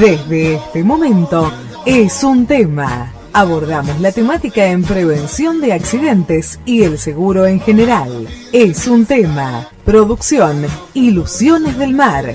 Desde este momento es un tema. Abordamos la temática en prevención de accidentes y el seguro en general. Es un tema. Producción Ilusiones del Mar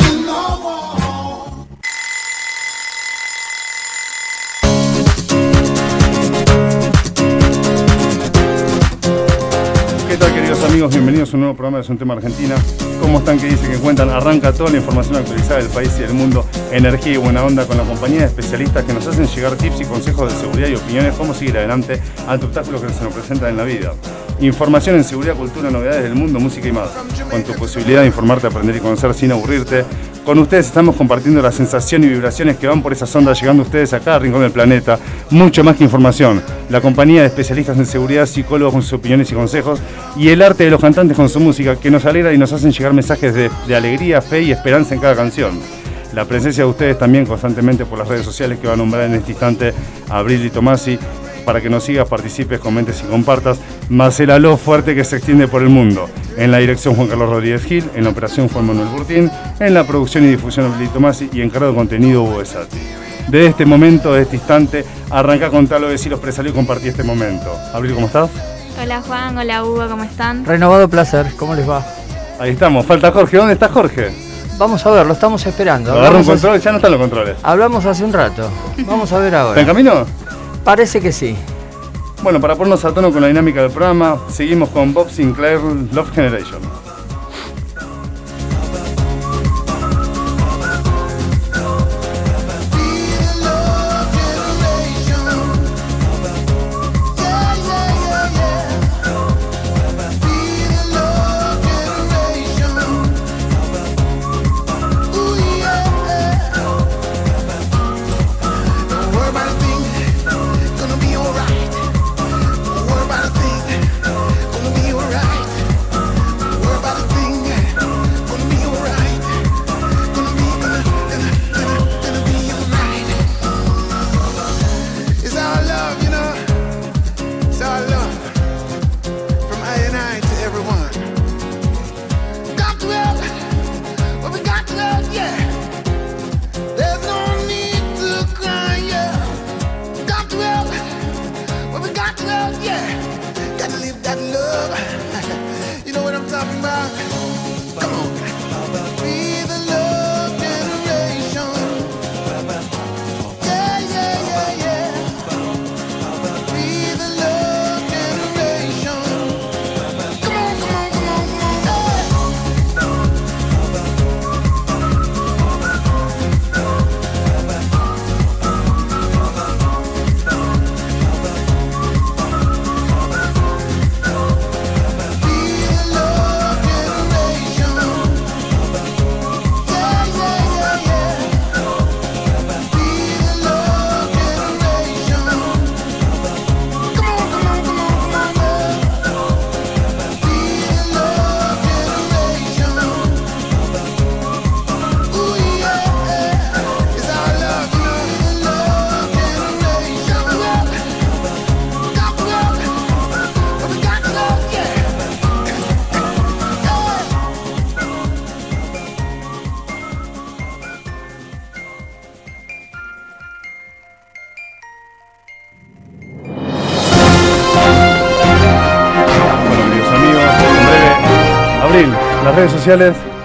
Bienvenidos a un nuevo programa de Es tema Argentina. ¿Cómo están? ¿Qué dice? que cuentan? Arranca toda la información actualizada del país y del mundo, energía y buena onda con la compañía de especialistas que nos hacen llegar tips y consejos de seguridad y opiniones cómo seguir adelante ante obstáculos que se nos presentan en la vida. Información en seguridad, cultura, novedades del mundo, música y más. Con tu posibilidad de informarte, aprender y conocer sin aburrirte. Con ustedes estamos compartiendo la sensación y vibraciones que van por esas ondas llegando a ustedes a cada rincón del planeta. Mucho más que información. La compañía de especialistas en seguridad, psicólogos con sus opiniones y consejos y el arte de los cantantes con su música que nos alegra y nos hacen llegar mensajes de, de alegría, fe y esperanza en cada canción. La presencia de ustedes también constantemente por las redes sociales que va a nombrar en este instante Abril y Tomasi para que nos sigas, participes, comentes y compartas, más el aló fuerte que se extiende por el mundo. En la dirección Juan Carlos Rodríguez Gil, en la operación Juan Manuel Burtín, en la producción y difusión Billy Tomasi y encargado de contenido Hugo Esati. De este momento, de este instante, arranca con tal de los presalió y compartí este momento. Abril, ¿cómo estás? Hola Juan, hola Hugo, ¿cómo están? Renovado placer, ¿cómo les va? Ahí estamos, falta Jorge, ¿dónde está Jorge? Vamos a ver, lo estamos esperando. Agarra un control, ya no están los controles. Hablamos hace un rato. Vamos a ver ahora. ¿Está en camino? Parece que sí. Bueno, para ponernos a tono con la dinámica del programa, seguimos con Bob Sinclair Love Generation.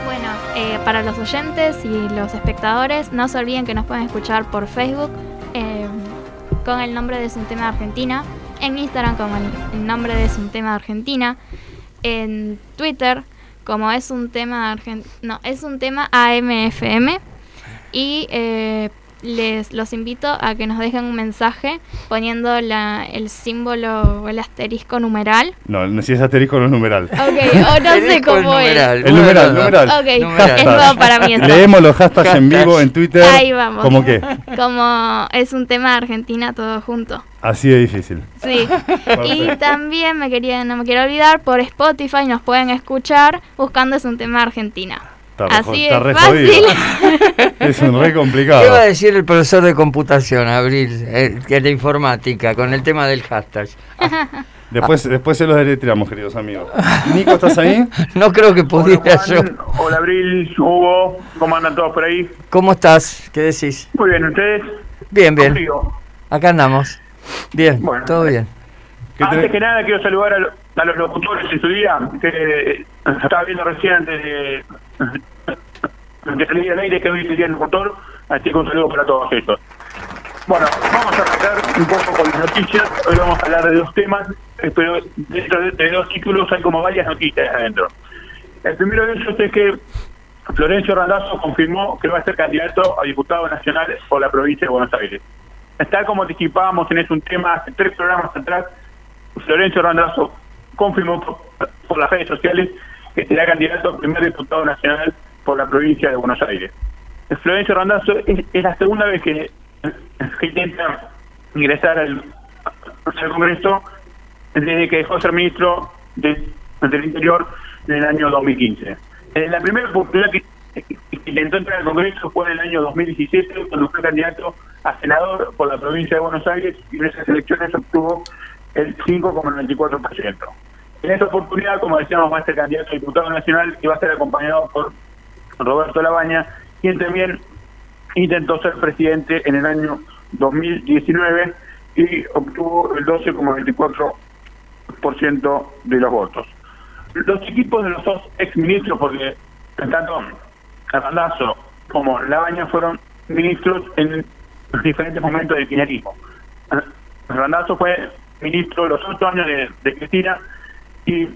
Bueno, eh, para los oyentes y los espectadores, no se olviden que nos pueden escuchar por Facebook eh, con el nombre de Suntema Argentina, en Instagram como el, nombre de Suntema Argentina, en Twitter como es un tema no, es un tema AMFM y eh, les los invito a que nos dejen un mensaje poniendo la, el símbolo o el asterisco numeral. No, si es asterisco no es numeral. Ok, o no sé cómo es. numeral. El numeral, Bueno, numeral. Ok, Numeral. es nuevo para mí. Leemos los hashtags en vivo en Twitter. Ahí vamos. ¿Cómo qué? Como es un tema de Argentina todo junto. Así de difícil. Sí. y también me quería, no me quiero olvidar, por Spotify nos pueden escuchar buscando es un tema de Argentina. Está re Así está es re fácil. jodido. Es un re ¿Qué va a complicado. decir el profesor de computación, Abril, eh, que es de informática, con el tema del hashtag? Después, después se los deletreamos, queridos amigos. Nico, ¿estás ahí? No creo que Hola, pudiera yo. Juan. Hola Abril, Hugo, ¿cómo andan todos por ahí? ¿Cómo estás? ¿Qué decís? Muy bien, ¿ustedes? Bien, bien. Conmigo. Acá andamos. Bien, Bueno. todo bien. ¿Qué Antes tenés? que nada quiero saludar a, lo- a los locutores en su día, que eh, estaba viendo recién antes de, de salir al aire que hoy es el locutor, así que un saludo para todos ellos. Bueno, vamos a arrancar un poco con las noticias, hoy vamos a hablar de dos temas, pero dentro de, de dos títulos hay como varias noticias adentro. El primero de ellos es que Florencio Randazzo confirmó que va a ser candidato a diputado nacional por la provincia de Buenos Aires. Tal como anticipábamos en ese un tema hace tres programas atrás, Florencio Randazzo confirmó por, por las redes sociales que será candidato a primer diputado nacional por la provincia de Buenos Aires. Florencio Randazzo es, la segunda vez que, intenta ingresar al, Congreso desde que dejó de ser ministro de- del Interior en el año 2015. Eh, la primera oportunidad que intentó entrar al Congreso fue en el año 2017, cuando fue candidato a senador por la provincia de Buenos Aires y en esas elecciones obtuvo el 5,94%. En esa oportunidad, como decíamos, va a ser candidato a diputado nacional y va a ser acompañado por Roberto Labaña, quien también intentó ser presidente en el año 2019 y obtuvo el 12,24% de los votos. Los equipos de los dos exministros, porque tanto Arrandazo como Labaña fueron ministros en diferentes momentos del kirchnerismo. Arrandazo fue ministro los ocho años de, de Cristina y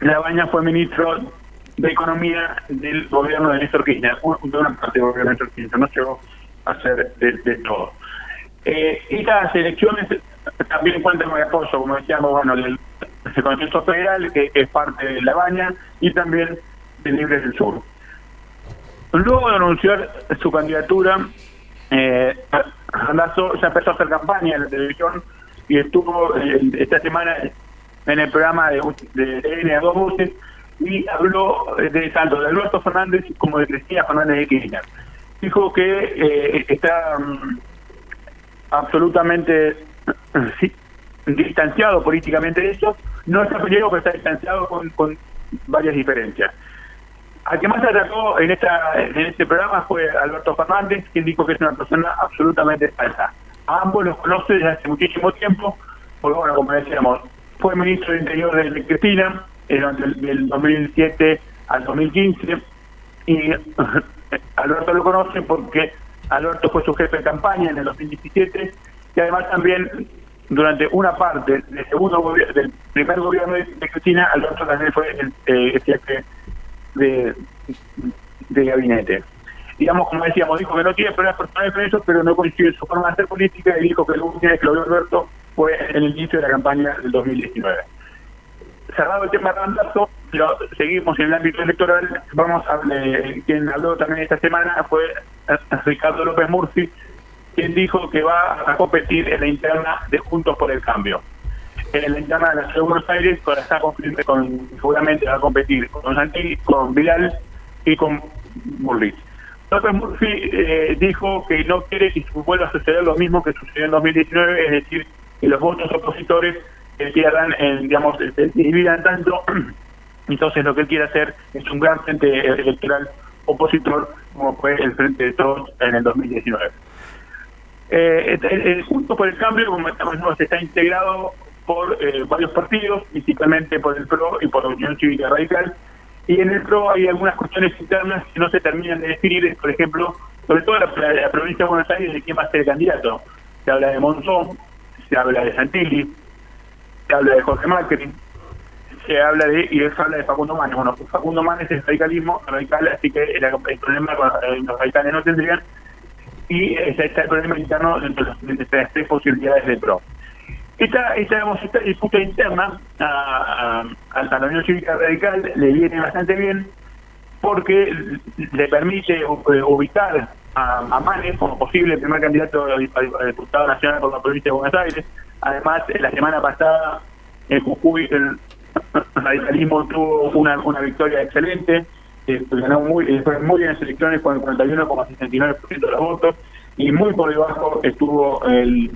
Labaña fue ministro de Economía del gobierno de Néstor Kirchner, de una parte del gobierno de Néstor Kirchner, no llegó a ser de, todo. Eh, estas elecciones también cuentan con el apoyo, como decíamos, bueno, del, del Consenso Federal, que es parte de La Baña, y también de Libres del Sur. Luego de anunciar su candidatura, eh, ya empezó a hacer campaña en la televisión y estuvo eh, esta semana en el programa de, de TN a dos voces y habló de tanto de Alberto Fernández como de Cristina Fernández de Kirchner. Dijo que eh, está mm, absolutamente distanciado políticamente de eso, no está peleado, pero está distanciado con, con varias diferencias. Al que más atacó en esta en este programa fue Alberto Fernández, quien dijo que es una persona absolutamente falsa. Ambos los conoce desde hace muchísimo tiempo, porque bueno, como decíamos, fue ministro del Interior de, de Cristina eh, durante el- del 2007 al 2015 y Alberto lo conoce porque Alberto fue su jefe de campaña en el 2017 y además también durante una parte del segundo gobi- del primer gobierno de, Cristina, Alberto también fue el, eh, jefe de, de gabinete. Digamos, como decíamos, dijo que no tiene problemas personales con pero no coincide en su forma de hacer política y dijo que última vez que lo vio Alberto fue en el inicio de la campaña del 2019 cerrado el tema de Randazo, pero seguimos en el ámbito electoral. Vamos a eh, quien habló también esta semana fue Ricardo López Murphy, quien dijo que va a competir en la interna de Juntos por el Cambio. En la interna de la Ciudad de Buenos Aires, con, seguramente va a competir con Santilli, con Vidal y con Burlich. López Murphy eh, dijo que no quiere que vuelva a suceder lo mismo que sucedió en 2019, es decir, que los votos opositores se pierdan, en, digamos, se dividan tanto. Entonces lo que él quiere hacer es un gran frente electoral opositor como fue el Frente de Todos en el 2019. Eh, el, el por el Cambio, como estamos, está integrado por eh, varios partidos, principalmente por el PRO y por la Unión Cívica Radical. Y en el PRO hay algunas cuestiones internas que no se terminan de definir, por ejemplo, sobre todo la, provincia de Buenos Aires, de quién va a ser el candidato. Se habla de Monzón, se habla de Santilli, se habla de Jorge Macri, se habla de, y se habla de Facundo Manes. Bueno, Facundo Manes es radicalismo radical, así que el, problema con eh, los radicales no tendrían y está, el problema interno entre las tres posibilidades del PRO. Esta, esta, esta disputa interna a, a, a la Unión Cívica Radical le viene bastante bien porque le permite eh, ubicar a, a Manes como posible primer candidato a, diputado nacional por la provincia de Buenos Aires. Además, la semana pasada en Jujuy el radicalismo tuvo una, una victoria excelente, eh, ganó muy, eh, fue muy bien en las elecciones con el 41,69% de los votos y muy por debajo estuvo el,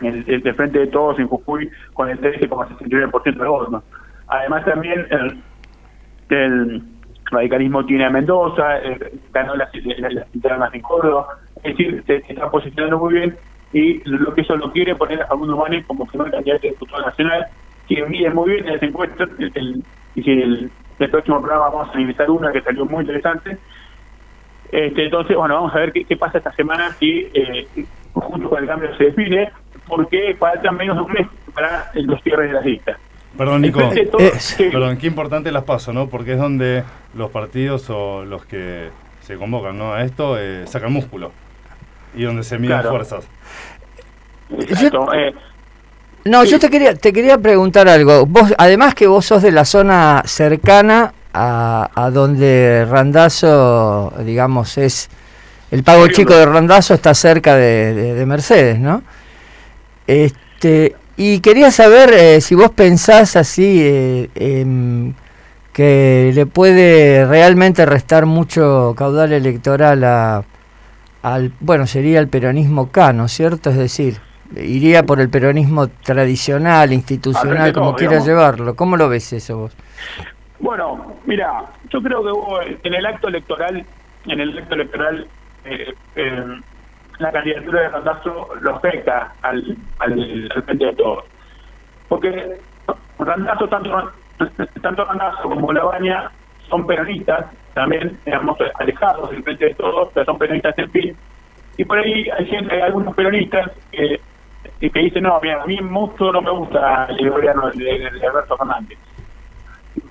el, el de frente de todos en Jujuy con el 13,69% de votos. Además también el, radicalismo tiene a Mendoza, eh, ganó las, las, las internas en Córdoba, es decir, se, está posicionando muy bien y lo que eso lo quiere poner a Facundo Manes como primer candidato a diputado nacional, que mide muy bien en las encuestas, el, y si el, el próximo programa vamos a analizar una que salió muy interesante. Este, entonces, bueno, vamos a ver qué, qué pasa esta semana si eh, junto con el cambio se define, porque falta menos de un mes para los cierres de las listas. Perdón, Nico. Sí. Perdón, qué importante las paso, ¿no? Porque es donde los partidos o los que se convocan ¿no? a esto eh, sacan músculo y donde se miden Claro. fuerzas. Exacto, eh, No, Sí. yo te quería, te quería preguntar algo. Vos, además que vos sos de la zona cercana a, a donde Randazo, digamos, es el pago chico de Randazo está cerca de, de- de Mercedes, ¿no? Este, y quería saber eh, si vos pensás así eh, em, que le puede realmente restar mucho caudal electoral a, al, bueno, sería el peronismo K, ¿no es cierto? Es decir, iría por el peronismo tradicional, Al institucional, como todo, quieras llevarlo. ¿Cómo lo ves eso vos? Bueno, mira, yo creo que en el acto electoral, en el acto electoral, eh, eh, la candidatura de Randazo lo afecta al, al, frente de todos. Porque Randazo, tanto, tanto Randazo como Labaña son peronistas, también, digamos, alejados del frente de todos, pero son peronistas en fin. Y por ahí hay gente, hay algunos peronistas que, que dicen, no, mira, a mí mucho no me gusta el gobierno de- de Alberto Fernández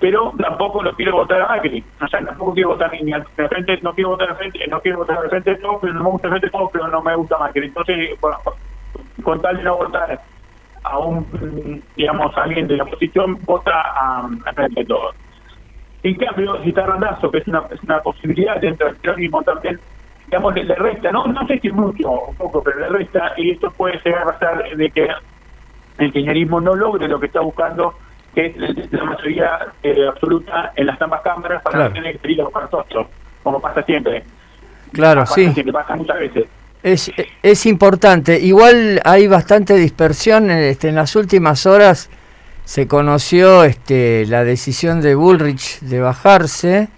pero tampoco lo quiero votar a Macri. O sea, tampoco quiero votar ni al frente, no quiero votar al frente, no quiero votar al frente de todos, pero no me gusta el frente de pero no me gusta Macri. Entonces, con tal de no votar a un, digamos, alguien de la oposición, vota a, a frente de todos. En cambio, si está Randazo, que es una, una posibilidad dentro del peronismo también, digamos, le, le resta, no, no sé si mucho o poco, pero le resta, y esto puede llegar a pasar de que el kirchnerismo no logre lo que está buscando, que es la mayoría eh, absoluta en las ambas cámaras para Claro. tener que nosotros, como pasa siempre. Claro, Pasa sí. Siempre pasa muchas veces. Es, es importante. Igual hay bastante dispersión. Este, en las últimas horas se conoció este, la decisión de Bullrich de bajarse.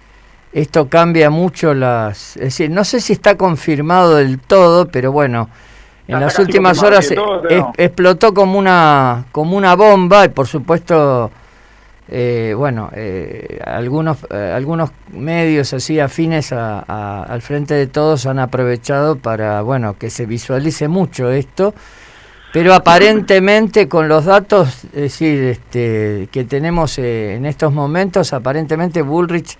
Esto cambia mucho las... Es decir, no sé si está confirmado del todo, pero bueno, en las últimas horas del todo, pero es- no. explotó como una, como una bomba y por supuesto... eh, bueno, eh, algunos, eh, algunos medios así afines a- a- al frente de todos han aprovechado para, bueno, que se visualice mucho esto, pero aparentemente con los datos, es decir, este, que tenemos en estos momentos, aparentemente Bullrich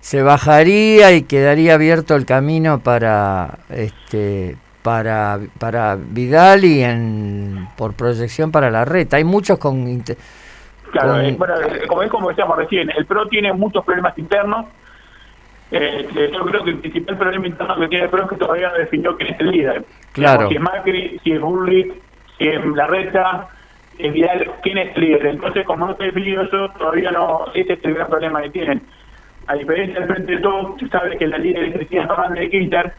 se bajaría y quedaría abierto el camino para, este, para, para Vidal y en, por proyección para la red. Hay muchos con... Claro, con- bueno, eh, como es como decíamos recién, el PRO tiene muchos problemas internos. Eh, yo creo que el principal problema interno que tiene el PRO es que todavía no definió quién es el líder. Claro. Si es Macri, si es Bullrich, si es Larreta, si es Vidal, quién es el líder. Entonces, como no está definido eso, todavía no, ese es el gran problema que tienen. A diferencia del frente de todos, se sabe que la líder es Cristina Fernández de Kirchner,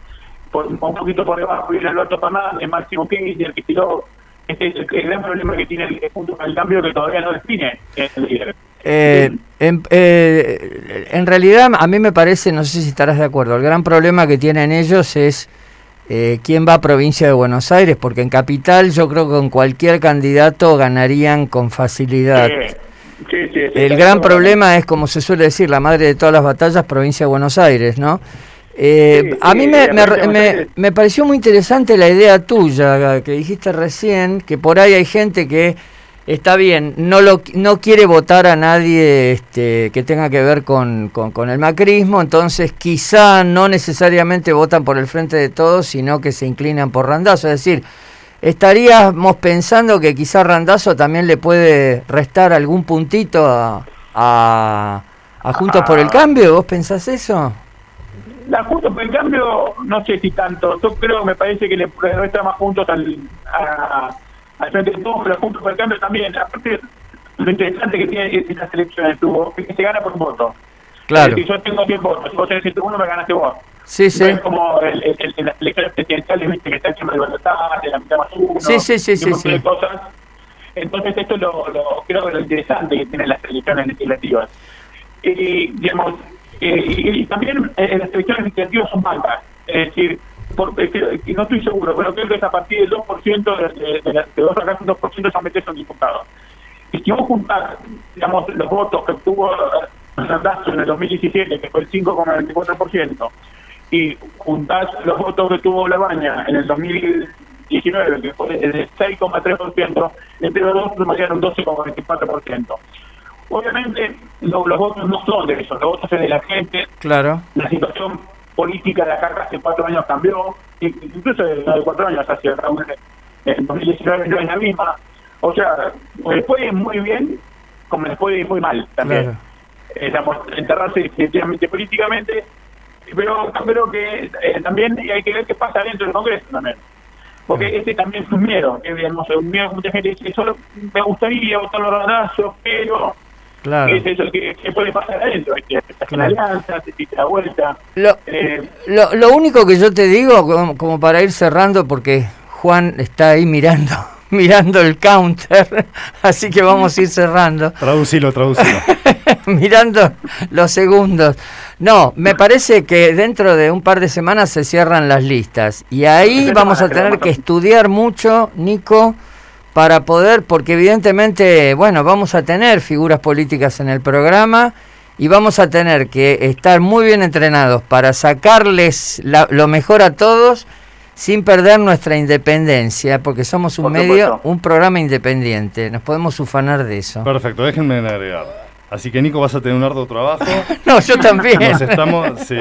por, un poquito por debajo viene Alberto Fernández, Máximo Kirchner, que tiró. Este es el, el gran problema que tiene el punto con el cambio que todavía no define el líder. Eh, en, eh, en realidad a mí me parece, no sé si estarás de acuerdo, el gran problema que tienen ellos es eh, quién va a provincia de Buenos Aires, porque en capital yo creo que con cualquier candidato ganarían con facilidad. Sí, sí, El gran problema es, como se suele decir, la madre de todas las batallas, provincia de Buenos Aires, ¿no? Eh, Sí, a sí, mí me, me- me- me pareció muy interesante la idea tuya que dijiste recién, que por ahí hay gente que está bien, no, lo, no quiere votar a nadie este, que tenga que ver con, con, el macrismo, entonces quizá no necesariamente votan por el Frente de Todos, sino que se inclinan por Randazo. Es decir, estaríamos pensando que quizá Randazo también le puede restar algún puntito a, a, Juntos por el Cambio. ¿Vos pensás eso? La Juntos por el Cambio, no sé si tanto. Yo creo, me parece que le resta más puntos al, a al frente de todos, pero juntos por el cambio también. Aparte, lo interesante que tiene estas elecciones que se gana por voto. Claro. Si yo tengo 10 votos, si vos tenés 101, me ganaste vos. Sí, sí. es como el, el, el, las elecciones presidenciales, viste, que está el siempre de de la mitad más uno. Sí, sí, sí, sí. sí. cosas. Entonces, esto es lo, lo, creo que lo interesante que tienen las elecciones legislativas. Y, digamos, eh, y, también eh, las elecciones legislativas son bancas. Es decir, por, no estoy seguro, pero creo que es a partir del 2% de, de, de, de dos acá un 2% ya metes son diputados. Y si vos juntás, digamos, los votos que obtuvo Randazo en el 2017, que fue el 5,24%, y juntás los votos que tuvo Labaña en el 2019, que fue el 6,3%, entre los dos sumarían un 12,24%. Obviamente, los votos no son de eso, los votos son de la gente. Claro. La situación política de la carga hace cuatro años cambió, incluso de cuatro años hacia en 2019 no es la misma. O sea, les puede ir muy bien, como les puede ir muy mal también. Eh, enterrarse definitivamente políticamente, pero creo que eh, también hay que ver qué pasa dentro del Congreso también. Porque este también es un miedo, que digamos, un miedo que mucha gente dice, solo me gustaría votar los radazos, pero Claro. Es eso que, puede pasar adentro, la alianza, se la vuelta. Lo, eh, lo, lo, único que yo te digo, como, para ir cerrando, porque Juan está ahí mirando mirando el counter, así que vamos a ir cerrando. Traducilo, traducilo. mirando los segundos. No, me parece que dentro de un par de semanas se cierran las listas y ahí vamos a tener que estudiar mucho, Nico, para poder, porque evidentemente, bueno, vamos a tener figuras políticas en el programa y vamos a tener que estar muy bien entrenados para sacarles lo mejor a todos sin perder nuestra independencia, porque somos un medio, un programa independiente, nos podemos ufanar de eso. Perfecto, déjenme agregar. Así que Nico vas a tener un arduo trabajo. no, yo también. Nos estamos, sí,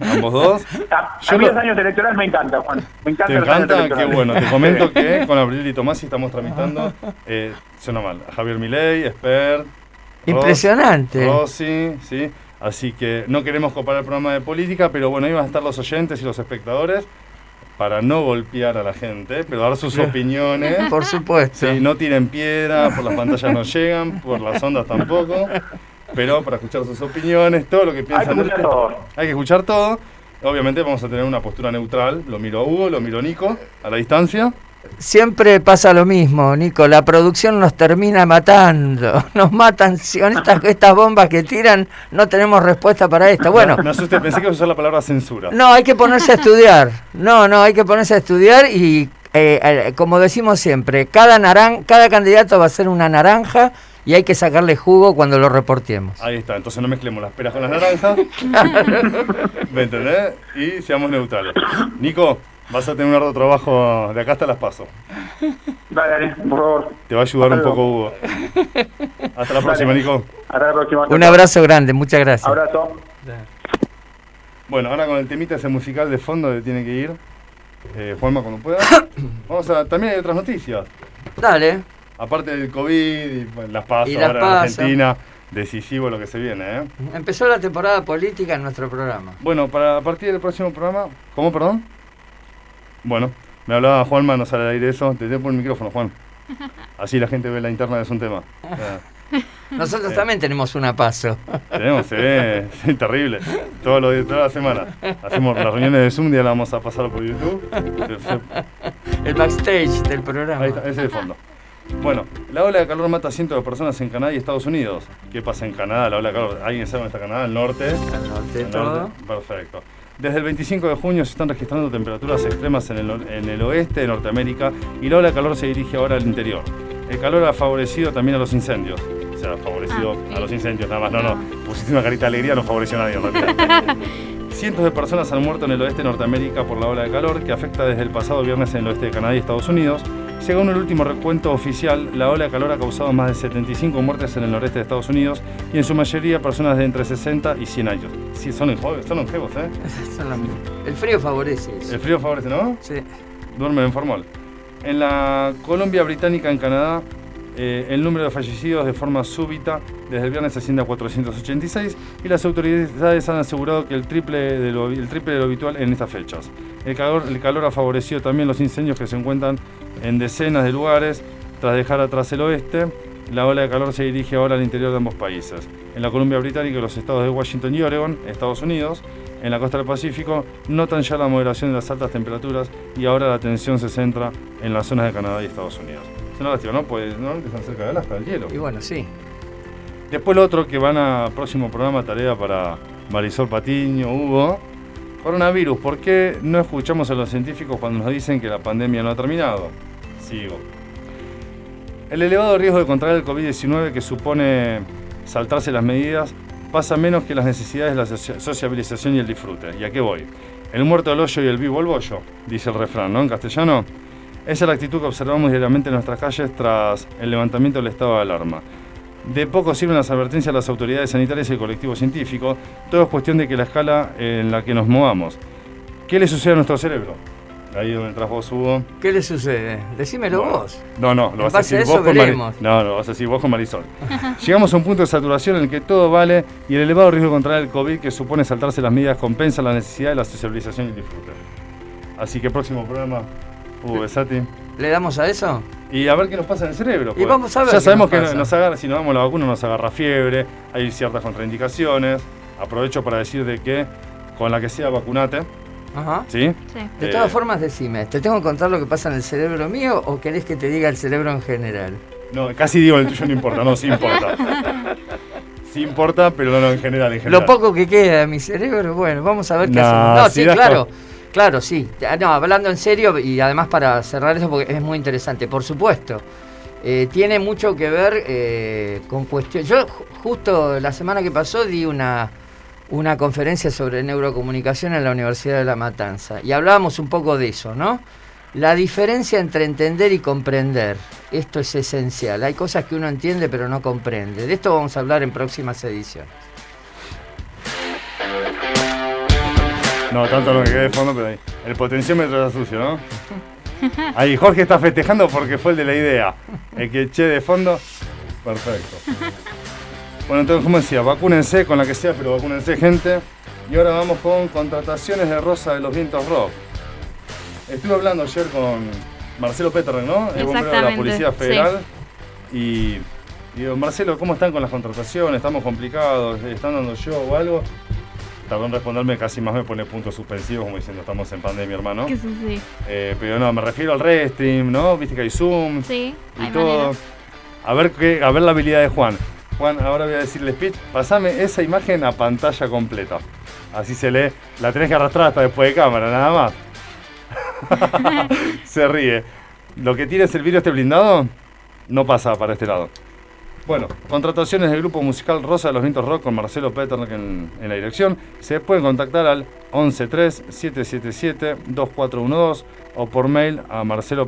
ambos dos. A, yo los años electorales me encanta, Juan. Me encanta. ¿Te encanta? Qué bueno. Te comento que con Abril y Tomás estamos tramitando, eh, suena mal, Javier Milei, Esper. Impresionante. Rossi, sí. Así que no queremos copar el programa de política, pero bueno, ahí van a estar los oyentes y los espectadores para no golpear a la gente, pero dar sus opiniones. Por supuesto. Sí, no tiren piedra, por las pantallas no llegan, por las ondas tampoco, pero para escuchar sus opiniones, todo lo que piensan. Hay que escuchar todo. Hay que escuchar todo. Obviamente vamos a tener una postura neutral. Lo miro a Hugo, lo miro a Nico, a la distancia. Siempre pasa lo mismo, Nico. La producción nos termina matando. Nos matan. Con estas, estas bombas que tiran, no tenemos respuesta para esto. Bueno. Me asusté, pensé que iba a usar la palabra censura. No, hay que ponerse a estudiar. No, no, hay que ponerse a estudiar y, eh, eh, como decimos siempre, cada, naran cada candidato va a ser una naranja y hay que sacarle jugo cuando lo reportemos. Ahí está, entonces no mezclemos las peras con las naranjas. ¿Me entendés? Y seamos neutrales. Nico, Vas a tener un arduo trabajo, de acá hasta las paso. Dale, dale, por favor. Te va a ayudar un poco Hugo. Hasta la próxima, Nico. Hasta la próxima. Un abrazo grande, muchas gracias. Abrazo. Bueno, ahora con el temita ese musical de fondo que tiene que ir. Eh, Juanma, cuando pueda. Vamos a. También hay otras noticias. Dale. Aparte del COVID y las pasos ahora en Argentina decisivo lo que se viene. ¿eh? Empezó la temporada política en nuestro programa. Bueno, para a partir del próximo programa, ¿cómo, perdón? Bueno, me hablaba Juanma, no sale al aire eso. Te por el micrófono, Juan. Así la gente ve la interna de un tema. Nosotros también tenemos una paso. Tenemos, se ve, es terrible. Todo lo, toda la semana. Hacemos las reuniones de Zoom, ya la vamos a pasar por YouTube. El backstage del programa. Ahí está, ese de fondo. Bueno, la ola de calor mata a cientos de personas en Canadá y Estados Unidos. ¿Qué pasa en Canadá? La ola de calor. ¿Alguien sabe dónde está Canadá? ¿El norte? El norte, todo. Perfecto. Desde el 25 de junio se están registrando temperaturas extremas en el, oeste de Norteamérica y la ola de calor se dirige ahora al interior. El calor ha favorecido también a los incendios. O sea, ha favorecido ah, a los incendios, nada más. No, no. Pusiste una carita de alegría, no favoreció a nadie realidad. Cientos de personas han muerto en el oeste de Norteamérica por la ola de calor que afecta desde el pasado viernes en el oeste de Canadá y Estados Unidos. Según el último recuento oficial, la ola de calor ha causado más de 75 muertes en el noreste de Estados Unidos y en su mayoría personas de entre 60 y 100 años. Sí, son longevos, son longevos ¿eh? El frío favorece El frío favorece, ¿no? Sí. Duermen en formal. En la Colombia Británica, en Canadá, eh, el número de fallecidos de forma súbita desde el viernes asciende a 486 y las autoridades han asegurado que el triple de lo, el triple de lo habitual en estas fechas. El calor, el calor ha favorecido también los incendios que se encuentran en decenas de lugares. Tras dejar atrás el oeste, la ola de calor se dirige ahora al interior de ambos países. En la Columbia Británica y los estados de Washington y Oregon, Estados Unidos, en la costa del Pacífico, notan ya la moderación de las altas temperaturas y ahora la atención se centra en las zonas de Canadá y Estados Unidos. Es una lástima, ¿no? Pues no están cerca de Alaska, del hielo. Y bueno, sí. Después lo otro que van a próximo programa, tarea para Marisol Patiño, Hugo. Coronavirus, ¿por qué no escuchamos a los científicos cuando nos dicen que la pandemia no ha terminado? Sigo. El elevado riesgo de contraer el COVID-19 que supone saltarse las medidas pasa menos que las necesidades de la sociabilización y el disfrute. ¿Y a qué voy? El muerto al hoyo y el vivo al bollo, dice el refrán, ¿no? En castellano. Esa es la actitud que observamos diariamente en nuestras calles tras el levantamiento del estado de alarma. De poco sirven las advertencias de las autoridades sanitarias y el colectivo científico. Todo es cuestión de que la escala en la que nos movamos. ¿Qué le sucede a nuestro cerebro? Ahí donde entras vos, Hugo. ¿Qué le sucede? Decímelo vos. No, no, lo vas a decir vos con Marisol. No, lo vas a decir vos con Marisol. Llegamos a un punto de saturación en el que todo vale y el elevado riesgo de contraer el COVID que supone saltarse las medidas compensa la necesidad de la socialización y el disfrute. Así que próximo programa, Hugo Besati. ¿Le damos a eso? Y a ver qué nos pasa en el cerebro. Y pues. vamos a ver. Ya sabemos que nos agarra, si nos damos la vacuna nos agarra fiebre, hay ciertas contraindicaciones. Aprovecho para decir de que con la que sea vacunate. Ajá. ¿Sí? De todas eh, formas, decime, ¿te tengo que contar lo que pasa en el cerebro mío o querés que te diga el cerebro en general? No, casi digo el tuyo no importa, no, sí importa. Sí importa, pero no, en general, en general. Lo poco que queda de mi cerebro, bueno, vamos a ver qué hacemos. No, sí, claro. Claro, sí. No, hablando en serio y además para cerrar eso porque es muy interesante, por supuesto. Eh, tiene mucho que ver eh, con cuestiones. Yo justo la semana que pasó di una, una conferencia sobre neurocomunicación en la Universidad de La Matanza y hablábamos un poco de eso, ¿no? La diferencia entre entender y comprender. Esto es esencial. Hay cosas que uno entiende pero no comprende. De esto vamos a hablar en próximas ediciones. No, tanto lo que quede de fondo, pero ahí. El potenciómetro está sucio, ¿no? Ahí Jorge está festejando porque fue el de la idea. El que eché de fondo. Perfecto. Bueno, entonces, como decía, vacúnense con la que sea, pero vacúnense, gente. Y ahora vamos con contrataciones de Rosa de los Vientos Rock. Estuve hablando ayer con Marcelo Peter, ¿no? El bombero de la Policía Federal. Y digo, Marcelo, ¿cómo están con las contrataciones? ¿Estamos complicados? ¿Están dando yo o algo? tardó en responderme, casi más me pone puntos suspensivos, como diciendo estamos en pandemia, hermano. Sí, sí. Eh, pero no, me refiero al restream, ¿no? Viste que hay Zoom sí, y todo. A ver, qué, a ver la habilidad de Juan. Juan, ahora voy a decirle speech, pasame esa imagen a pantalla completa. Así se lee. La tenés que arrastrar hasta después de cámara, nada más. se ríe. Lo que tiene es el vídeo este blindado, no pasa para este lado. Bueno, contrataciones del grupo musical Rosa de los Vientos Rock con Marcelo Peternek en, la dirección. Se pueden contactar al 113-777-2412 o por mail a Marcelo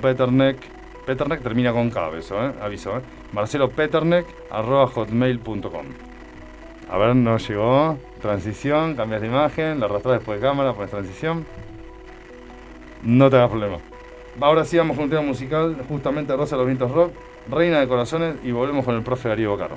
Peternek. Termina con K, eso, ¿eh? aviso. ¿eh? Marcelo Peternek arroba hotmail.com. A ver, no llegó. Transición, cambias de imagen, la arrastras después de cámara, pones transición. No te hagas problema. Ahora sí vamos con un tema musical, justamente Rosa de los Vientos Rock. Reina de Corazones y volvemos con el profe Darío Caro.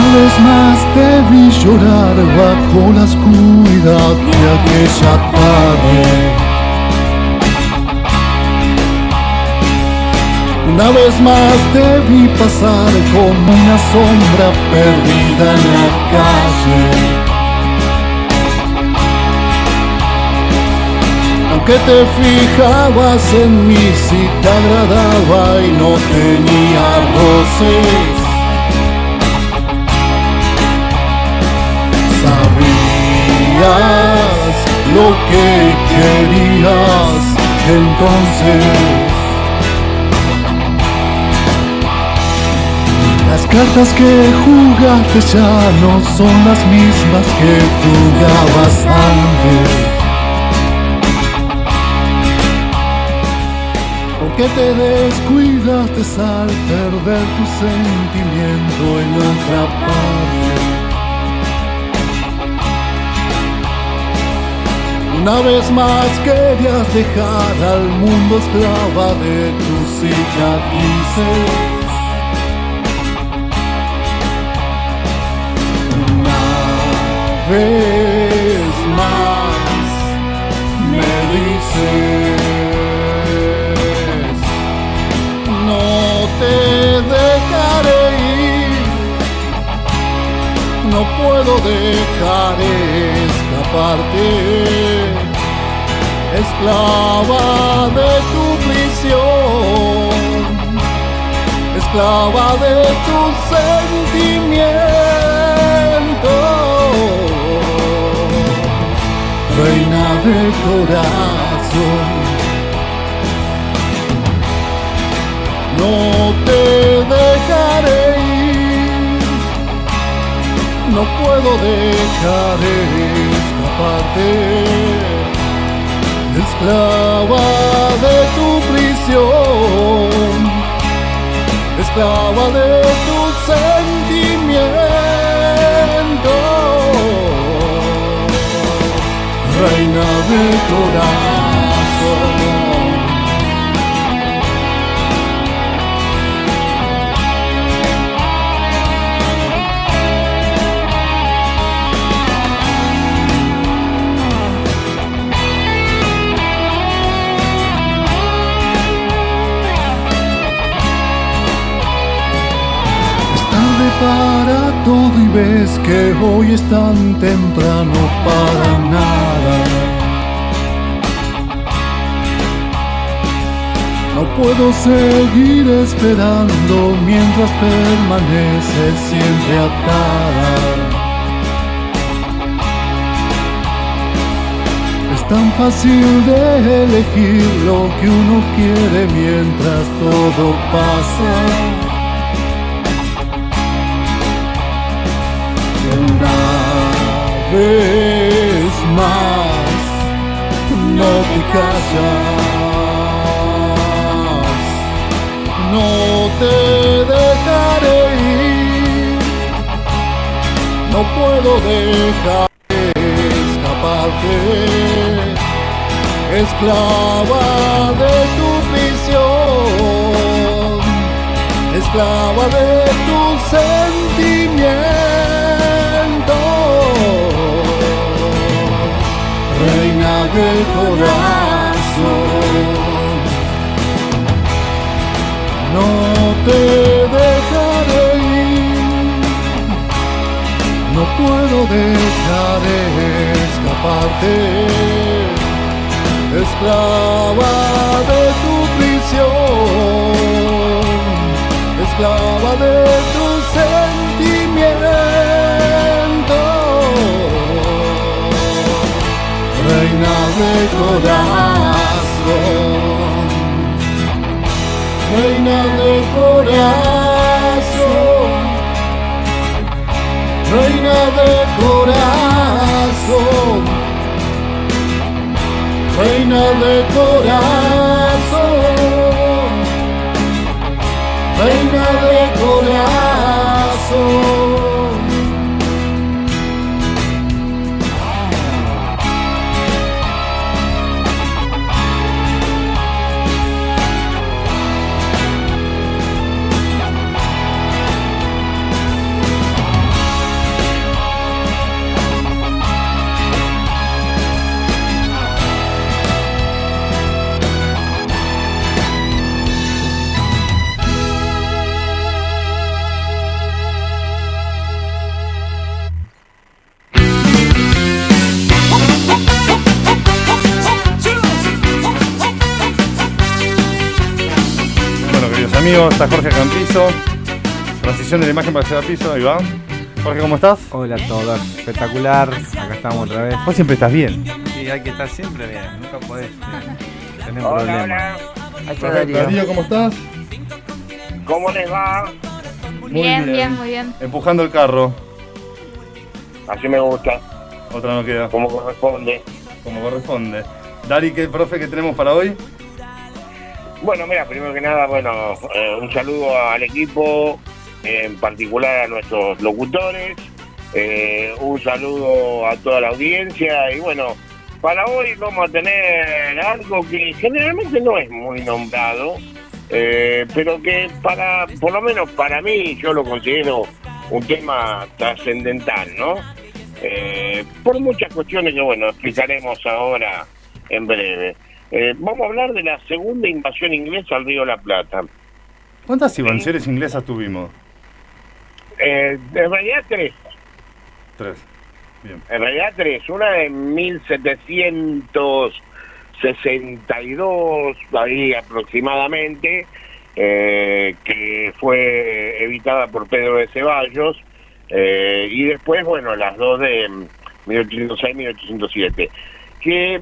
Una vez más te vi llorar bajo la oscuridad de aquella tarde. Una vez más te vi pasar como una sombra perdida en la calle. Aunque te fijabas en mí si te agradaba y no tenía roces lo que querías entonces. Las cartas que jugaste ya no son las mismas que jugabas antes. que te descuidaste al perder tu sentimiento en otra Una vez más querías dejar al mundo esclava de tus cicatrices. Una vez más me dices. no puedo dejar escaparte, esclava de tu prisión, esclava de tu sentimiento, reina del corazón. No te dejaré no puedo dejar escaparte, esclava de tu prisión, esclava de tu sentimiento, reina de para todo y ves que hoy es tan temprano para nada. No puedo seguir esperando mientras permaneces siempre atada. Es tan fácil de elegir lo que uno quiere mientras todo pasa. Vez más. No te callas, no te dejaré ir, no puedo dejar escaparte, esclava de tu prisión, esclava de tu sentimiento reina del corazón. No te dejaré ir, no puedo dejar escaparte, esclava de tu prisión, esclava de tu sentimiento. Reina de corazón, reina de corazón, reina de corazón, reina de corazón, reina de corazón. Amigos, está Jorge Campizo. Transición de la imagen para llegar al piso, ahí va. Jorge, ¿cómo estás? Hola a todos, espectacular. Acá estamos otra vez. Vos siempre estás bien. Sí, hay que estar siempre bien, nunca podés eh, tener Hola, problemas. hola. Ahí está. Darío. Darío, ¿cómo estás? ¿Cómo les va? Muy bien, bien, muy bien. Empujando el carro. Así me gusta, Otra no queda, como corresponde. como corresponde. Dari, ¿qué profe que tenemos para hoy? Bueno, mira, primero que nada, bueno, eh, un saludo al equipo, en particular a nuestros locutores, eh, un saludo a toda la audiencia y bueno, para hoy vamos a tener algo que generalmente no es muy nombrado, eh, pero que para, por lo menos para mí, yo lo considero un tema trascendental, ¿no? Eh, por muchas cuestiones que, bueno, explicaremos ahora en breve. Eh, vamos a hablar de la segunda invasión inglesa al Río de la Plata. ¿Cuántas invasiones inglesas tuvimos? Eh, en realidad tres, Tres. Bien. en realidad tres. Una en 1762, ahí aproximadamente, eh, que fue evitada por Pedro de Ceballos, eh, y después, bueno, las dos de 1806-1807. Que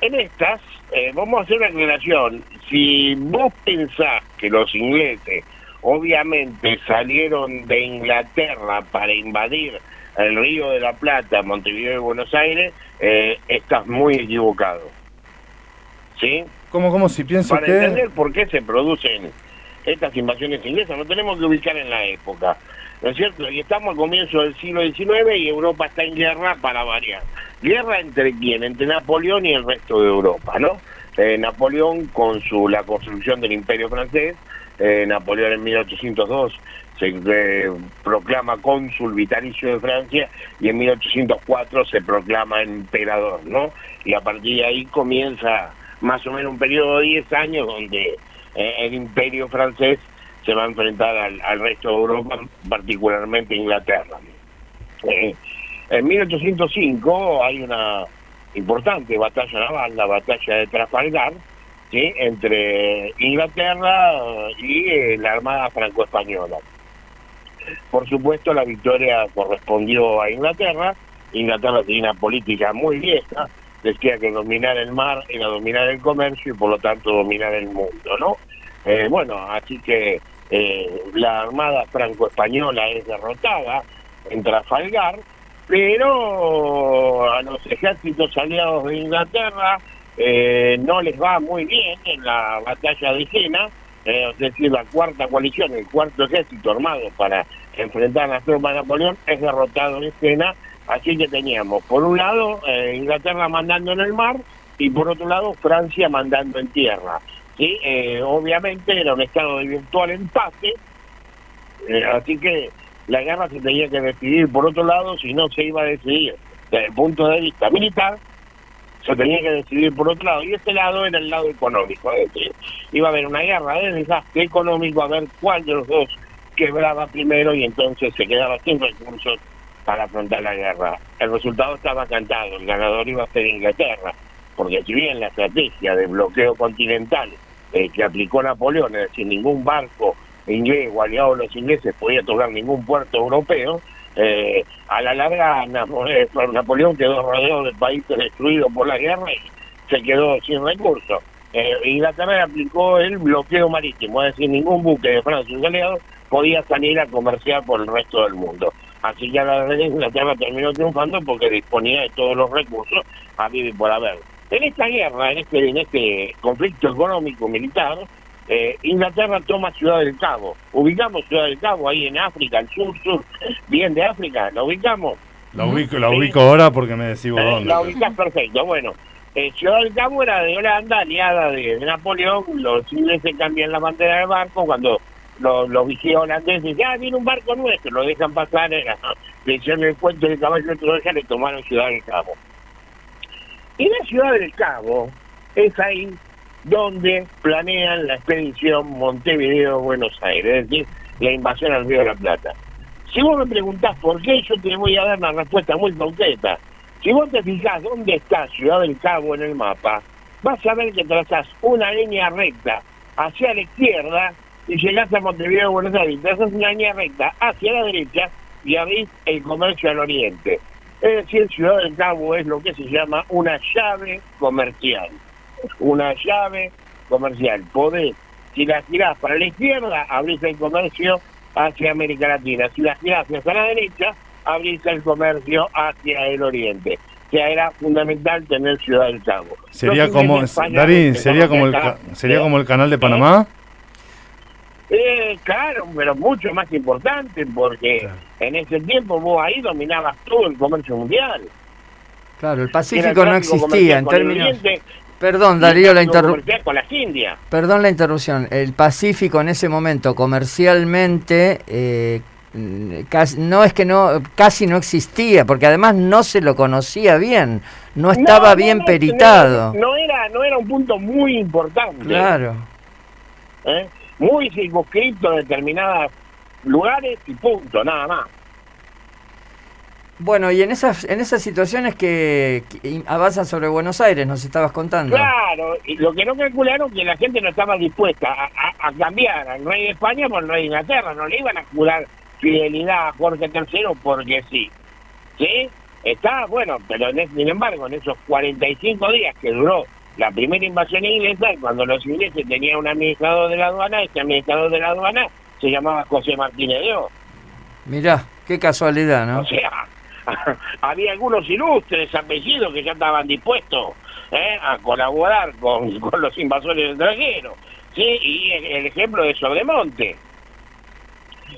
en estas, eh, vamos a hacer una aclaración. Si vos pensás que los ingleses obviamente salieron de Inglaterra para invadir el Río de la Plata, Montevideo y Buenos Aires, eh, estás muy equivocado. ¿Sí? ¿Cómo, cómo si pienso Para que... entender por qué se producen estas invasiones inglesas, nos tenemos que ubicar en la época. ¿No es cierto? Y estamos a comienzos del siglo XIX y Europa está en guerra para variar. ¿Guerra entre quién? Entre Napoleón y el resto de Europa, ¿no? Eh, Napoleón con su la construcción del Imperio francés, eh, Napoleón en 1802 se eh, proclama cónsul vitalicio de Francia y en 1804 se proclama emperador, ¿no? Y a partir de ahí comienza más o menos un periodo de 10 años donde eh, el imperio francés se va a enfrentar al, al resto de Europa, particularmente Inglaterra. En 1805 hay una importante batalla naval, la batalla de Trafalgar, entre Inglaterra y eh, la Armada Franco-Española. Por supuesto, la victoria correspondió a Inglaterra. Inglaterra tenía una política muy vieja, decía que dominar el mar era dominar el comercio y por lo tanto dominar el mundo, ¿no? Eh, bueno, así que eh, la Armada Franco-Española es derrotada en Trafalgar, pero a los ejércitos aliados de Inglaterra eh, no les va muy bien en la batalla de Jena, eh, es decir, la cuarta coalición, el cuarto ejército armado para enfrentar a las tropas de Napoleón es derrotado en Jena, así que teníamos por un lado eh, Inglaterra mandando en el mar y por otro lado Francia mandando en tierra. ¿sí? Eh, obviamente era un estado de virtual empate, eh, así que la guerra se tenía que decidir. Por otro lado si no se iba a decidir desde el punto de vista militar se tenía que decidir por otro lado. Y este lado era el lado económico es decir iba a haber una guerra de desastre económico a ver cuál de los dos quebraba primero y entonces se quedaba sin recursos para afrontar la guerra. El resultado estaba cantado el ganador iba a ser Inglaterra porque si bien la estrategia de bloqueo continental eh, que aplicó Napoleón es decir ningún barco inglés o aliado de los ingleses podía tocar ningún puerto europeo, eh, a la larga eh, Napoleón quedó rodeado de países destruidos por la guerra y se quedó sin recursos. Eh, Inglaterra aplicó el bloqueo marítimo, es decir, ningún buque de Francia y aliados podía salir a comerciar por el resto del mundo. Así que a la larga Inglaterra terminó triunfando porque disponía de todos los recursos a vivir por haber. En esta guerra, en este, en este conflicto económico militar, eh, Inglaterra toma Ciudad del Cabo. Ubicamos Ciudad del Cabo ahí en África, al sur, sur, bien de África, ¿la ubicamos? La ubico, la ubico ahora porque me decís vos Eh, dónde. la ubicás perfecto. Bueno, eh, Ciudad del Cabo era de Holanda, aliada de, de Napoleón. Los ingleses cambian la bandera del barco cuando los, los vigías holandeses ya viene un barco nuestro, lo dejan pasar. Era, le hicieron el cuento del caballo de le tomaron Ciudad del Cabo. Y la Ciudad del Cabo es ahí donde planean la expedición Montevideo-Buenos Aires, es decir, la invasión al Río de la Plata. Si vos me preguntás por qué, yo te voy a dar una respuesta muy concreta. Si vos te fijás dónde está Ciudad del Cabo en el mapa, vas a ver que trazás una línea recta hacia la izquierda y llegás a Montevideo, Buenos Aires. Trazás una línea recta hacia la derecha y abrís el comercio al oriente. Es decir, Ciudad del Cabo es lo que se llama una llave comercial. Una llave comercial. Podés, si la girás para la izquierda, abrís el comercio hacia América Latina. Si la girás hacia la derecha, abrís el comercio hacia el oriente. O sea, era fundamental tener Ciudad del Cabo. Sería como, Darín, sería como el, acá, sería ¿eh? como el canal de Panamá. Eh, claro, pero mucho más importante porque Claro. en ese tiempo vos ahí dominabas todo el comercio mundial. Claro, el Pacífico no existía en términos... Perdón, Darío, la interrupción. comercial con las Indias. Perdón la interrupción. El Pacífico en ese momento comercialmente eh, casi, no es que no casi no existía, porque además no se lo conocía bien, no estaba No, bien no, peritado. No, no era, no era un punto muy importante. Claro. ¿eh? Muy circunscrito en determinados lugares y punto, nada más. Bueno, y en esas en esas situaciones que, que avanzan sobre Buenos Aires, nos estabas contando. Claro, y lo que no calcularon que la gente no estaba dispuesta a, a- a cambiar al rey de España por el rey de Inglaterra, no le iban a jurar fidelidad a Jorge III porque sí. ¿Sí? Está bueno, pero en sin embargo, en esos 45 días que duró la primera invasión inglesa, cuando los ingleses tenían un administrador de la aduana, ese administrador de la aduana se llamaba José Martínez de Oz. Mirá, qué casualidad, ¿no? O sea, había algunos ilustres apellidos que ya estaban dispuestos ¿eh? a colaborar con, con los invasores extranjeros. ¿sí? Y el, ejemplo de Sobremonte.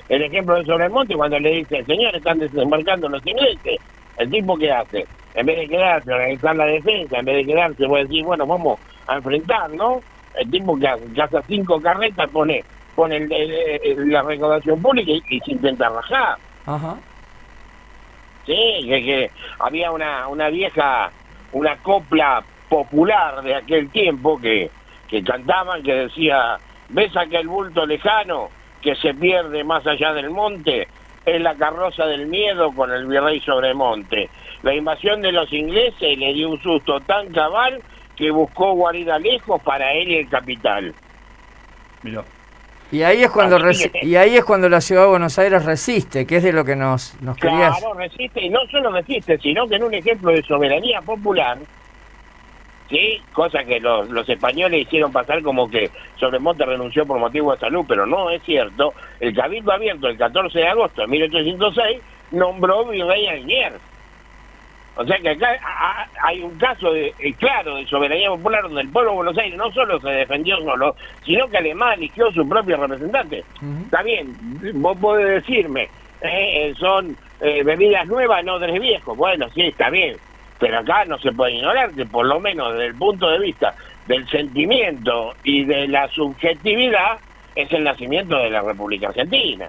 El ejemplo de Sobremonte cuando le dice, señor, están desembarcando los ingleses. El tipo que hace, en vez de quedarse organizar la defensa, en vez de quedarse, voy a decir, bueno, vamos a enfrentar, ¿no? El tipo que hace, cinco carretas, pone pone el- el- la recaudación pública y, y se intenta rajar. Ajá. Sí, que, que había una, una vieja, una copla popular de aquel tiempo que, que cantaban, que decía, ¿ves aquel bulto lejano que se pierde más allá del monte? Es la carroza del miedo con el virrey Sobremonte. La invasión de los ingleses le dio un susto tan cabal que buscó guarida lejos para él y el capital. Mirá. Y ahí es cuando y ahí es cuando la ciudad de Buenos Aires resiste, que es de lo que nos nos querías. Claro, resiste, y no solo resiste, sino que en un ejemplo de soberanía popular, ¿sí? Cosa que los, los españoles hicieron pasar como que Sobremonte renunció por motivo de salud, pero no es cierto. El Cabildo Abierto, el 14 de agosto de 1806, nombró virrey a. O sea que acá hay un caso de, eh, claro de soberanía popular donde el pueblo de Buenos Aires no solo se defendió solo, sino que además eligió su propio representante. Ujú. Está bien, vos podés decirme, eh, son eh, bebidas nuevas, no tres viejos. Bueno, sí, está bien. Pero acá no se puede ignorar que por lo menos desde el punto de vista del sentimiento y de la subjetividad es el nacimiento de la República Argentina.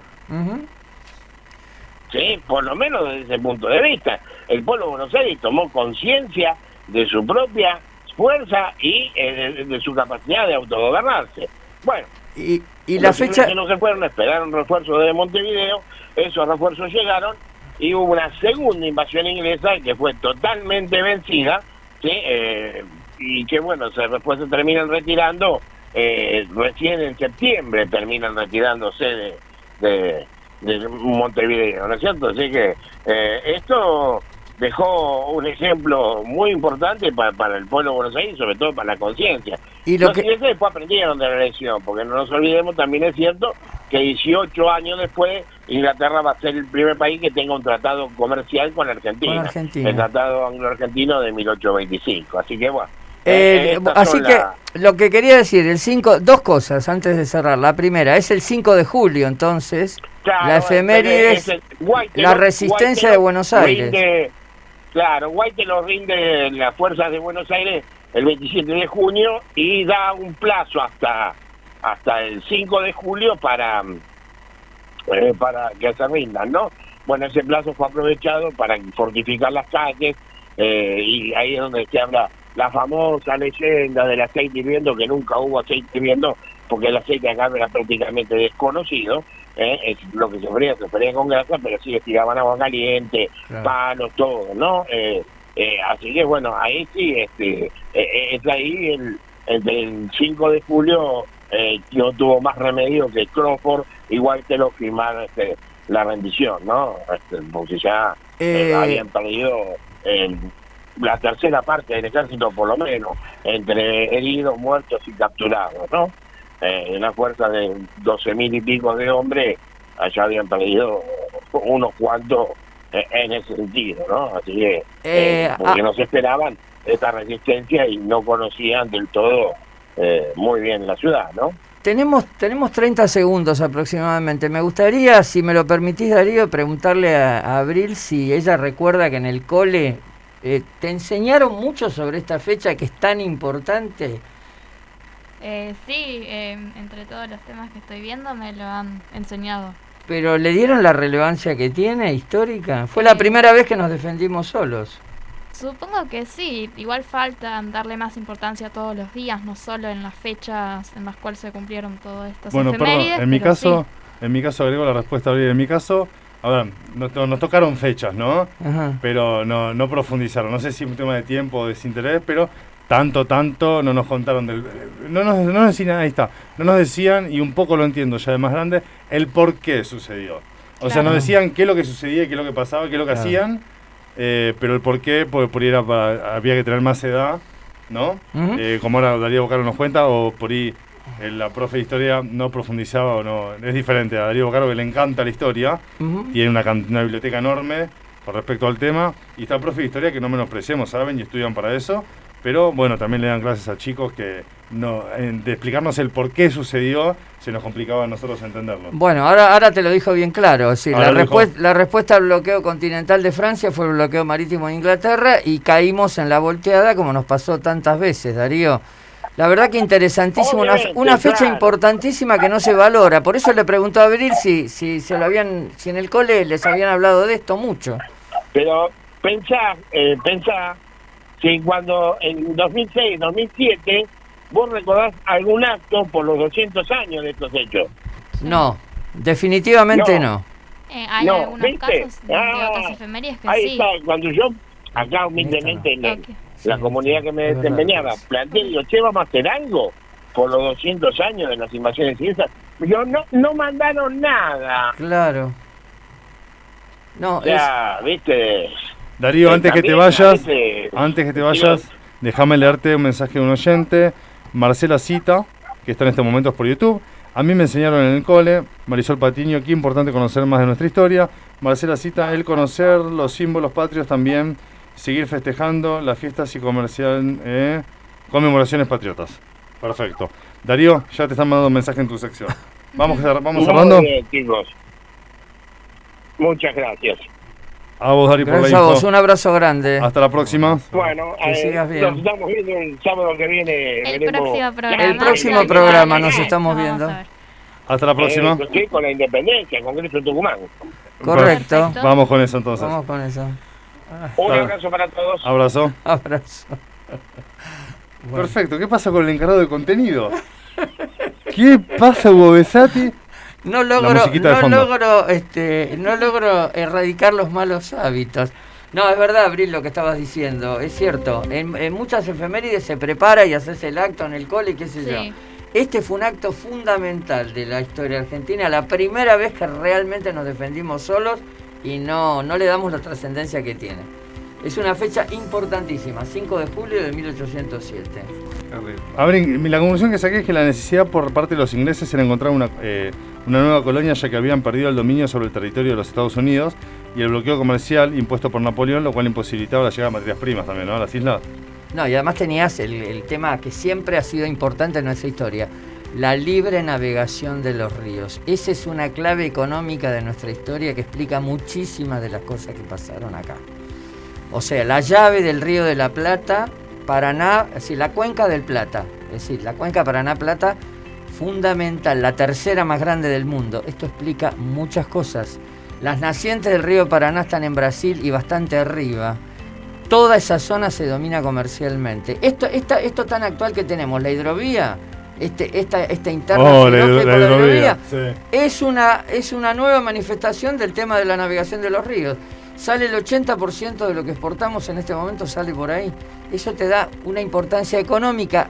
Sí, por lo menos desde ese punto de vista. El pueblo de Buenos Aires tomó conciencia de su propia fuerza y eh, de, de su capacidad de autogobernarse. Bueno, Y, y la los fecha ingleses no se fueron, esperaron refuerzos de Montevideo, esos refuerzos llegaron y hubo una segunda invasión inglesa que fue totalmente vencida, ¿sí? Eh, y que bueno, se, después se terminan retirando, eh, recién en septiembre terminan retirándose de, de, de Montevideo, ¿no es cierto? Así que eh, esto dejó un ejemplo muy importante para, para el pueblo de Buenos Aires, sobre todo para la conciencia. y lo Los que después aprendieron de la elección, porque no nos olvidemos, también es cierto que 18 años después Inglaterra va a ser el primer país que tenga un tratado comercial con Argentina. Con Argentina. El tratado anglo-argentino de 1825. Así que bueno. Eh, eh, estas así que la- lo que quería decir, el 5, dos cosas antes de cerrar. La primera es el 5 de julio, entonces, Claro, la efeméride es el- la lo- resistencia de Buenos Aires. rinde- claro, White lo rinde las fuerzas de Buenos Aires el 27 de junio y da un plazo hasta hasta el 5 de julio para eh, para que se rindan, ¿no? Bueno, ese plazo fue aprovechado para fortificar las calles eh, y ahí es donde se habla la famosa leyenda del aceite hirviendo, que nunca hubo aceite hirviendo porque el aceite acá era prácticamente desconocido. ¿eh? Es lo que se freía, se freía con grasa, pero sí le tiraban agua caliente, Claro. palos, todo, ¿no? Eh, eh, así que bueno, ahí sí, este, eh, eh, es ahí el, el 5 de julio eh, no tuvo más remedio que Crawford, igual que lo firmaron este, la rendición, ¿no? Este, porque ya Eh, habían perdido eh, la tercera parte del ejército, por lo menos, entre heridos, muertos y capturados, ¿no? Eh, una fuerza de 12 mil y pico de hombres, allá habían perdido unos cuantos eh, en ese sentido, ¿no? Así que, Eh, eh, porque ah. no se esperaban esta resistencia y no conocían del todo eh, muy bien la ciudad, ¿no? Tenemos, tenemos 30 segundos aproximadamente. Me gustaría, si me lo permitís, Darío, preguntarle a, a Abril si ella recuerda que en el cole eh, te enseñaron mucho sobre esta fecha que es tan importante. Eh, sí, eh, entre todos los temas que estoy viendo me lo han enseñado. Pero le dieron la relevancia que tiene histórica. Fue la primera vez que nos defendimos solos. Supongo que sí, igual falta darle más importancia todos los días, no solo en las fechas en las cuales se cumplieron todas estas Bueno, perdón, en mi caso, sí. en mi caso agrego la respuesta Abril. En mi caso, a ver, nos, nos tocaron fechas, ¿no? Ajá. Pero no, no profundizaron. No sé si es un tema de tiempo o desinterés, pero tanto, tanto no nos contaron del. No nos, no nos decían, ahí está. No nos decían, y un poco lo entiendo ya de más grande, el por qué sucedió. O sea, nos decían qué es lo que sucedía, qué es lo que pasaba, qué es lo que Claro. hacían, eh, pero el por qué, por, por ahí era para- había que tener más edad, ¿no? Eh, como ahora Darío Bocaro nos cuenta, o por ahí eh, la profe de historia no profundizaba o no. Es diferente a Darío Bocaro que le encanta la historia, Ujú. tiene una, una biblioteca enorme con respecto al tema, y está el profe de historia que no menospreciamos, ¿saben? Y estudian para eso, pero bueno, también le dan clases a chicos que no, en- de explicarnos el por qué sucedió, se nos complicaba a nosotros entenderlo. Bueno, ahora, ahora te lo dijo bien claro. Sí, la, lo dijo. respues- la respuesta al bloqueo continental de Francia fue el bloqueo marítimo de Inglaterra y caímos en la volteada como nos pasó tantas veces, Darío. La verdad que interesantísimo, una, Obviamente, una fecha claro. importantísima que no se valora. Por eso le preguntó a Abril si, si se lo habían, si en el cole les habían hablado de esto mucho. Pero pensá, eh, pensá si cuando en 2006, 2007, vos recordás algún acto por los 200 años de estos hechos. No, definitivamente no. No. Eh, hay No, algunos ¿viste? casos de, de Ah, otras efemérides que Ahí sí. está, cuando yo, acá humildemente, en el- Ok. La Sí, comunidad que me desempeñaba, planteé, digo, che, vamos a hacer algo por los 200 años de las invasiones civiles. Yo no, no mandaron nada. Claro. No, sea, viste. Darío, Eh, antes que te vayas, antes que te vayas, déjame leerte un mensaje de un oyente, Marcela Cita, que está en estos momentos por YouTube. A mí me enseñaron en el cole, Marisol Patiño, qué importante conocer más de nuestra historia. Marcela Cita, el conocer los símbolos patrios también, seguir festejando las fiestas y comercial, eh, conmemoraciones patriotas. Perfecto. Darío, ya te están mandando un mensaje en tu sección. Vamos, vamos cerrando. Muchas gracias. A vos, Darío, por la gracias a vos, info. un abrazo grande. Hasta la próxima. Bueno, Que eh, sigas bien. nos estamos viendo el sábado que viene. El veremos- próximo programa. El próximo programa nos estamos viendo. Hasta la próxima. Eh, sí, con la independencia, Congreso de Tucumán. Correcto. Perfecto. Vamos con eso entonces. Vamos con eso. Un Dale. abrazo para todos. Abrazo. Abrazo. Bueno. Perfecto. ¿Qué pasa con el encargado de contenido? ¿Qué pasa, Hugo Besati? No logro, no logro, este, no logro erradicar los malos hábitos. No, es verdad, Abril, lo que estabas diciendo. Es cierto. En, en muchas efemérides se prepara y haces el acto en el cole, qué sé Sí. yo. Este fue un acto fundamental de la historia argentina, la primera vez que realmente nos defendimos solos y no, no le damos la trascendencia que tiene. Es una fecha importantísima, 5 de julio de 1807. A ver, la conclusión que saqué es que la necesidad por parte de los ingleses era encontrar una, eh, una nueva colonia ya que habían perdido el dominio sobre el territorio de los Estados Unidos y el bloqueo comercial impuesto por Napoleón, lo cual imposibilitaba la llegada de materias primas también, ¿no? A las islas. No, y además tenías el, el tema que siempre ha sido importante en nuestra historia, la libre navegación de los ríos. Esa es una clave económica de nuestra historia que explica muchísimas de las cosas que pasaron acá. O sea, la llave del río de la Plata, Paraná, es la cuenca del Plata, es decir, la cuenca Paraná-Plata, fundamental, la tercera más grande del mundo. Esto explica muchas cosas. Las nacientes del río Paraná están en Brasil y bastante arriba toda esa zona se domina comercialmente. Esto, esta, esto tan actual que tenemos, la hidrovía, este, esta, esta interna Oh, la, hidrovía, Sí. es una, es una nueva manifestación del tema de la navegación de los ríos. Sale el 80% de lo que exportamos en este momento, sale por ahí. Eso te da una importancia económica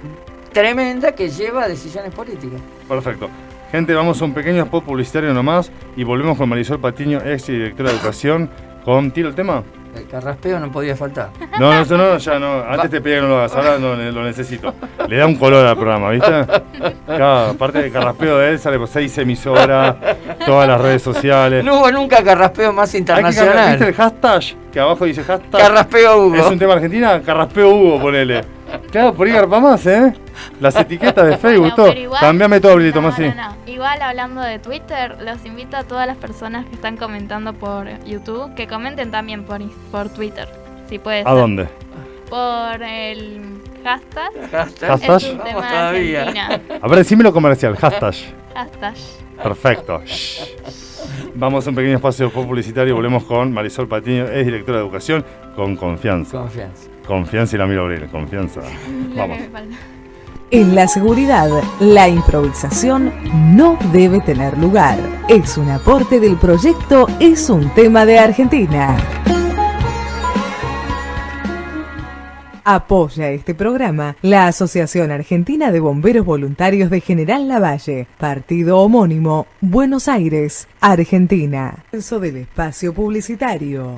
tremenda que lleva a decisiones políticas. Perfecto. Gente, vamos a un pequeño spot publicitario nomás y volvemos con Marisol Patiño, ex directora de educación, con... ¿Tiro el tema? El carraspeo no podía faltar. No, no, eso no, ya no. Antes te pedía que no lo hagas, ahora no, lo necesito. Le da un color al programa, ¿viste? Claro, aparte del carraspeo de él, sale por seis emisoras, todas las redes sociales. No hubo nunca carraspeo más Hay que cambiar, internacional. ¿Viste el hashtag? Que abajo dice hashtag. Carraspeo Hugo. Es un tema argentina, carraspeo Hugo, ponele. Claro, por ahí garpa más, ¿eh? Las etiquetas de Facebook, No, todo. igual- Cambiame todo, Brito, No, más así. no, no. Igual hablando de Twitter, los invito a todas las personas que están comentando por YouTube que comenten también por, por Twitter. Si puede ¿A ser. dónde? Por el hashtag. Hashtag. Hashtag. Vamos todavía. Argentina. A ver, decímelo comercial, hashtag. Hashtag. Perfecto. Shh. Vamos a un pequeño espacio publicitario y volvemos con Marisol Patiño, es directora de educación, con confianza. Confianza. Confianza y la miro abrir, confianza. Vamos. En la seguridad, la improvisación no debe tener lugar. Es un aporte del proyecto Es un tema de Argentina. Apoya este programa la Asociación Argentina de Bomberos Voluntarios de General Lavalle, partido homónimo, Buenos Aires, Argentina. Eso del espacio publicitario.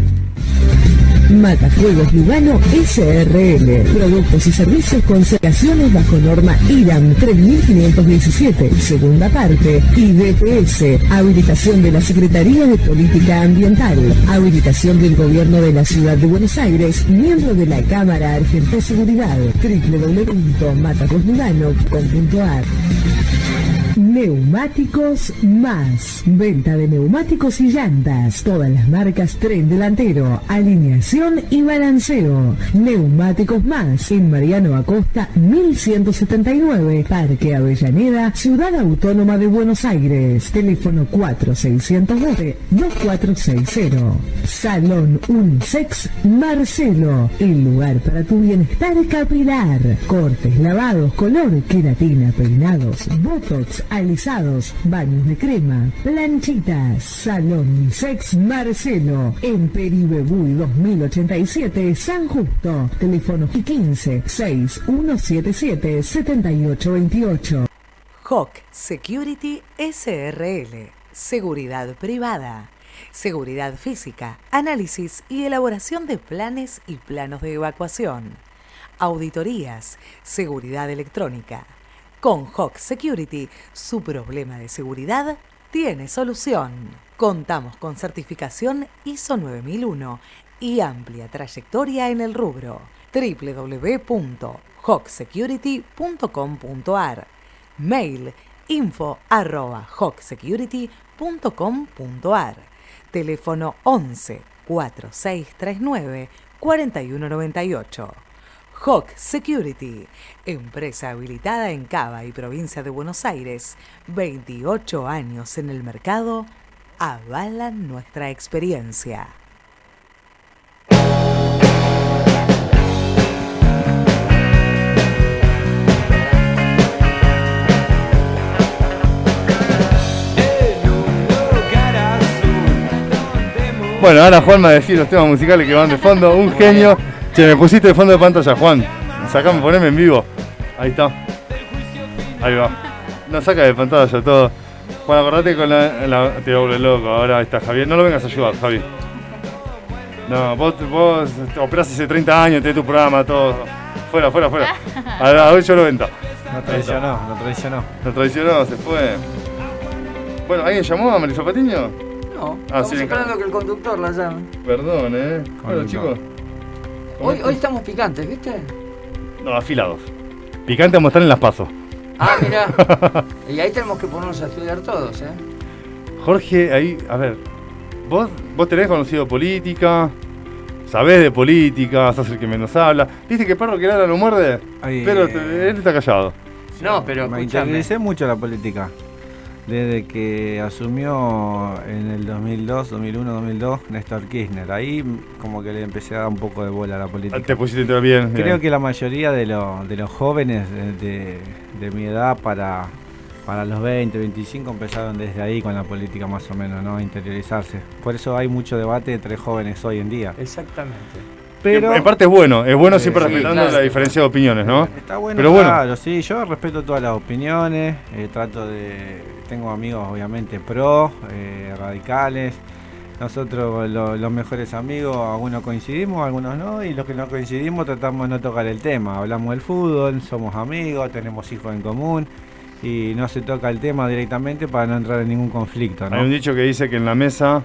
Matafuegos Lugano SRL. Productos y servicios con certificaciones bajo norma IRAM 3517, segunda parte. Y DPS. Habilitación de la Secretaría de Política Ambiental. Habilitación del Gobierno de la Ciudad de Buenos Aires. Miembro de la Cámara Argentina de Seguridad. www.matafuegoslugano.com.ar Neumáticos Más. Venta de neumáticos y llantas. Todas las marcas tren delantero, alineación y balanceo. Neumáticos Más. En Mariano Acosta 1179. Parque Avellaneda, Ciudad Autónoma de Buenos Aires. Teléfono 4612-2460. Salón Unisex Marcelo. El lugar para tu bienestar capilar. Cortes, lavados, color, queratina, peinados, botox, alisados, baños de crema, planchitas. Salón Unisex Marcelo. En Peribebuy 2087, San Justo. Teléfono 15 6177 7828. Hawk Security SRL. Seguridad privada. Seguridad física, análisis y elaboración de planes y planos de evacuación. Auditorías, seguridad electrónica. Con Hawk Security, su problema de seguridad tiene solución. Contamos con certificación ISO 9001 y amplia trayectoria en el rubro. www.hawksecurity.com.ar Mail info arroba hawksecurity.com.ar Teléfono 11 4639 4198. Hawk Security, empresa habilitada en Cava y provincia de Buenos Aires, 28 años en el mercado, avalan nuestra experiencia. Bueno, ahora Juan va decir los temas musicales que van de fondo. Un genio. Che, me pusiste de fondo de pantalla, Juan. Sacame, poneme en vivo. Ahí está. Ahí va. No saca de pantalla todo. Juan, acordate con la, la- Te vuelve loco. Ahora ahí está Javier. No lo vengas a ayudar, Javi. No, vos, vos operás hace 30 años, tenés tu programa, todo. Fuera, fuera, fuera. A, a ver, yo lo vento. No traicionó, no traicionó. Lo traicionó, se fue. Bueno, ¿alguien llamó a Marisol Patiño? No, Ah, estamos sí, esperando que el conductor la llame. Perdón, eh. Bueno, chicos. Hoy, hoy estamos picantes, ¿viste? No, afilados. Picante vamos a estar en las pasos. Ah, mira. y ahí tenemos que ponernos a estudiar todos, ¿eh? Jorge, ahí, a ver. Vos, vos tenés conocido política, sabés de política, sos el que menos habla. ¿Viste que perro que ladra no muerde? Ay, Pero eh. te- él está callado. No, pero Me escúchame. interesé mucho la política. Desde que asumió en el 2002, 2001, 2002 Néstor Kirchner. Ahí como que le empecé a dar un poco de bola a la política. Te pusiste todo bien. Creo bien. que la mayoría de, lo- de los jóvenes de, de- de mi edad para, para los 20, 25 empezaron desde ahí con la política más o menos, ¿no? A interiorizarse. Por eso hay mucho debate entre jóvenes hoy en día. Exactamente. Pero en parte es bueno, es bueno siempre sí, respetando claro. la diferencia de opiniones, ¿no? Está bueno, Pero bueno. claro, sí, yo respeto todas las opiniones, eh, trato de... Tengo amigos obviamente pro, eh, radicales, nosotros lo- los mejores amigos, algunos coincidimos, algunos no, y los que no coincidimos tratamos de no tocar el tema, hablamos del fútbol, somos amigos, tenemos hijos en común, y no se toca el tema directamente para no entrar en ningún conflicto, ¿no? Hay un dicho que dice que en la mesa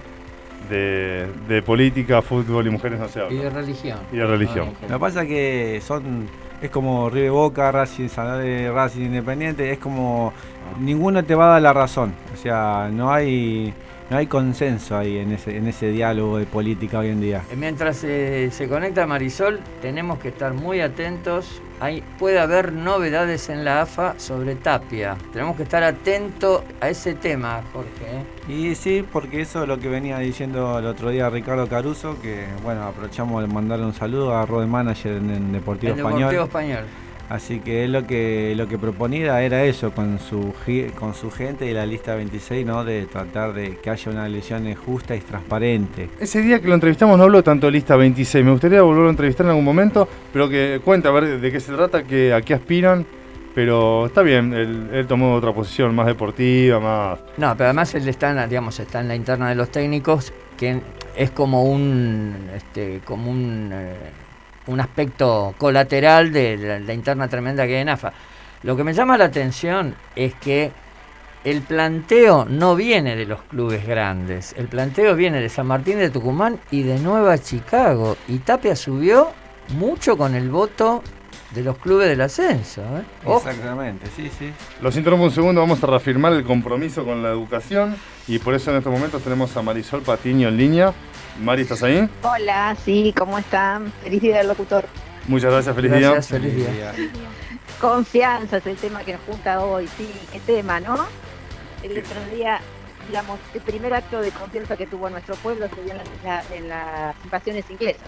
de, de política, fútbol y mujeres no se Y de religión. Y de religión. Ah, Lo que pasa es que son es como River Boca, Racing, Racing Independiente, es como ninguno te va a dar la razón. O sea, no hay no hay consenso ahí en ese en ese diálogo de política hoy en día. Eh, Mientras eh, se conecta Marisol, tenemos que estar muy atentos. Puede haber novedades en la AFA sobre Tapia. Tenemos que estar atentos a ese tema, Jorge. ¿eh? Y sí, porque eso es lo que venía diciendo el otro día Ricardo Caruso, que bueno, aprovechamos de mandarle un saludo a Road Manager en, en Deportivo El Español. Deportivo Español. Así que él lo que lo que proponía era eso con su con su gente y la lista 26, ¿no? De tratar de que haya una elección justa y transparente. Ese día que lo entrevistamos no habló tanto de lista 26. Me gustaría volverlo a entrevistar en algún momento, pero que cuente a ver de qué se trata, que, a qué aspiran. Pero está bien, él, él tomó otra posición más deportiva, más... No, pero además él está en la, digamos, está en la interna de los técnicos, que es como un, este, como un, eh, un aspecto colateral de la, interna tremenda que hay en AFA. Lo que me llama la atención es que el planteo no viene de los clubes grandes, el planteo viene de San Martín de Tucumán y de Nueva Chicago. Y Tapia subió mucho con el voto de los clubes del ascenso. ¿eh? Exactamente, sí, sí. Los interrumpo un segundo, vamos a reafirmar el compromiso con la educación y por eso en estos momentos tenemos a Marisol Patiño en línea. Mari, ¿estás ahí? Hola, sí, ¿cómo están? Feliz día del locutor. Muchas gracias, feliz Gracias, día. feliz día. Confianza es el tema que nos junta hoy, sí, qué tema, ¿no? El otro día, digamos, el primer acto de confianza que tuvo nuestro pueblo se dio en, la- en las invasiones inglesas.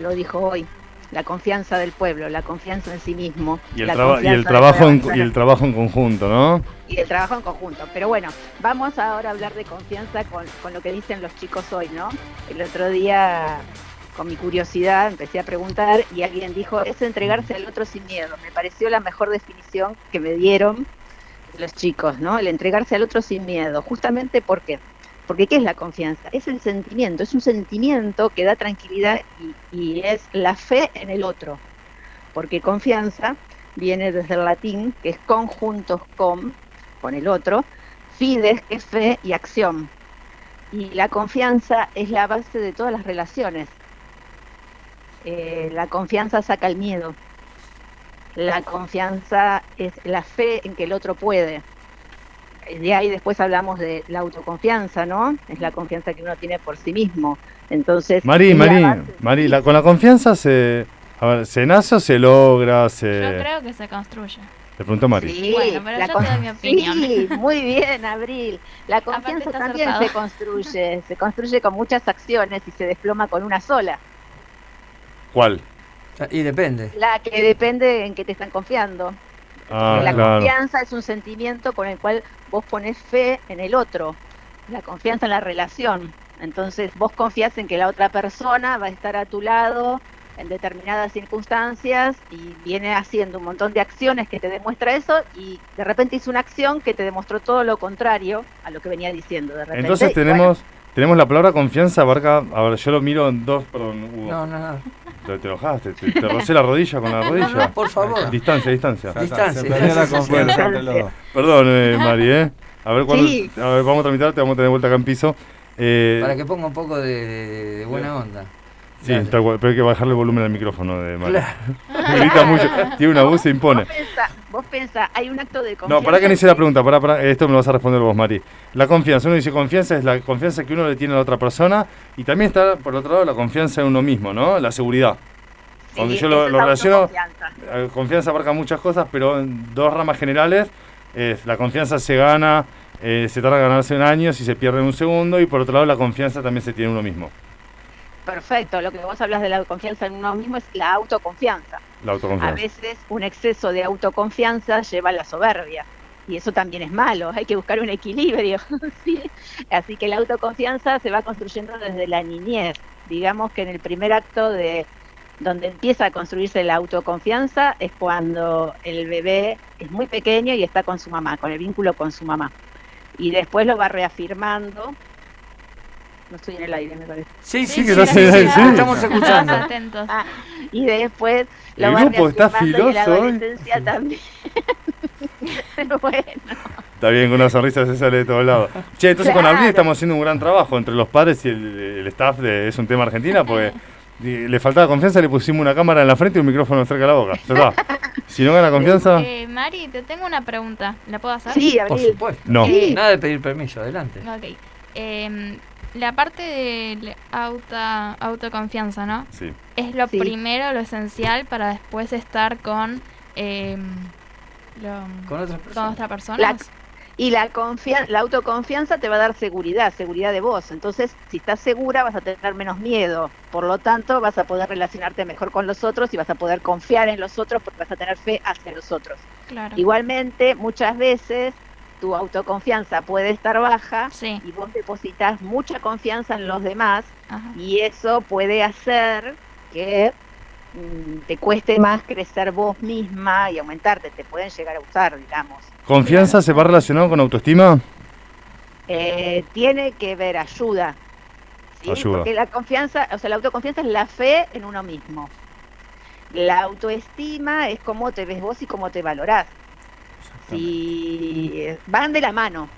Lo dijo hoy, la confianza del pueblo, la confianza en sí mismo. Y el, la traba- y el trabajo en, y el trabajo en conjunto, ¿no? y el trabajo en conjunto. Pero bueno, vamos ahora a hablar de confianza con, con lo que dicen los chicos hoy, ¿no? El otro día, con mi curiosidad, empecé a preguntar y alguien dijo, es entregarse al otro sin miedo. Me pareció la mejor definición que me dieron los chicos, ¿no? El entregarse al otro sin miedo. Justamente ¿por qué? Porque ¿qué es la confianza? Es el sentimiento, es un sentimiento que da tranquilidad y, es la fe en el otro. Porque confianza viene desde el latín, que es conjuntos con, con el otro, fides, que es fe y acción. Y la confianza es la base de todas las relaciones. Eh, la confianza saca el miedo. La confianza es la fe en que el otro puede. De ahí después hablamos de la autoconfianza, ¿no? Es la confianza que uno tiene por sí mismo. Entonces, la Mari, base- Mari, la- con la confianza se... A ver, ¿se nace o se logra? Se... Yo creo que se construye. Le pregunto a Mari. Sí, Bueno, pero la yo con- te doy mi opinión. Sí, muy bien, Abril. La confianza también acertado. se construye, se construye con muchas acciones y se desploma con una sola. ¿Cuál? Y depende. La que depende en que te están confiando. Ah, la claro. confianza es un sentimiento con el cual vos pones fe en el otro. La confianza en la relación. Entonces vos confías en que la otra persona va a estar a tu lado en determinadas circunstancias y viene haciendo un montón de acciones que te demuestra eso y de repente hizo una acción que te demostró todo lo contrario a lo que venía diciendo. De repente, Entonces tenemos, tenemos la palabra confianza, abarca... A ver, yo lo miro en dos... Perdón, Hugo. No, no, no. Te, te enojaste, te, te rocé la rodilla con la rodilla. Por favor. Distancia, distancia. Distancia, se perdió la distancia. confianza entre los dos. Perdón, eh, Mari, ¿eh? A ver, cuando, Sí. a ver, vamos a tramitar, te vamos a tener vuelta acá en piso. Eh, Para que ponga un poco de, de- de buena onda. Sí, Dale. tal cual, pero hay que bajarle el volumen al micrófono de Mari. Claro. Grita mucho, tiene una voz, se impone. Vos pensá, vos pensá, hay un acto de confianza. No, para que no hice la pregunta, para, para, esto me lo vas a responder vos, Mari. La confianza, uno dice confianza es la confianza que uno le tiene a la otra persona y también está, por otro lado, la confianza en uno mismo, ¿no? La seguridad. Sí, Cuando yo lo, relaciono, eh, confianza abarca muchas cosas, pero en dos ramas generales, es la confianza se gana, eh, se tarda en ganarse en años y se pierde en un segundo, y por otro lado la confianza también se tiene en uno mismo, Perfecto, lo que vos hablas de la confianza en uno mismo es la autoconfianza. la A autoconfianza. veces un exceso de autoconfianza lleva a la soberbia. y eso también es malo, hay que buscar un equilibrio. ¿sí? Así que la autoconfianza se va construyendo desde la niñez. Digamos que en el primer acto de donde empieza a construirse la autoconfianza es cuando el bebé es muy pequeño y está con su mamá, con el vínculo con su mamá. Y después lo va reafirmando. No estoy en el aire, me parece. Sí, Sí, sí, que sí, no sí, se- sí, sí. estamos escuchando. atentos. Ah, y después lo El grupo está filoso hoy. también. bueno, Está bien, con una sonrisa se sale de todos lados. Che, entonces con Claro. Abril estamos haciendo un gran trabajo entre los padres y el, el staff de Es un tema Argentina, porque le faltaba confianza, le pusimos una cámara en la frente y un micrófono cerca de la boca. Ya está. Si no gana confianza, Eh, Mari, te tengo una pregunta. ¿La puedo hacer? sí, Por Abril. supuesto. no. Sí. Nada de pedir permiso, adelante. Ok. Em, la parte de la auta, autoconfianza, ¿no? Sí. Es lo Sí. primero, lo esencial para después estar con, em, lo- Con otras con personas. otras personas. La- Y la, confia- la autoconfianza te va a dar seguridad, seguridad de vos. Entonces, si estás segura, vas a tener menos miedo. Por lo tanto, vas a poder relacionarte mejor con los otros y vas a poder confiar en los otros porque vas a tener fe hacia los otros. Claro. Igualmente, muchas veces tu autoconfianza puede estar baja Sí. y vos depositas mucha confianza en los demás Ajá. y eso puede hacer que mm, te cueste más crecer vos misma y aumentarte. Te pueden llegar a usar, digamos. ¿Confianza se va relacionado con autoestima? Eh, tiene que ver ayuda. ¿sí? Ayuda. Porque la confianza, o sea, la autoconfianza es la fe en uno mismo. La autoestima es cómo te ves vos y cómo te valorás. Si van de la mano,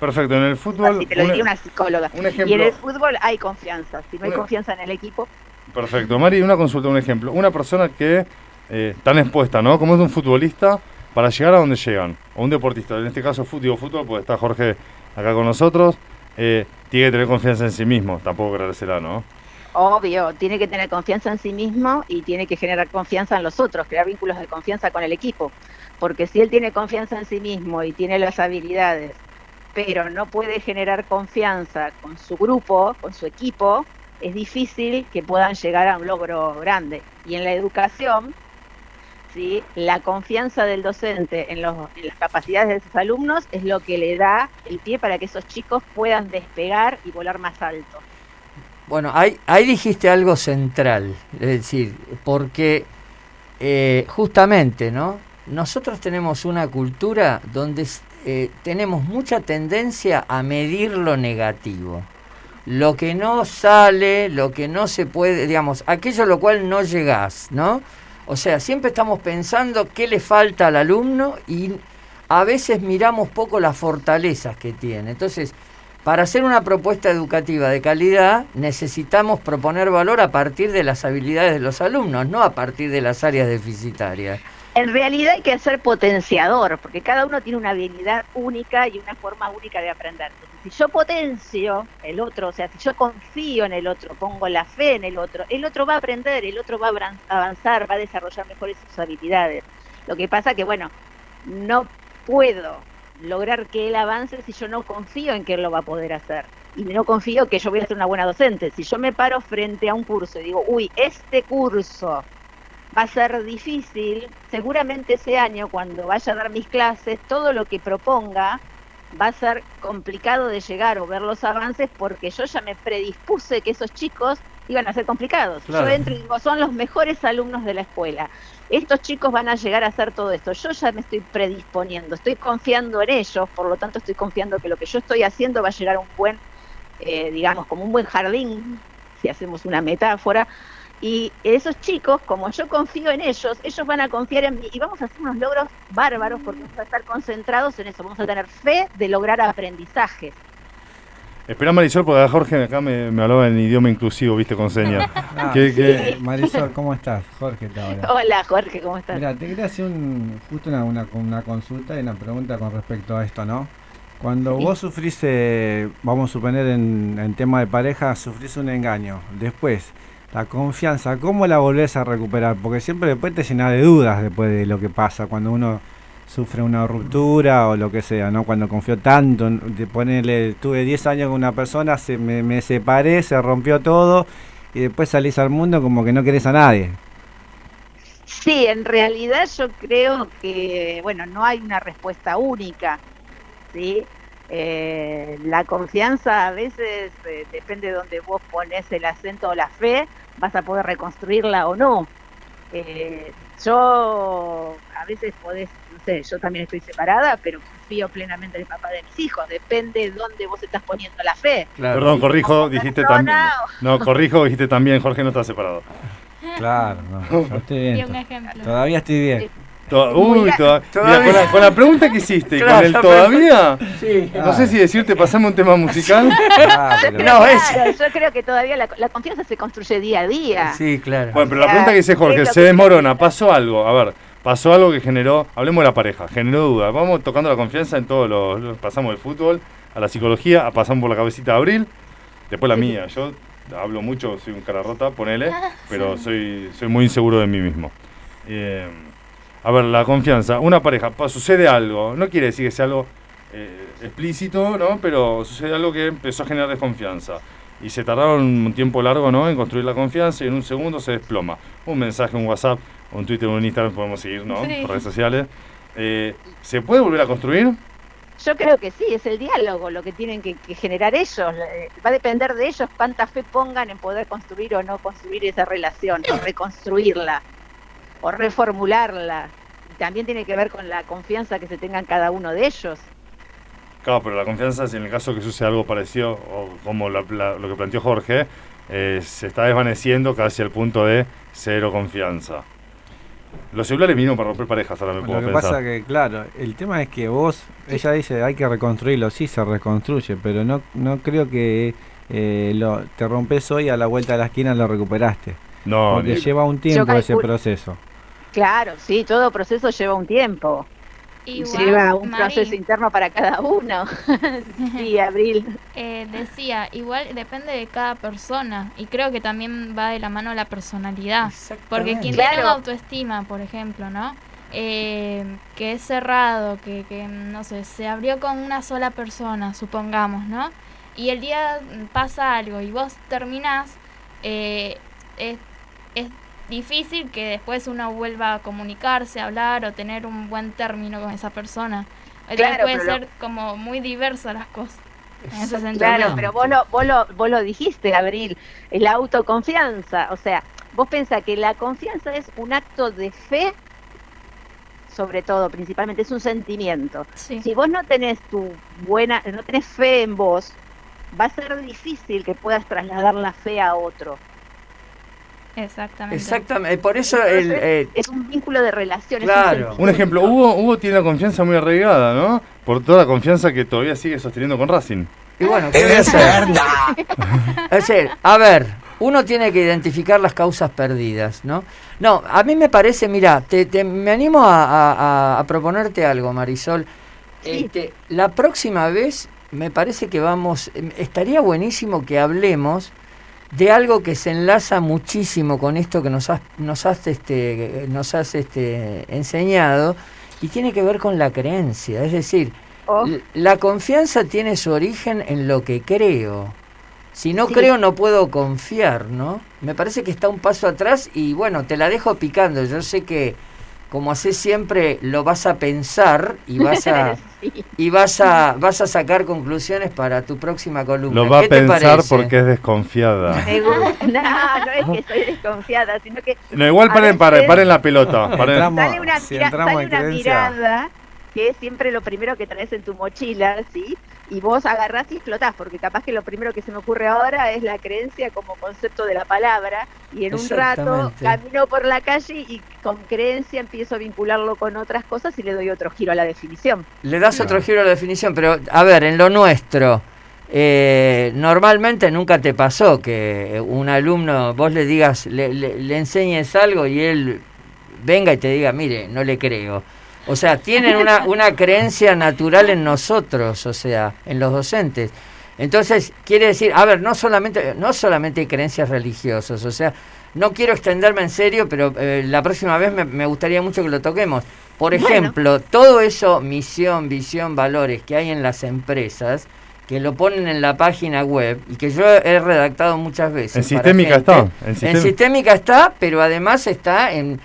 Perfecto, en el fútbol. así te lo diría una psicóloga. un Y en ejemplo. el fútbol hay confianza. Si no hay Una- confianza en el equipo, Perfecto. Mari, una consulta, un ejemplo. Una persona que eh, tan expuesta, ¿no? Como es un futbolista, para llegar a donde llegan. O un deportista, en este caso fútbol, fútbol, porque está Jorge acá con nosotros. eh, tiene que tener confianza en sí mismo, tampoco creérsela, ¿no? obvio, tiene que tener confianza en sí mismo y tiene que generar confianza en los otros, crear vínculos de confianza con el equipo. Porque si él tiene confianza en sí mismo y tiene las habilidades, pero no puede generar confianza con su grupo, con su equipo, es difícil que puedan llegar a un logro grande. Y en la educación, ¿sí? la confianza del docente en, los, las capacidades de sus alumnos es lo que le da el pie para que esos chicos puedan despegar y volar más alto. Bueno, ahí, ahí dijiste algo central, es decir, porque eh, justamente, ¿no? Nosotros tenemos una cultura donde eh, tenemos mucha tendencia a medir lo negativo. Lo que no sale, lo que no se puede, digamos, aquello a lo cual no llegás, ¿no? O sea, siempre estamos pensando qué le falta al alumno y a veces miramos poco las fortalezas que tiene. Entonces, para hacer una propuesta educativa de calidad, necesitamos proponer valor a partir de las habilidades de los alumnos, no a partir de las áreas deficitarias. En realidad hay que ser potenciador, porque cada uno tiene una habilidad única y una forma única de aprender. Si yo potencio el otro, o sea, si yo confío en el otro, pongo la fe en el otro, el otro va a aprender, el otro va a avanzar, va a desarrollar mejores sus habilidades. Lo que pasa que, bueno, no puedo lograr que él avance si yo no confío en que él lo va a poder hacer. Y no confío que yo voy a ser una buena docente. Si yo me paro frente a un curso y digo, uy, este curso va a ser difícil, seguramente ese año cuando vaya a dar mis clases, todo lo que proponga va a ser complicado de llegar o ver los avances porque yo ya me predispuse que esos chicos iban a ser complicados. Claro. Yo entro y digo, son los mejores alumnos de la escuela. Estos chicos van a llegar a hacer todo esto. Yo ya me estoy predisponiendo, estoy confiando en ellos, por lo tanto estoy confiando que lo que yo estoy haciendo va a llegar a un buen, eh, digamos, como un buen jardín, si hacemos una metáfora, y esos chicos, como yo confío en ellos, ellos van a confiar en mí y vamos a hacer unos logros bárbaros porque vamos a estar concentrados en eso, vamos a tener fe de lograr aprendizajes. Espera Marisol, porque Jorge acá me, me hablaba en idioma inclusivo, viste, con señas. Ah, ¿Qué- qué? Marisol, ¿cómo estás? Jorge te habla. Hola Jorge, ¿cómo estás? Mira, te quería hacer un, justo una, una, una consulta y una pregunta con respecto a esto, ¿no? Cuando Sí. vos sufrís, eh, vamos a suponer en, en tema de pareja, sufrís un engaño, después, la confianza, ¿cómo la volvés a recuperar? Porque siempre después te llena de dudas después de lo que pasa, cuando uno sufre una ruptura o lo que sea, ¿no? Cuando confió tanto, de ponerle, tuve 10 años con una persona, se, me, me separé, se rompió todo y después salís al mundo como que no querés a nadie. Sí, en realidad yo creo que, bueno, no hay una respuesta única, ¿sí? Eh, la confianza a veces eh, depende de donde vos pones el acento o la fe, vas a poder reconstruirla o no. Eh, yo a veces podés, no sé, yo también estoy separada, pero confío plenamente en el papá de mis hijos, depende de dónde vos estás poniendo la fe. Claro. Perdón, corrijo, dijiste también. No, corrijo, dijiste también, Jorge no está separado. Claro, no, yo estoy Y bien. un ejemplo. Todavía estoy bien. To- Uy, toda- Todavía. mira, con, la, con la pregunta que hiciste, y Claro, con el todavía, Sí. no sé si decirte pasame un tema musical. Ah, pero- No, es. Claro, yo creo que todavía la, la confianza se construye día a día. Sí, claro. Bueno, pero la pregunta que dice Jorge, se desmorona, pasó algo, a ver, pasó algo que generó, hablemos de la pareja, generó duda. Vamos tocando la confianza en todos los, los- pasamos del fútbol a la psicología, a pasamos por la cabecita de Abril, después la mía. Yo hablo mucho, soy un cara rota, ponele, pero soy, soy muy inseguro de mí mismo. Eh, a ver, la confianza, una pareja, pa- sucede algo, no quiere decir que sea algo eh, explícito, ¿no? Pero sucede algo que empezó a generar desconfianza. Y se tardaron un tiempo largo, ¿no? En construir la confianza y en un segundo se desploma. Un mensaje, un WhatsApp, un Twitter, un Instagram, podemos seguir, ¿no? Sí. Por redes sociales. Eh, ¿Se puede volver a construir? Yo creo que sí, es el diálogo lo que tienen que, que generar ellos. Eh, Va a depender de ellos cuánta fe pongan en poder construir o no construir esa relación, o reconstruirla, o reformularla. También tiene que ver con la confianza que se tengan cada uno de ellos. Claro, pero la confianza, si en el caso que suceda algo parecido, o como la- la- lo que planteó Jorge, eh, se está desvaneciendo casi al punto de cero confianza. Los celulares vinieron para romper parejas, ahora me Lo puedo que pensar. pasa que, claro, el tema es que vos, ella dice hay que reconstruirlo, sí se reconstruye, pero no, no creo que eh, lo, te rompes hoy a la vuelta de la esquina lo recuperaste. no, porque ni- lleva un tiempo ese proceso. Claro, sí, todo proceso lleva un tiempo. Igual, lleva un Mari, proceso interno para cada uno. sí, Abril. eh, decía, igual depende de cada persona y creo que también va de la mano la personalidad. Porque quien tiene una autoestima, por ejemplo, ¿no? Eh, que es cerrado, que, que, no sé, se abrió con una sola persona, supongamos, ¿no? Y el día pasa algo y vos terminás, eh, es, es difícil que después uno vuelva a comunicarse, a hablar o tener un buen término con esa persona. Claro, puede lo- ser como muy diversas las cosas. En ese sentido. Claro, pero vos lo, vos, lo, vos lo dijiste, Abril, la autoconfianza. O sea, vos pensás que la confianza es un acto de fe, sobre todo, principalmente, es un sentimiento. Sí. Si vos no tenés tu buena, no tenés fe en vos, va a ser difícil que puedas trasladar la fe a otro. Exactamente. Exactamente, por eso el... Eh, es un vínculo de relación. Claro. Un ejemplo, Hugo, Hugo tiene la confianza muy arraigada, ¿no? Por toda la confianza que todavía sigue sosteniendo con Racing. y bueno, ¿qué voy a hacer? Es decir, a ver, uno tiene que identificar las causas perdidas, ¿no? No, a mí me parece, mira, te, te- me animo a, a- a- a proponerte algo, Marisol. Sí. Este, la próxima vez me parece que vamos, em, estaría buenísimo que hablemos de algo que se enlaza muchísimo con esto que nos has, nos has, este, nos has este, enseñado y tiene que ver con la creencia, es decir, Oh, La confianza tiene su origen en lo que creo. Si no Sí. creo no puedo confiar, ¿no? Me parece que está un paso atrás y bueno, te la dejo picando. Yo sé que como haces siempre lo vas a pensar y vas a sí. y vas a vas a sacar conclusiones para tu próxima columna. Lo va a ¿Qué te pensar parece? porque es desconfiada. Me gusta. No, no es que estoy desconfiada, sino que No, igual paren, paren, paren la pelota. paren. Entramos- sale una, si entramos sale en una mirada que es siempre lo primero que traes en tu mochila, ¿sí? Y vos agarrás y explotás, porque capaz que lo primero que se me ocurre ahora es la creencia como concepto de la palabra, y en un rato camino por la calle y con creencia empiezo a vincularlo con otras cosas y le doy otro giro a la definición. Le das otro giro a la definición, pero a ver, en lo nuestro, eh, normalmente nunca te pasó que un alumno, vos le digas, le, le- le enseñes algo y él venga y te diga, mire, no le creo. O sea, tienen una, una creencia natural en nosotros, o sea, en los docentes. Entonces, quiere decir, a ver, no solamente, no solamente hay creencias religiosas, o sea, no quiero extenderme en serio, pero eh, la próxima vez me, me gustaría mucho que lo toquemos. Por Bueno. ejemplo, todo eso, misión, visión, valores que hay en las empresas, que lo ponen en la página web y que yo he redactado muchas veces. En Sistémica gente. está, en En. Sistémica está, pero además está en,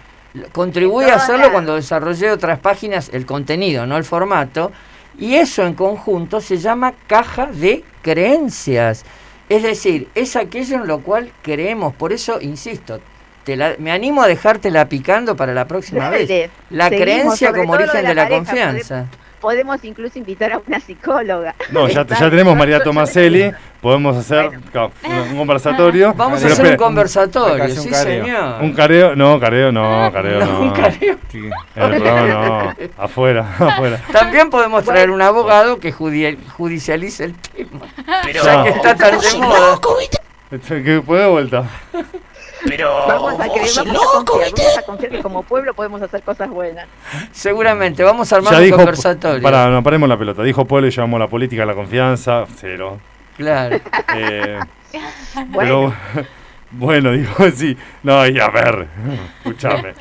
Contribuí a hacerlo cuando desarrollé otras páginas, el contenido, no el formato. Y eso en conjunto se llama caja de creencias. Es decir, es aquello en lo cual creemos. Por eso, insisto, te la- me animo a dejártela picando para la próxima Dale. vez. La creencia como origen de de la la pareja, confianza. Podemos incluso invitar a una psicóloga. No, ya, ya tenemos María Tomaselli, podemos hacer un, un conversatorio. Vamos a hacer un conversatorio, un sí careo. señor. un careo, no, careo no, careo no. un careo. Sí. El no, afuera, afuera. También podemos traer un abogado que judi- judicialice el tema. Pero, Ya que está tan de moda. Este, Que puede de vuelta. Pero Vamos a, creer, vos sos vamos a loco, confiar, ¿viste? vamos a confiar que como pueblo podemos hacer cosas buenas. Seguramente, vamos a armar Ya un dijo, conversatorio. para, no paremos la pelota. Dijo Pueblo y llevamos la política a la confianza, cero. Claro. Eh, Bueno, Pero bueno, digo, sí. No, y a ver, escúchame.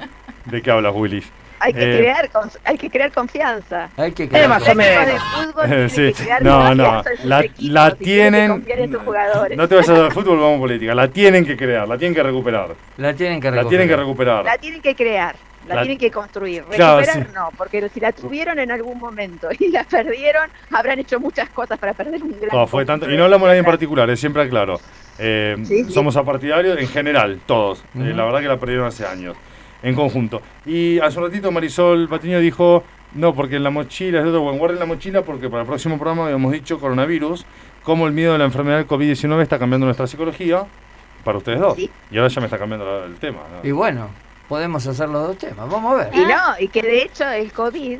¿De qué hablas, Willis? Hay que eh, crear, hay que crear confianza. Hay que Eh, crear más o Los menos. equipos de fútbol tienen Sí, que crear no, no, la- equipos la y tienen en sus jugadores. No te vayas al fútbol, vamos a política. La tienen que crear, la tienen que recuperar. La tienen que La tienen que recuperar. La tienen que crear, la, La- tienen que construir. Claro, Recuperar sí. no, porque si la tuvieron en algún momento y la perdieron, habrán hecho muchas cosas para perder un gran No, fue tanto. Y no hablamos de nadie en particular, eh, siempre aclaro. Eh, Sí, sí. Somos apartidarios en general, todos. Eh, la verdad que la perdieron hace años, en conjunto. Y hace un ratito Marisol Patiño dijo, no, porque en la mochila, es de otro, bueno, guarden la mochila porque para el próximo programa habíamos dicho coronavirus, cómo el miedo de la enfermedad del COVID-19 está cambiando nuestra psicología para ustedes dos. Sí. Y ahora ya me está cambiando el tema. ¿no? Y bueno, podemos hacer los dos temas. Vamos a ver. Y no, y que de hecho el COVID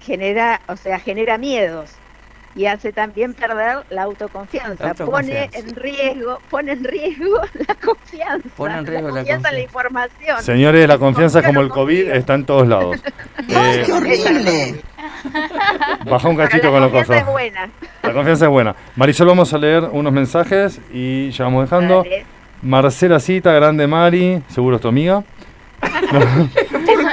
genera, o sea, genera miedos y hace también perder la autoconfianza, La autoconfianza. pone en riesgo, pone en riesgo la confianza, Pone en riesgo la confianza en la confianza. información. Señores, la confianza como el COVID está en todos lados. Eh, ¡Qué horrible! baja un cachito la con los confianza es cosas. buena. La confianza es buena. Marisol, vamos a leer unos mensajes y ya vamos dejando. Dale. Marcela Cita, grande Mari, seguro es tu amiga.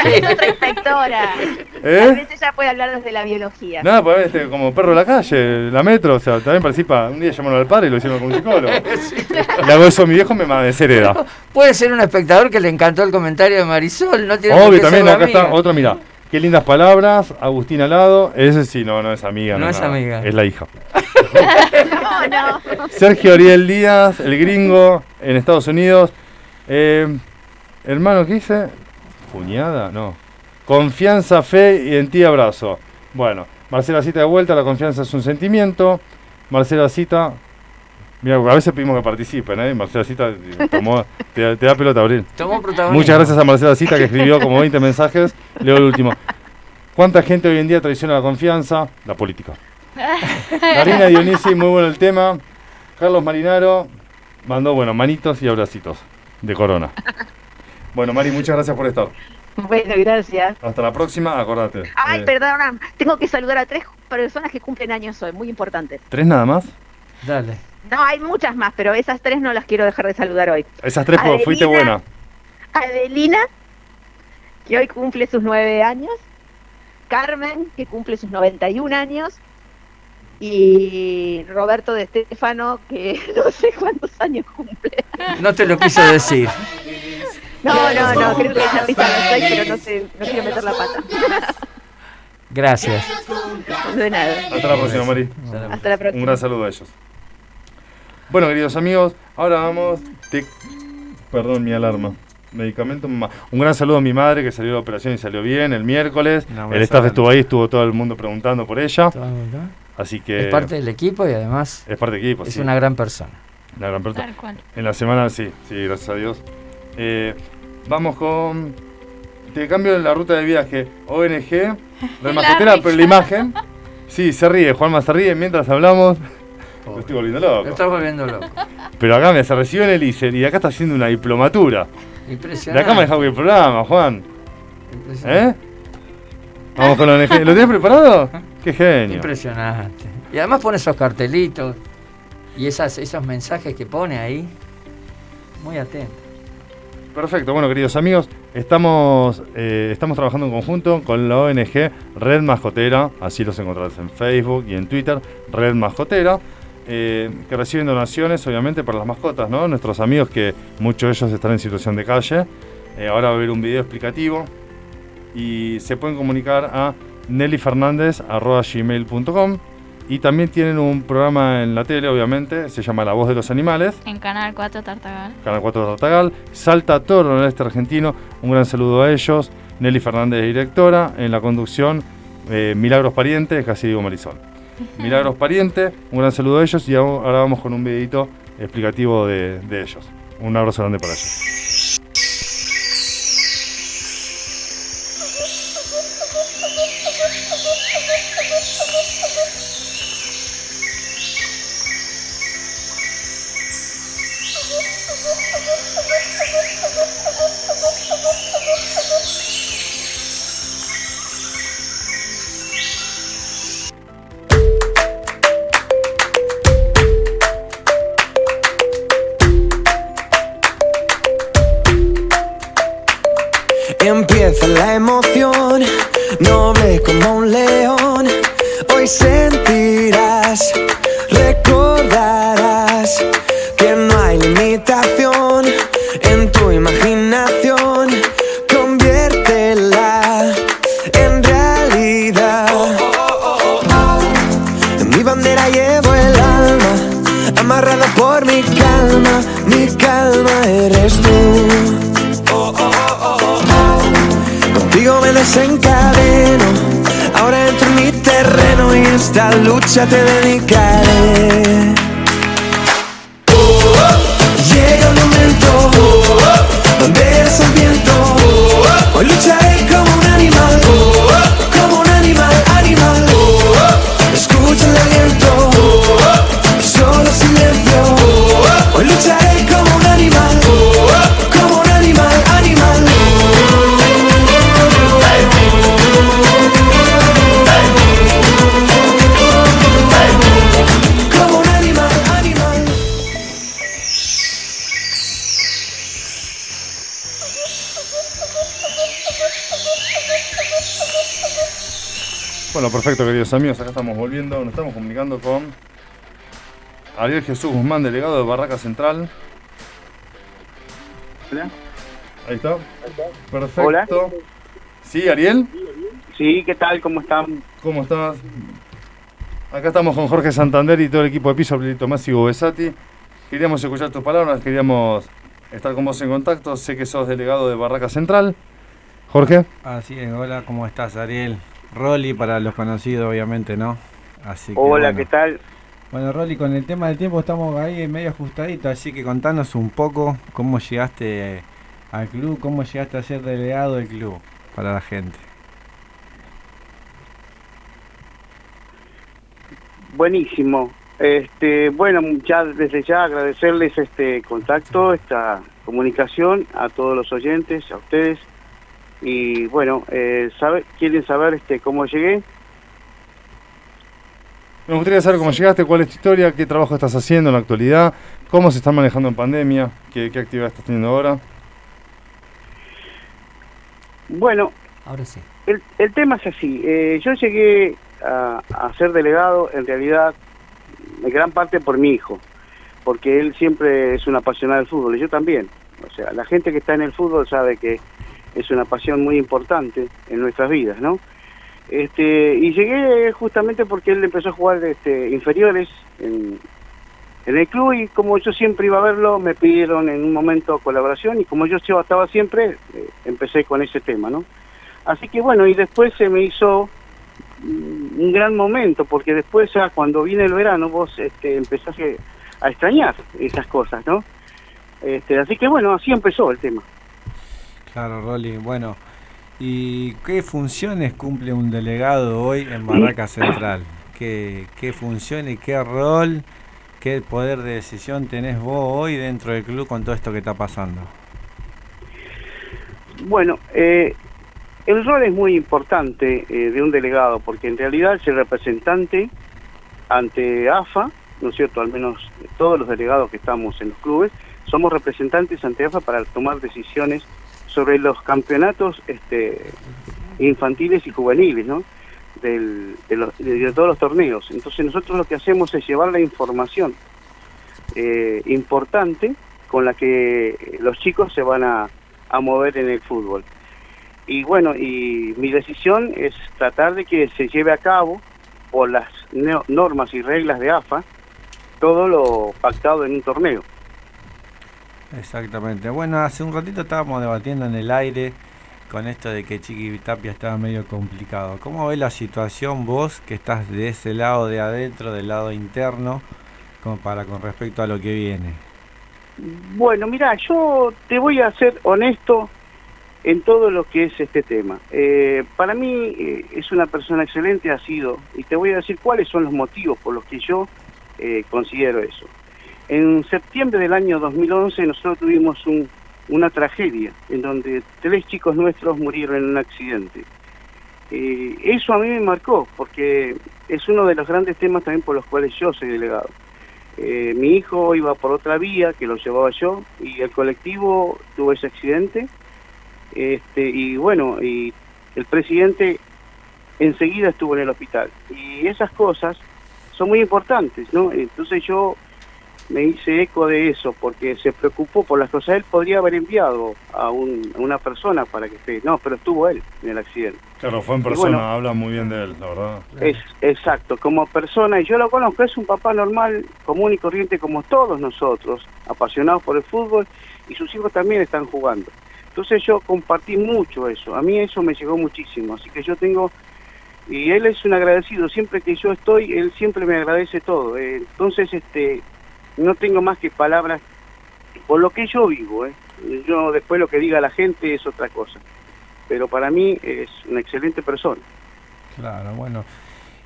Es otra inspectora. A ¿Eh? veces ya puede hablar desde la biología. Nada, pues este, como perro de la calle, la metro, o sea, también participa. Un día llamaron al padre y lo hicieron con un psicólogo. Le hago eso a mi viejo, me deshereda. Puede ser un espectador que le encantó el comentario de Marisol. No tiene Obvio, también ser acá amiga. está otra, mira. Qué lindas palabras, Agustín Alado. Ese sí, no, no es amiga. No es nada, amiga. Es la hija. No, no. Sergio Ariel Díaz, el gringo, en Estados Unidos. Eh, hermano, ¿qué dice? Cuñada, no. Confianza, fe y en ti abrazo. Bueno, Marcela Cita de vuelta, la confianza es un sentimiento. Marcela Cita, mira, a veces pedimos que participen, ¿eh? Marcela Cita tomó- te, te da pelota, Abril. Tomó protagonismo. Muchas gracias a Marcela Cita que escribió como 20 mensajes. Leo el último. ¿Cuánta gente hoy en día traiciona la confianza? La política. Karina Dionisi, muy bueno el tema. Carlos Marinaro mandó, bueno, manitos y abracitos de corona. Bueno, Mari, muchas gracias por estar. Bueno, gracias. Hasta la próxima, acordate. Ay, Eh, perdona, tengo que saludar a tres personas que cumplen años hoy, muy importantes. ¿Tres nada más? Dale. No, hay muchas más, pero esas tres no las quiero dejar de saludar hoy. Esas tres, fuiste buena. Adelina, que hoy cumple sus nueve años. Carmen, que cumple sus 91 años. Y Roberto de Estefano, que no sé cuántos años cumple. No te lo quise decir. No, no, no, creo que ya pisa los seis, pero no sé, no quiero meter la pata. Gracias. De nada. Hasta la próxima, Mari. Hasta la Un próxima. gran saludo a ellos. Bueno, queridos amigos, ahora vamos. Perdón, mi alarma. Medicamento. ma- Un gran saludo a mi madre que salió de la operación y salió bien el miércoles. Un el staff estuvo ahí, estuvo todo el mundo preguntando por ella. Así que. Es parte del equipo y además es parte del equipo, es sí. una gran persona. Una gran persona. Tal cual. En la semana, sí, sí, gracias a Dios. Eh, vamos con. Te cambio la ruta de viaje. ONG, risa. pero la imagen. Sí, se ríe, Juanma se ríe mientras hablamos. Me estoy volviendo Lo loco. estás volviendo loco. Pero acá me se recibió en el ICER y acá está haciendo una diplomatura. De Impresionante. acá me dejó el programa, Juan. Impresionante. ¿Eh? Vamos con la ONG. ¿Lo tienes preparado? Qué genio. Impresionante. Y además pone esos cartelitos y esas, esos mensajes que pone ahí. Muy atento. Perfecto, bueno queridos amigos, estamos, eh, estamos trabajando en conjunto con la ONG Red Mascotera, así los encontrarás en Facebook y en Twitter, Red Mascotera, eh, que reciben donaciones obviamente para las mascotas, ¿no? Nuestros amigos que muchos de ellos están en situación de calle, Eh, ahora va a haber un video explicativo. Y se pueden comunicar a nellyfernandez.gmail.com y también tienen un programa en la tele, obviamente, se llama La Voz de los Animales, En Canal 4 Tartagal. Canal 4 de Tartagal, Salta todo el noroeste argentino, un gran saludo a ellos, Nelly Fernández, directora, en la conducción, eh, Milagros Pariente, casi digo Marisol. Milagros Pariente, un gran saludo a ellos y ahora ahora vamos con un videito explicativo de, de ellos. Un abrazo grande para ellos. Jesús Guzmán, delegado de Barraca Central. Hola. Ahí está. Perfecto. Hola. ¿Sí, Ariel? Sí, ¿qué tal? ¿Cómo están? ¿Cómo estás? Acá estamos con Jorge Santander y todo el equipo de piso, Abrilito Masi y Besati. Queríamos escuchar tus palabras, queríamos estar con vos en contacto. Sé que sos delegado de Barraca Central. Jorge. Así es, hola, ¿cómo estás, Ariel? Rolly para los conocidos, obviamente, ¿no? Así que, Hola, bueno. ¿qué tal? Bueno, Rolly, con el tema del tiempo estamos ahí medio ajustaditos, así que contanos un poco cómo llegaste al club, cómo llegaste a ser delegado del club para la gente. Buenísimo. Este, bueno, ya desde ya agradecerles este contacto, esta comunicación a todos los oyentes, a ustedes. Y bueno, eh, sabe, ¿quieren saber este cómo llegué? Me gustaría saber cómo llegaste, cuál es tu historia, qué trabajo estás haciendo en la actualidad, cómo se está manejando en pandemia, qué, qué actividad estás teniendo ahora. Bueno, Ahora sí. el, el tema es así. eh, yo llegué a, a ser delegado, en realidad, en gran parte por mi hijo, porque él siempre es un apasionado del fútbol y yo también. O sea, la gente que está en el fútbol sabe que es una pasión muy importante en nuestras vidas, ¿no? Este, y llegué justamente porque él empezó a jugar este, inferiores en, en el club y como yo siempre iba a verlo, me pidieron en un momento colaboración y como yo estaba siempre, eh, empecé con ese tema, ¿no? Así que bueno, y después se me hizo un gran momento, porque después ya cuando viene el verano vos este, empezás a extrañar esas cosas, ¿no? Este, así que bueno, así empezó el tema. Claro, Rolly, bueno. ¿Y qué funciones cumple un delegado hoy en Barraca Central? ¿Qué, qué función y qué rol, qué poder de decisión tenés vos hoy dentro del club con todo esto que está pasando? Bueno, eh, el rol es muy importante eh, de un delegado, porque en realidad es el representante ante AFA, ¿no es cierto? Al menos todos los delegados que estamos en los clubes, somos representantes ante AFA para tomar decisiones sobre los campeonatos este, infantiles y juveniles, ¿no? Del- de, todos los torneos. Entonces nosotros lo que hacemos es llevar la información eh, importante con la que los chicos se van a, a mover en el fútbol. Y bueno, y mi decisión es tratar de que se lleve a cabo por las normas y reglas de AFA todo lo pactado en un torneo. Exactamente. Bueno, hace un ratito estábamos debatiendo en el aire con esto de que Chiqui Tapia estaba medio complicado. ¿Cómo ves la situación vos que estás de ese lado de adentro, del lado interno, para con respecto a lo que viene? Bueno, mira, yo te voy a ser honesto en todo lo que es este tema. Eh, para mí eh, es una persona excelente, ha sido, y te voy a decir cuáles son los motivos por los que yo eh, considero eso. En septiembre del año 2011 nosotros tuvimos un- una tragedia en donde tres chicos nuestros murieron en un accidente. Eh, eso a mí me marcó porque es uno de los grandes temas también por los cuales yo soy delegado. Eh, mi hijo iba por otra vía que lo llevaba yo y el colectivo tuvo ese accidente este y bueno y el presidente enseguida estuvo en el hospital y esas cosas son muy importantes no entonces yo me hice eco de eso porque se preocupó por las cosas él podría haber enviado a, un- a una persona para que esté no pero estuvo él en el accidente Claro, fue en persona, bueno, habla muy bien de él, la verdad. es exacto, como persona, y yo lo conozco, es un papá normal, común y corriente como todos nosotros, apasionados por el fútbol, y sus hijos también están jugando. Entonces yo compartí mucho eso, a mí eso me llegó muchísimo, así que yo tengo, y él es un agradecido, siempre que yo estoy, él siempre me agradece todo. eh, entonces, este, no tengo más que palabras por lo que yo vivo, eh. yo después lo que diga la gente es otra cosa, pero para mí es una excelente persona. Claro, bueno.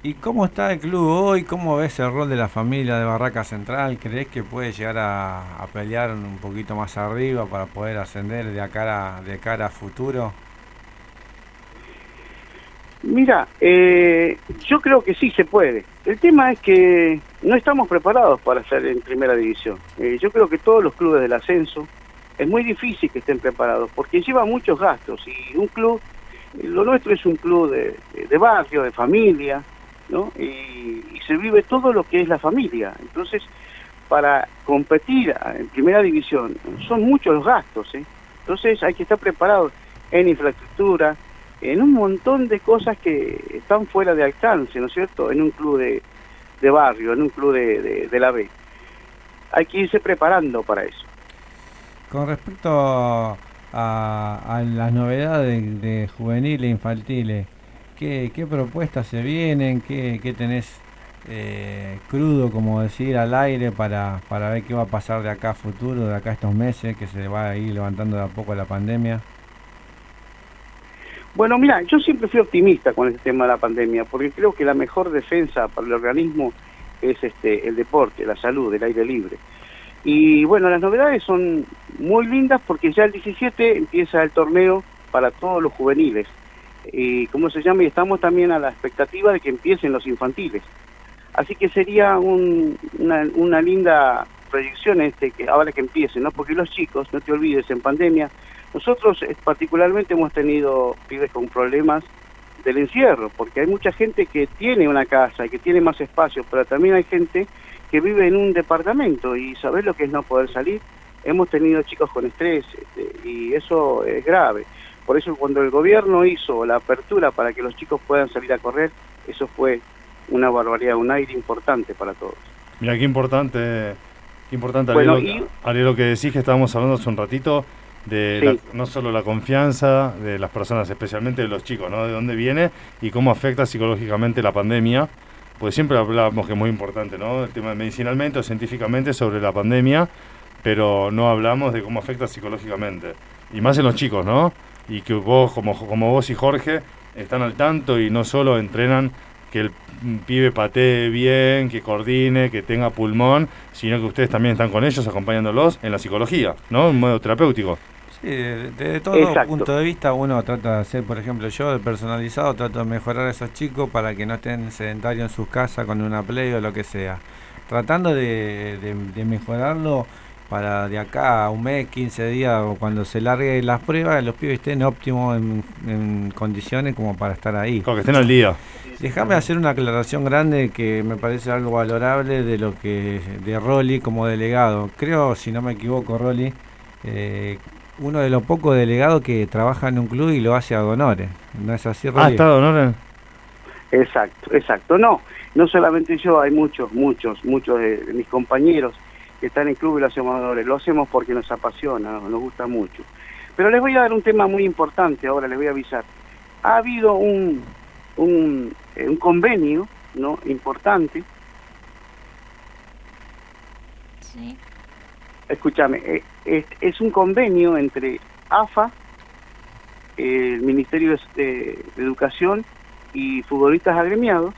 ¿Y cómo está el club hoy? ¿Cómo ves el rol de la familia de Barraca Central? ¿Crees que puede llegar a, pelear un poquito más arriba para poder ascender de cara, de cara a futuro? Mira, eh, yo creo que sí se puede. El tema es que no estamos preparados para estar en primera división. Eh, yo creo que todos los clubes del ascenso es muy difícil que estén preparados porque lleva muchos gastos y un club, lo nuestro es un club de, de barrio, de familia, ¿no? Y, y se vive todo lo que es la familia. Entonces, para competir en primera división son muchos los gastos, ¿eh? Entonces hay que estar preparados en infraestructura, en un montón de cosas que están fuera de alcance, ¿no es cierto? En un club de, de barrio, en un club de, de, la B. Hay que irse preparando para eso. Con respecto a, a las novedades de juveniles e infantiles, ¿qué, qué propuestas se vienen? ¿Qué, qué tenés eh, crudo, como decir, al aire para, para ver qué va a pasar de acá a futuro, de acá a estos meses, que se va a ir levantando de a poco la pandemia? Bueno, mira, yo siempre fui optimista con este tema de la pandemia, porque creo que la mejor defensa para el organismo es este el deporte, la salud, el aire libre. Y bueno, las novedades son muy lindas porque ya el 17 empieza el torneo para todos los juveniles. Y ¿cómo se llama? Y estamos también a la expectativa de que empiecen los infantiles. Así que sería un- una, una linda proyección este que ahora que empiece, ¿no? Porque los chicos, no te olvides, en pandemia, nosotros eh, particularmente hemos tenido pibes con problemas del encierro, porque hay mucha gente que tiene una casa y que tiene más espacio, pero también hay gente que vive en un departamento y sabes lo que es no poder salir. Hemos tenido chicos con estrés este, y eso es grave. Por eso cuando el gobierno hizo la apertura para que los chicos puedan salir a correr, eso fue una barbaridad, un aire importante para todos. Mira, qué importante, qué importante, Bueno, Ariel, lo- Ariel, lo que decís que estábamos hablando hace un ratito, de Sí. la- no solo la confianza de las personas, especialmente de los chicos, ¿no? De dónde viene y cómo afecta psicológicamente la pandemia. Pues siempre hablamos que es muy importante, ¿no? El tema medicinalmente o científicamente sobre la pandemia, pero no hablamos de cómo afecta psicológicamente. Y más en los chicos, ¿no? Y que vos, como, como vos y Jorge, están al tanto y no solo entrenan que el pibe patee bien, que coordine, que tenga pulmón, sino que ustedes también están con ellos acompañándolos en la psicología, ¿no? En modo terapéutico. Sí, de- desde todo Exacto. punto de vista uno trata de hacer, por ejemplo, yo de personalizado trato de mejorar a esos chicos para que no estén sedentarios en sus casas con una play o lo que sea. Tratando de, de- de mejorarlo para de acá a un mes, 15 días o cuando se largue las pruebas, los pibes estén óptimos en, en condiciones como para estar ahí. Como que estén al día. Déjame hacer una aclaración grande que me parece algo valorable de lo que de Rolly como delegado. Creo, si no me equivoco, Rolly, eh, uno de los pocos delegados que trabaja en un club y lo hace a donores. ¿No es así, Ah, Rolly? está Donores. Exacto, exacto. No, no solamente yo, hay muchos, muchos, muchos de, de mis compañeros que están en club y lo hacemos amadores. Lo hacemos porque nos apasiona, nos, nos gusta mucho. Pero les voy a dar un tema muy importante ahora, les voy a avisar. Ha habido un, un, eh, un convenio no importante, Sí. escúchame, eh, es, es un convenio entre AFA, el Ministerio de, de Educación y futbolistas agremiados,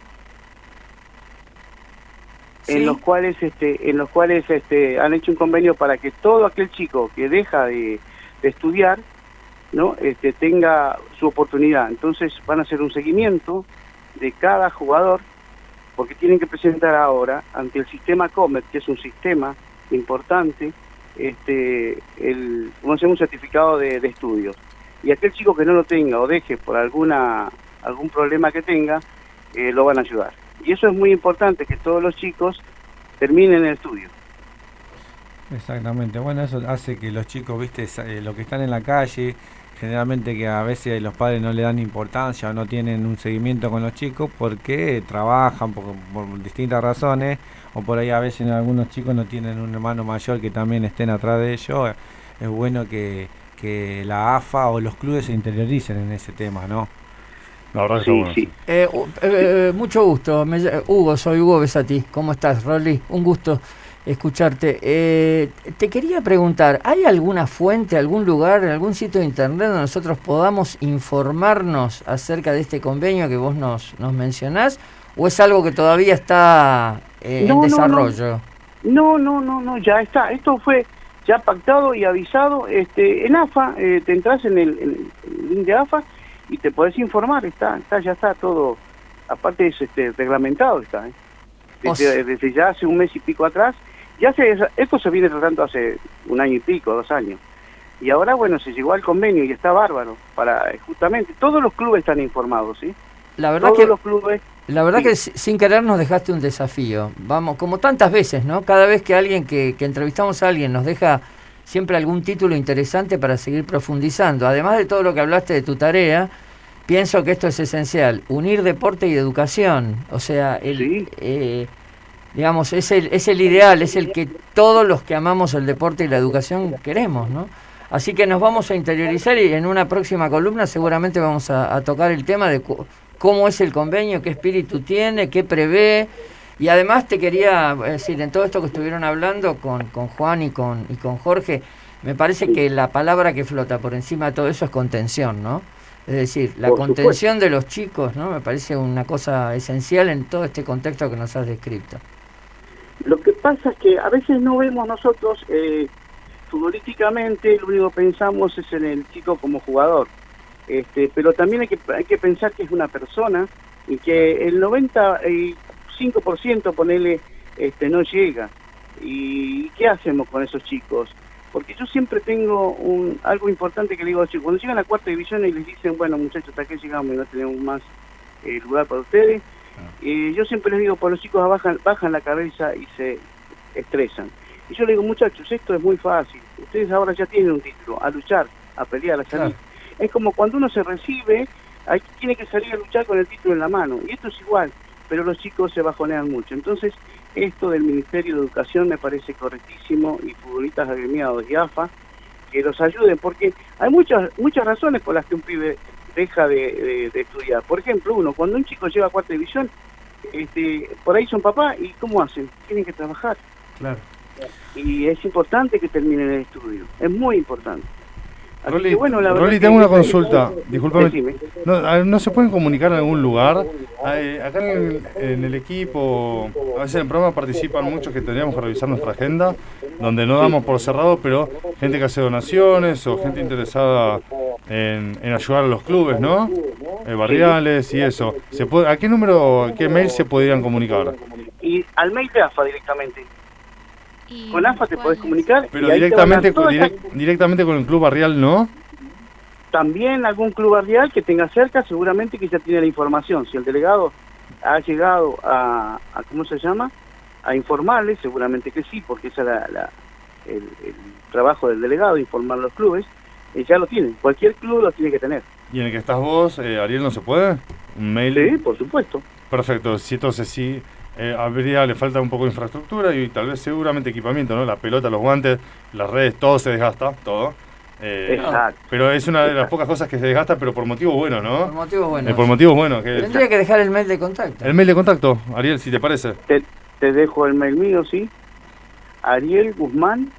Sí. en los cuales este en los cuales este han hecho un convenio para que todo aquel chico que deja de, de estudiar no este tenga su oportunidad entonces van a hacer un seguimiento de cada jugador porque tienen que presentar ahora ante el sistema Comet que es un sistema importante este el un certificado de, de estudios y aquel chico que no lo tenga o deje por alguna algún problema que tenga eh, lo van a ayudar. Y eso es muy importante que todos los chicos terminen el estudio. Exactamente, bueno, eso hace que los chicos, viste, eh, los que están en la calle, generalmente que a veces los padres no le dan importancia o no tienen un seguimiento con los chicos porque trabajan por, por distintas razones o por ahí a veces algunos chicos no tienen un hermano mayor que también estén atrás de ellos. Es bueno que, que la AFA o los clubes se interioricen en ese tema, ¿no? La verdad que sí está bueno. sí Eh, eh, eh, mucho gusto. Me Hugo, soy Hugo Besati. ¿Cómo estás, Rolly? Un gusto escucharte. Eh, te quería preguntar, ¿hay alguna fuente, algún lugar, algún sitio de internet donde nosotros podamos informarnos acerca de este convenio que vos nos, nos mencionás? ¿O es algo que todavía está eh, No, no, en no. desarrollo? No, no, no, no, ya está. Esto fue ya pactado y avisado. Este, en AFA, eh, te entras en el, en el link de AFA y te podés informar. Está, está, ya está todo. Aparte es este, reglamentado, está. ¿eh? Desde, ya hace un mes y pico atrás. Ya se, esto se viene tratando hace un año y pico, dos años. Y ahora, bueno, se llegó al convenio y está bárbaro. Para justamente, todos los clubes están informados, ¿sí? La verdad Todos que los clubes La verdad Sí. que si- sin querer nos dejaste un desafío. Vamos, como tantas veces, ¿no? Cada vez que alguien que, que entrevistamos a alguien nos deja siempre algún título interesante para seguir profundizando. Además de todo lo que hablaste de tu tarea, pienso que esto es esencial, unir deporte y educación. O sea, el, Sí. eh, digamos, es el, es el ideal, es el que todos los que amamos el deporte y la educación queremos, ¿no? Así que nos vamos a interiorizar y en una próxima columna seguramente vamos a, a tocar el tema de cu- cómo es el convenio, qué espíritu tiene, qué prevé. Y además te quería decir, en todo esto que estuvieron hablando con, con Juan y con, y con Jorge, me parece que la palabra que flota por encima de todo eso es contención, ¿no? Es decir, la contención de los chicos, ¿no? Me parece una cosa esencial en todo este contexto que nos has descrito. Lo que pasa es que a veces no vemos nosotros, eh, futbolísticamente, lo único que pensamos es en el chico como jugador. Este, pero también hay que, hay que pensar que es una persona y que el 95% ponele, este, no llega. ¿Y qué hacemos con esos chicos? Porque yo siempre tengo un, algo importante que le digo a los chicos. Cuando llegan a la cuarta división y les dicen, bueno muchachos, hasta aquí llegamos y no tenemos más eh, lugar para ustedes, eh, yo siempre les digo, por los chicos bajan, bajan la cabeza y se estresan. Y yo les digo, muchachos, esto es muy fácil. Ustedes ahora ya tienen un título, a luchar, a pelear, a salir. Es como cuando uno se recibe, hay, tiene que salir a luchar con el título en la mano. Y esto es igual, pero los chicos se bajonean mucho. Entonces, esto del Ministerio de Educación me parece correctísimo y futbolistas agremiados y AFA que los ayuden, porque hay muchas muchas razones por las que un pibe deja de, de- de estudiar. Por ejemplo, uno, cuando un chico llega a cuarta división, este, por ahí son papá y ¿cómo hacen? Tienen que trabajar. Claro. Y es importante que terminen el estudio, es muy importante. Así Rolly, que, bueno, la verdad Rolly, que- tengo una consulta. Disculpame. No, ¿no se pueden comunicar en algún lugar? Eh, acá en el, en el equipo, a veces en el programa participan muchos que tendríamos que revisar nuestra agenda, donde no damos por cerrado, pero gente que hace donaciones o gente interesada en, en ayudar a los clubes, ¿no? Eh, barriales y eso. ¿Se puede, ¿A qué número, qué mail se podrían comunicar? Y al mail de AFA directamente. Con AFA te podés comunicar. Pero directamente, direct- directamente con el club barrial, ¿no? también algún club barrial que tenga cerca, seguramente que ya tiene la información. Si el delegado ha llegado a, a ¿cómo se llama? A informarle, seguramente que sí, porque ese es la- la- el, el trabajo del delegado, informar a los clubes. eh, ya lo tienen. Cualquier club lo tiene que tener. ¿Y en el que estás vos, eh, Ariel, no se puede? ¿Un mail? Sí, por supuesto. Perfecto, sí, entonces sí, eh, habría, le falta un poco de infraestructura y tal vez seguramente equipamiento, ¿no? La pelota, los guantes, las redes, todo se desgasta, todo. Eh, Exacto. Pero es una de las pocas cosas que se desgasta, pero por motivos buenos, ¿no? Por motivos buenos. Eh, por motivos buenos. Que Tendría que dejar el mail de contacto. El mail de contacto, Ariel, si te parece. Te, te dejo el mail mío, ¿sí? Ariel Guzmán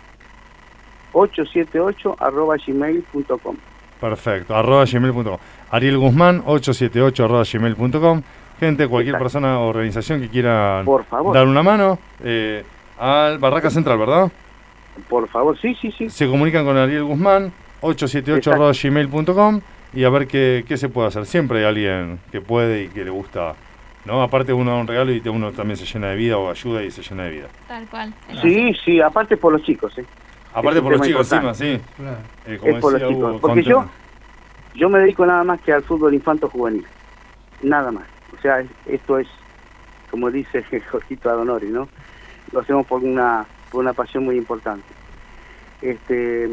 878 arroba gmail.com. Perfecto, arroba gmail.com. Ariel Guzmán, 878 arroba gmail.com. Gente, cualquier Exacto. persona o organización que quiera Por favor. dar una mano, eh, al Barraca Central, ¿verdad? Por favor, sí, sí, sí. Se comunican con Ariel Guzmán, 878 arroba gmail.com y a ver qué, qué se puede hacer. Siempre hay alguien que puede y que le gusta, ¿no? Aparte uno da un regalo y uno también se llena de vida o ayuda y se llena de vida. Tal cual. Sí, sí, aparte por los chicos, ¿eh? Aparte por los chicos importante. encima, sí. Eh, como Es por los chicos. Hugo, Porque yo, yo me dedico nada más que al fútbol infanto juvenil. Nada más. Sea, es- esto es, como dice Jorgito Adonori, ¿no? Lo hacemos por una, por una pasión muy importante. Este,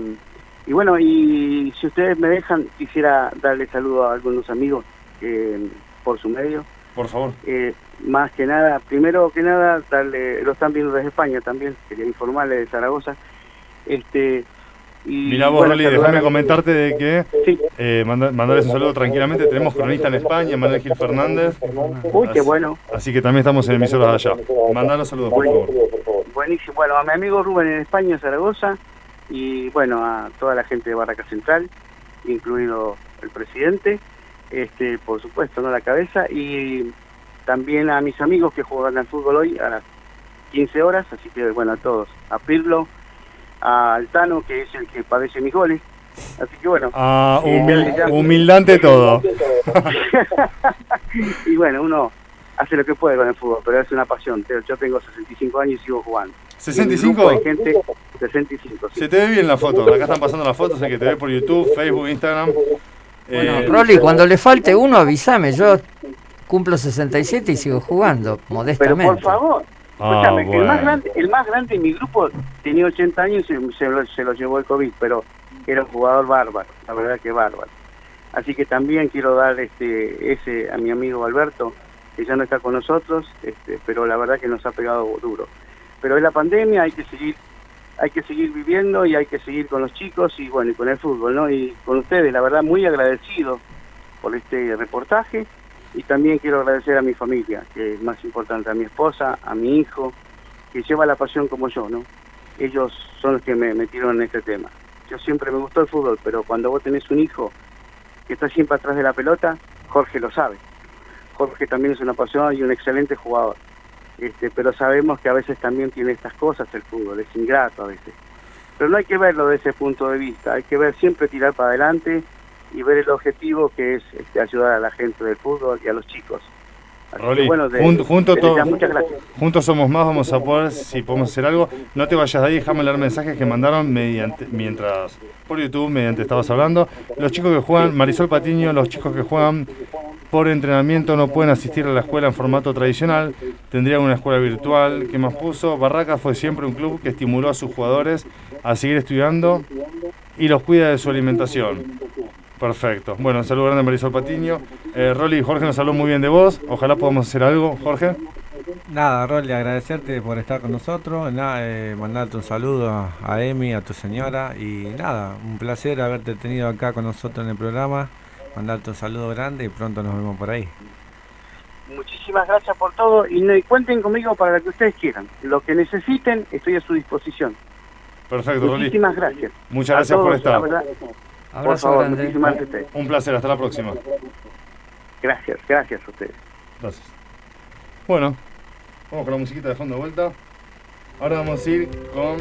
y bueno, y si ustedes me dejan, quisiera darle saludo a algunos amigos eh, por su medio. Por favor. Eh, más que nada, primero que nada, darle, lo están viendo desde España también, quería informarle de Zaragoza. Este, y, Mirá vos, bueno, Rolly, saludar déjame comentarte de que eh, manda- mandarles un saludo tranquilamente. Tenemos cronista en España, Manuel Gil Fernández. Uy, qué bueno. Así que también estamos en emisoras allá. Mandar saludos, por favor. Buenísimo. Bueno, a mi amigo Rubén en España, Zaragoza, y bueno, a toda la gente de Barraca Central, incluido el presidente, este, por supuesto, no la cabeza, y también a mis amigos que juegan al fútbol hoy a las 15 horas, así que bueno, a todos, a Pirlo, a Altano, que es el que padece mis goles, así que bueno. Ah, eh, humil- humildante todo. y bueno, uno hace lo que puede con el fútbol, pero es una pasión. Yo- Yo tengo 65 años y sigo jugando. Y en mi ¿65? grupo hay gente 65, sí. Se te ve bien la foto. Acá están pasando las fotos, el que te ve por YouTube, Facebook, Instagram. Bueno, Eh, Rolly, cuando le falte uno, avísame. Yo cumplo 67 y sigo jugando, Pero modestamente. por favor, Ah, bueno. el, más grande, el más grande en mi grupo tenía 80 años y se, se lo, se lo llevó el COVID, pero era un jugador bárbaro, la verdad que bárbaro. Así que también quiero dar este ese a mi amigo Alberto, que ya no está con nosotros, este, pero la verdad que nos ha pegado duro. Pero es la pandemia, hay que seguir hay que seguir viviendo y hay que seguir con los chicos y bueno, y con el fútbol, ¿no? Y con ustedes, la verdad, muy agradecido por este reportaje y también quiero agradecer a mi familia, que es más importante, a mi esposa, a mi hijo, que lleva la pasión como yo, ¿no? Ellos son los que me metieron en este tema. Yo siempre me gustó el fútbol, pero cuando vos tenés un hijo que está siempre atrás de la pelota, Jorge lo sabe. Jorge también es una pasión y un excelente jugador. Este, pero sabemos que a veces también tiene estas cosas el fútbol, es ingrato a veces. Pero no hay que verlo de ese punto de vista, hay que ver siempre tirar para adelante y ver el objetivo que es este, ayudar a la gente del fútbol y a los chicos. Rolly, bueno, de- junto de- juntos somos más, vamos a poder, si podemos hacer algo. No te vayas de ahí, déjame leer mensajes que mandaron mediante, mientras por YouTube, mediante estabas hablando. Los chicos que juegan, Marisol Patiño, los chicos que juegan por entrenamiento no pueden asistir a la escuela en formato tradicional, tendrían una escuela virtual. ¿Qué más puso? Barraca fue siempre un club que estimuló a sus jugadores a seguir estudiando y los cuida de su alimentación. Perfecto. Bueno, un saludo grande a Marisol Patiño. Eh, Rolly, Jorge nos habló muy bien de vos. Ojalá podamos hacer algo. Jorge. Nada, Rolly, agradecerte por estar con nosotros, nada, eh, mandarte un saludo a, a Emi, a tu señora y nada, un placer haberte tenido acá con nosotros en el programa, mandarte un saludo grande y pronto nos vemos por ahí. Muchísimas gracias por todo y, no- y cuenten conmigo para lo que ustedes quieran. Lo que necesiten, estoy a su disposición. Perfecto, Rolly. Muchísimas gracias. Muchas A gracias por todos, estar. Por favor, muchísimas gracias. Un placer, hasta la próxima. Gracias, gracias a ustedes. Gracias. Bueno, vamos con la musiquita de fondo de vuelta. Ahora vamos a ir con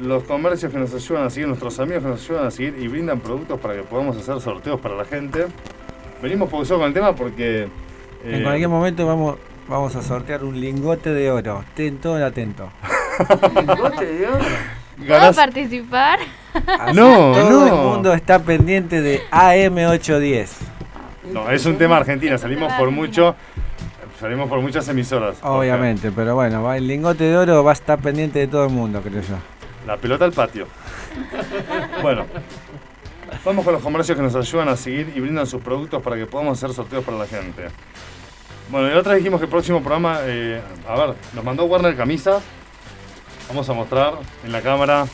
los comercios que nos ayudan a seguir, nuestros amigos que nos ayudan a seguir y brindan productos para que podamos hacer sorteos para la gente. Venimos pausados con el tema porque... En eh, cualquier momento vamos, vamos a sortear un lingote de oro, estén todos atentos. ¿Lingote de oro? ¿Puedo ganás- participar? Así No, todo no. el mundo está pendiente de AM810. No, es un tema argentino, salimos por mucho... Salimos por muchas emisoras. Obviamente, pero bueno, va- el lingote de oro va a estar pendiente de todo el mundo, creo yo. La pelota al patio. Bueno, Vamos con los comercios que nos ayudan a seguir y brindan sus productos para que podamos hacer sorteos para la gente. Bueno, y la otra dijimos que el próximo programa, eh, a ver, nos mandó Warner camisas. Vamos a mostrar en la cámara.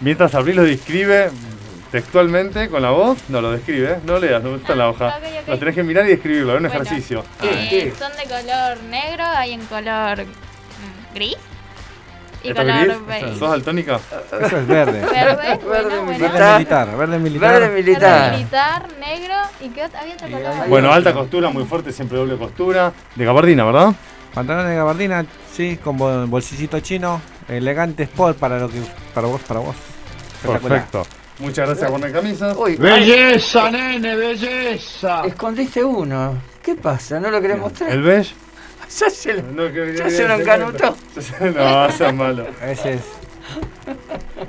Mientras Abril lo describe textualmente con la voz, no lo describe, ¿eh? no leas, no está en la hoja. Ok, ok. Lo tenés que mirar y escribirlo, es un Bueno, ejercicio. Eh, son de color negro, hay en color mm, gris y ¿Esto es color gris? beige. ¿Sos daltónica? Eso es verde. Verde, bueno, bueno. Verde militar, verde militar. Verde Verde militar. militar, negro y qué había otro color. Bueno, alta costura, muy fuerte, siempre doble costura. De gabardina, ¿verdad? Pantalones de gabardina, sí, con bol- bolsillito chino, elegante sport para lo que para vos, para vos. Perfecto. Muchas gracias, Warner Camisas. Uy, Belleza, nene, belleza. escondiste uno. ¿Qué pasa? ¿No lo querés mostrar? ¿El beige? Ya se lo, No, que- ya se lo encanutó. No, sea malo. Ese es.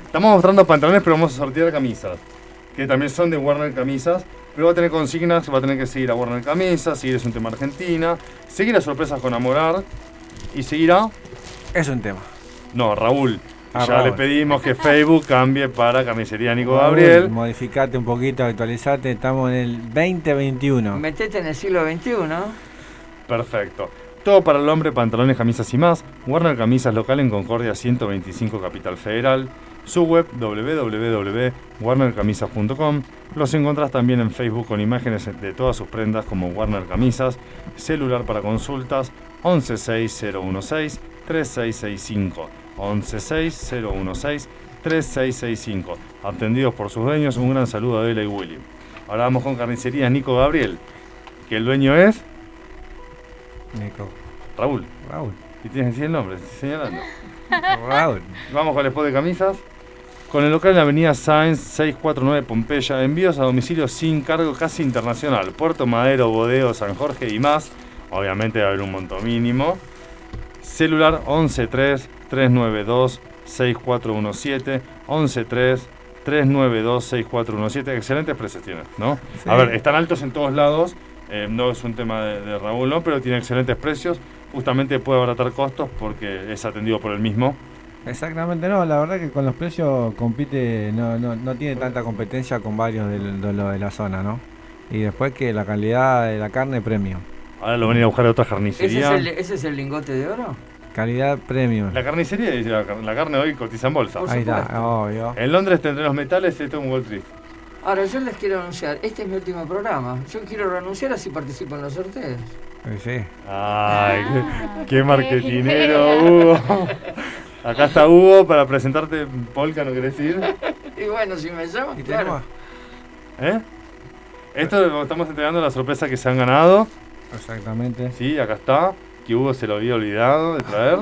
Estamos mostrando pantalones, pero vamos a sortear camisas. Que también son de Warner Camisas. Pero va a tener consignas, va a tener que seguir a Warner Camisas, seguir es un tema Argentina, seguir a Sorpresas con Amorar y seguir a... Es un tema. No, Raúl. Ah, ya Raúl. le pedimos que Facebook cambie para Camisería Nico Raúl, Gabriel. Modificate un poquito, actualizate. Estamos en el 2021. Metete en el siglo XXI. Perfecto. Todo para el hombre, pantalones, camisas y más. Warner Camisas local en Concordia 125 Capital Federal. Su web www.warnercamisas.com. Los encontrás también en Facebook con imágenes de todas sus prendas como Warner Camisas. Celular para consultas 116016 3665. 116016 3665. Atendidos por sus dueños, un gran saludo a Adela y Willy. Ahora vamos con carnicería Nico Gabriel, que el dueño es Nico. Raúl. Raúl. Y tienes que decir el nombre, estoy señalando. Raúl. Vamos con el spot de camisas. Con el local en la avenida Sáenz 649 Pompeya, envíos a domicilio sin cargo casi internacional. Puerto Madero, Bodeo, San Jorge y más. Obviamente va a haber un monto mínimo. Celular 113-392-6417. 113-392-6417. Excelentes precios tiene, ¿no? Sí. A ver, están altos en todos lados. eh, no es un tema de, de Raúl, ¿no? Pero tiene excelentes precios. Justamente puede abaratar costos porque es atendido por el mismo. Exactamente, no, la verdad que con los precios compite, no, no, no tiene tanta competencia con varios del- de, de la zona, ¿no? Y después que la calidad de la carne premium. Ahora lo van a ir a buscar a otra ¿Ese es, carnicería. el, ese es el lingote de oro? Calidad premium. La carnicería dice la, car- la carne hoy cotiza en bolsa. Ahí está, obvio. En Londres tendré los metales, esto es un Wall Street. Ahora, yo les quiero anunciar, este es mi último programa. Yo quiero renunciar así participo en los sorteos. Sí, sí. Ay, qué, qué marketinero, Hugo. Acá está Hugo para presentarte Polka, ¿no querés ir? Y bueno, si me llaman, ¿Y claro. ¿Eh? Esto estamos entregando la sorpresa que se han ganado. Exactamente. Sí, acá está. Que Hugo se lo había olvidado de traer.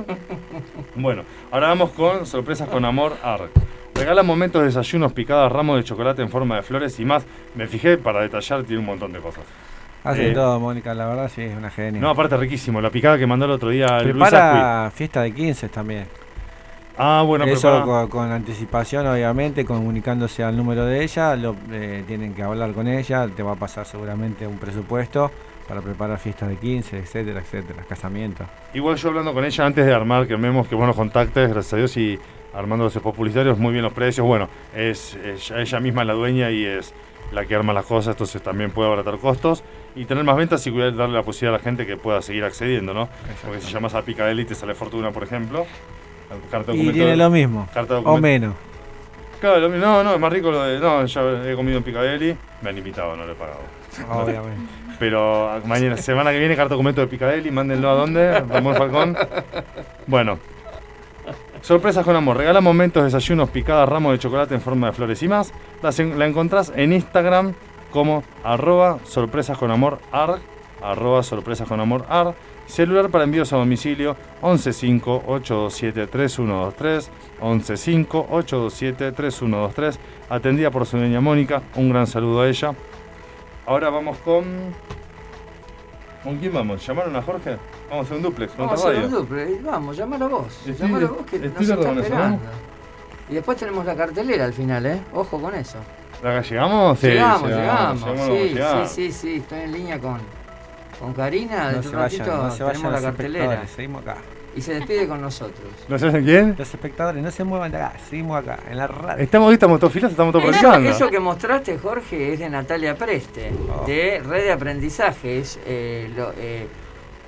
Bueno, ahora vamos con sorpresas con amor ARC. Regala momentos, desayunos, picadas, ramos de chocolate en forma de flores y más. Me fijé para detallar, tiene un montón de cosas. Hace Eh, todo, Mónica, la verdad sí, es una genia. No, aparte riquísimo. La picada que mandó el otro día Luis. Prepara fiesta de 15 también. Ah, bueno, Eso con, con anticipación, obviamente, comunicándose al número de ella, lo, eh, tienen que hablar con ella, te va a pasar seguramente un presupuesto para preparar fiestas de 15, etcétera, etcétera, casamientos. Igual yo hablando con ella antes de armar, que vemos que buenos contactos, gracias a Dios, y armando los publicitarios, muy bien los precios. Bueno, es, es- ella misma es la dueña y es la que arma las cosas, entonces también puede abaratar costos y tener más ventas y darle la posibilidad a la gente que pueda seguir accediendo, ¿no? Porque si llamas a Picadeli te sale fortuna, por ejemplo. Carta de Y tiene lo mismo, carta de o menos. Claro, lo mismo. no, no, es más rico lo de. No, ya he comido en Picadeli, me han invitado, no le he pagado. Obviamente. Pero mañana, semana que viene, carta documento de Picadeli, mándenlo a dónde, Ramón Falcón. Bueno. Sorpresas con amor. Regala momentos, desayunos, picadas, ramos de chocolate en forma de flores y más. La encontrás en Instagram como arroba sorpresas con amor arroba sorpresas con amor. Celular para envíos a domicilio 115-827-3123, 115-827-3123. Atendida por su niña Mónica. Un gran saludo a ella. Ahora vamos con... ¿Con quién vamos? ¿Llamaron a Jorge? Vamos a hacer un duplex. Vamos a hacer un radio. duple. Vamos, llámalo vos. Estoy llámalo de- vos que estoy nos está esperando. Y después tenemos la cartelera al final, ¿eh? Ojo con eso. ¿La ¿Llegamos? Sí, llegamos, llegamos, llegamos. llegamos, Sí, llegamos. sí, sí, sí. Estoy en línea con, con Karina. No Dentro se de un ratito vayan, no se vayan tenemos la cartelera. seguimos acá. Y se despide con nosotros. ¿No sabes quién? Los espectadores no se muevan de acá, seguimos acá, en la radio. Estamos, hoy estamos todos filas, estamos todos Eso, eso que mostraste, Jorge, es de Natalia Preste, de Red de Aprendizaje. Es, eh, lo- eh,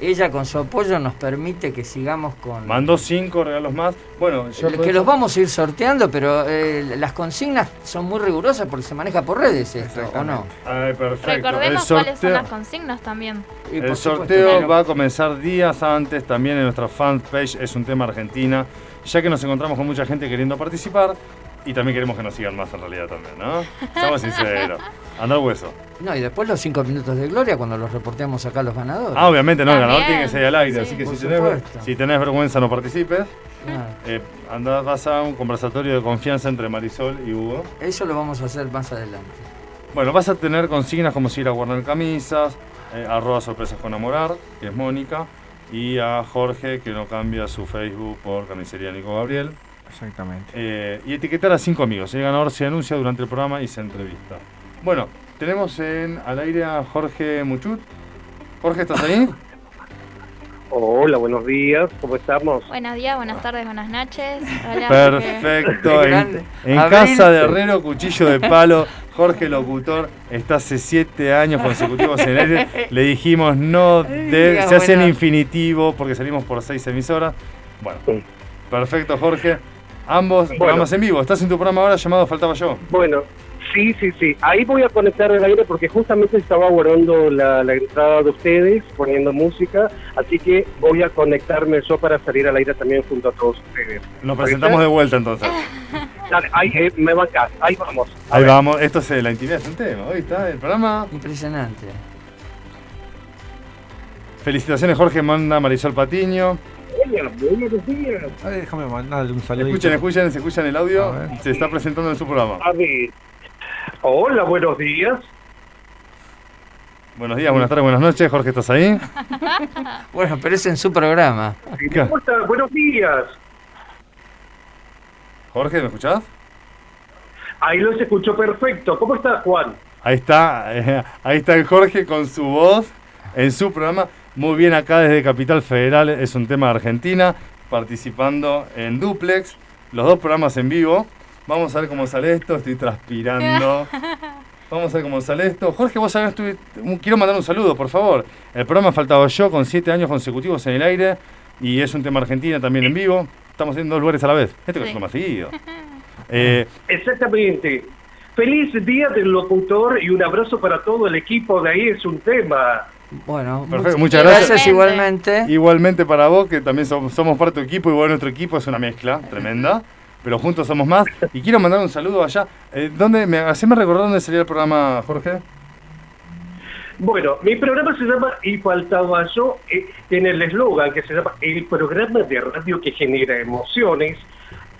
ella con su apoyo nos permite que sigamos con... Mandó cinco regalos más. Bueno, yo que los vamos a ir sorteando, pero eh, las consignas son muy rigurosas porque se maneja por redes esto, ¿o no? Ay, perfecto. Recordemos cuáles son las consignas también. Y el supuesto, sorteo claro. va a comenzar días antes también en nuestra fanpage. Es un tema Argentina. Ya que nos encontramos con mucha gente queriendo participar. Y también queremos que nos sigan más en realidad también, ¿no? Seamos sinceros. Anda hueso. No, y después los cinco minutos de gloria cuando los reporteamos acá a los ganadores. Ah, obviamente, no, el ganador tiene que salir al aire, sí. así que Por si tenés, supuesto. si tenés vergüenza no participes. Claro. Eh, vas a un conversatorio de confianza entre Marisol y Hugo. Eso lo vamos a hacer más adelante. Bueno, vas a tener consignas como si ir a guardar camisas, eh, arroba sorpresas con enamorar, que es Mónica, y a Jorge, que no cambia su Facebook por Carnicería Nico Gabriel. Exactamente. Eh, y etiquetar a cinco amigos. El ganador se anuncia durante el programa y se entrevista. Bueno, tenemos en, al aire a Jorge Muchut. Jorge, ¿estás ahí? Hola, buenos días, ¿cómo estamos? Buenos días, buenas tardes, buenas noches. Hola. Perfecto. Qué En, en casa de Herrero, cuchillo de palo. Jorge Locutor está hace siete años consecutivos en el aire. Le dijimos no, de, se hace en infinitivo porque salimos por seis emisoras. Bueno, perfecto, Jorge. Ambos programas en vivo. Estás en tu programa ahora llamado Faltaba Yo. Bueno, sí, sí, sí. Ahí voy a conectar el aire porque justamente estaba guardando la, la entrada de ustedes, poniendo música, así que voy a conectarme yo para salir al aire también junto a todos ustedes. Nos presentamos de vuelta entonces. Dale, ahí eh, me bancas, ahí vamos. A Ahí ver. vamos. Esto es la intimidad, es un tema. Hoy está el programa. Impresionante. Felicitaciones, Jorge. Manda Marisol Patiño. Hola, buenos días. Ay, déjame mandarle un saludo. Escuchen, escuchen, se escuchan el audio. Se está presentando en su programa. A ver. Hola, buenos días. Buenos días, buenas tardes, buenas noches. Jorge, ¿estás ahí? Bueno, pero es en su programa. ¿Cómo están? Buenos días. Jorge, ¿me escuchás? Ahí los escucho perfecto. ¿Cómo está Juan? Ahí está, eh, ahí está el Jorge con su voz en su programa. Muy bien acá desde Capital Federal, es un tema de Argentina, participando en Duplex, los dos programas en vivo. Vamos a ver cómo sale esto, estoy transpirando. Vamos a ver cómo sale esto. Jorge, vos sabés, quiero mandar un saludo, por favor. El programa Faltaba Yo con siete años consecutivos en el aire y es un tema Argentina también en vivo. Estamos en dos lugares a la vez. Esto que es Sí. lo más seguido. Eh, Exactamente. Feliz día del locutor y un abrazo para todo el equipo de ahí es un tema. Bueno, Perfecto, muchas gracias. igualmente. Igualmente para vos, que también som- somos parte de tu equipo, igual nuestro equipo es una mezcla tremenda, pero juntos somos más. Y quiero mandar un saludo allá. Eh, ¿dónde, me, haceme recordar dónde salía el programa, Jorge? Bueno, mi programa se llama Y faltaba yo, eh, tiene el eslogan que se llama El programa de radio que genera emociones.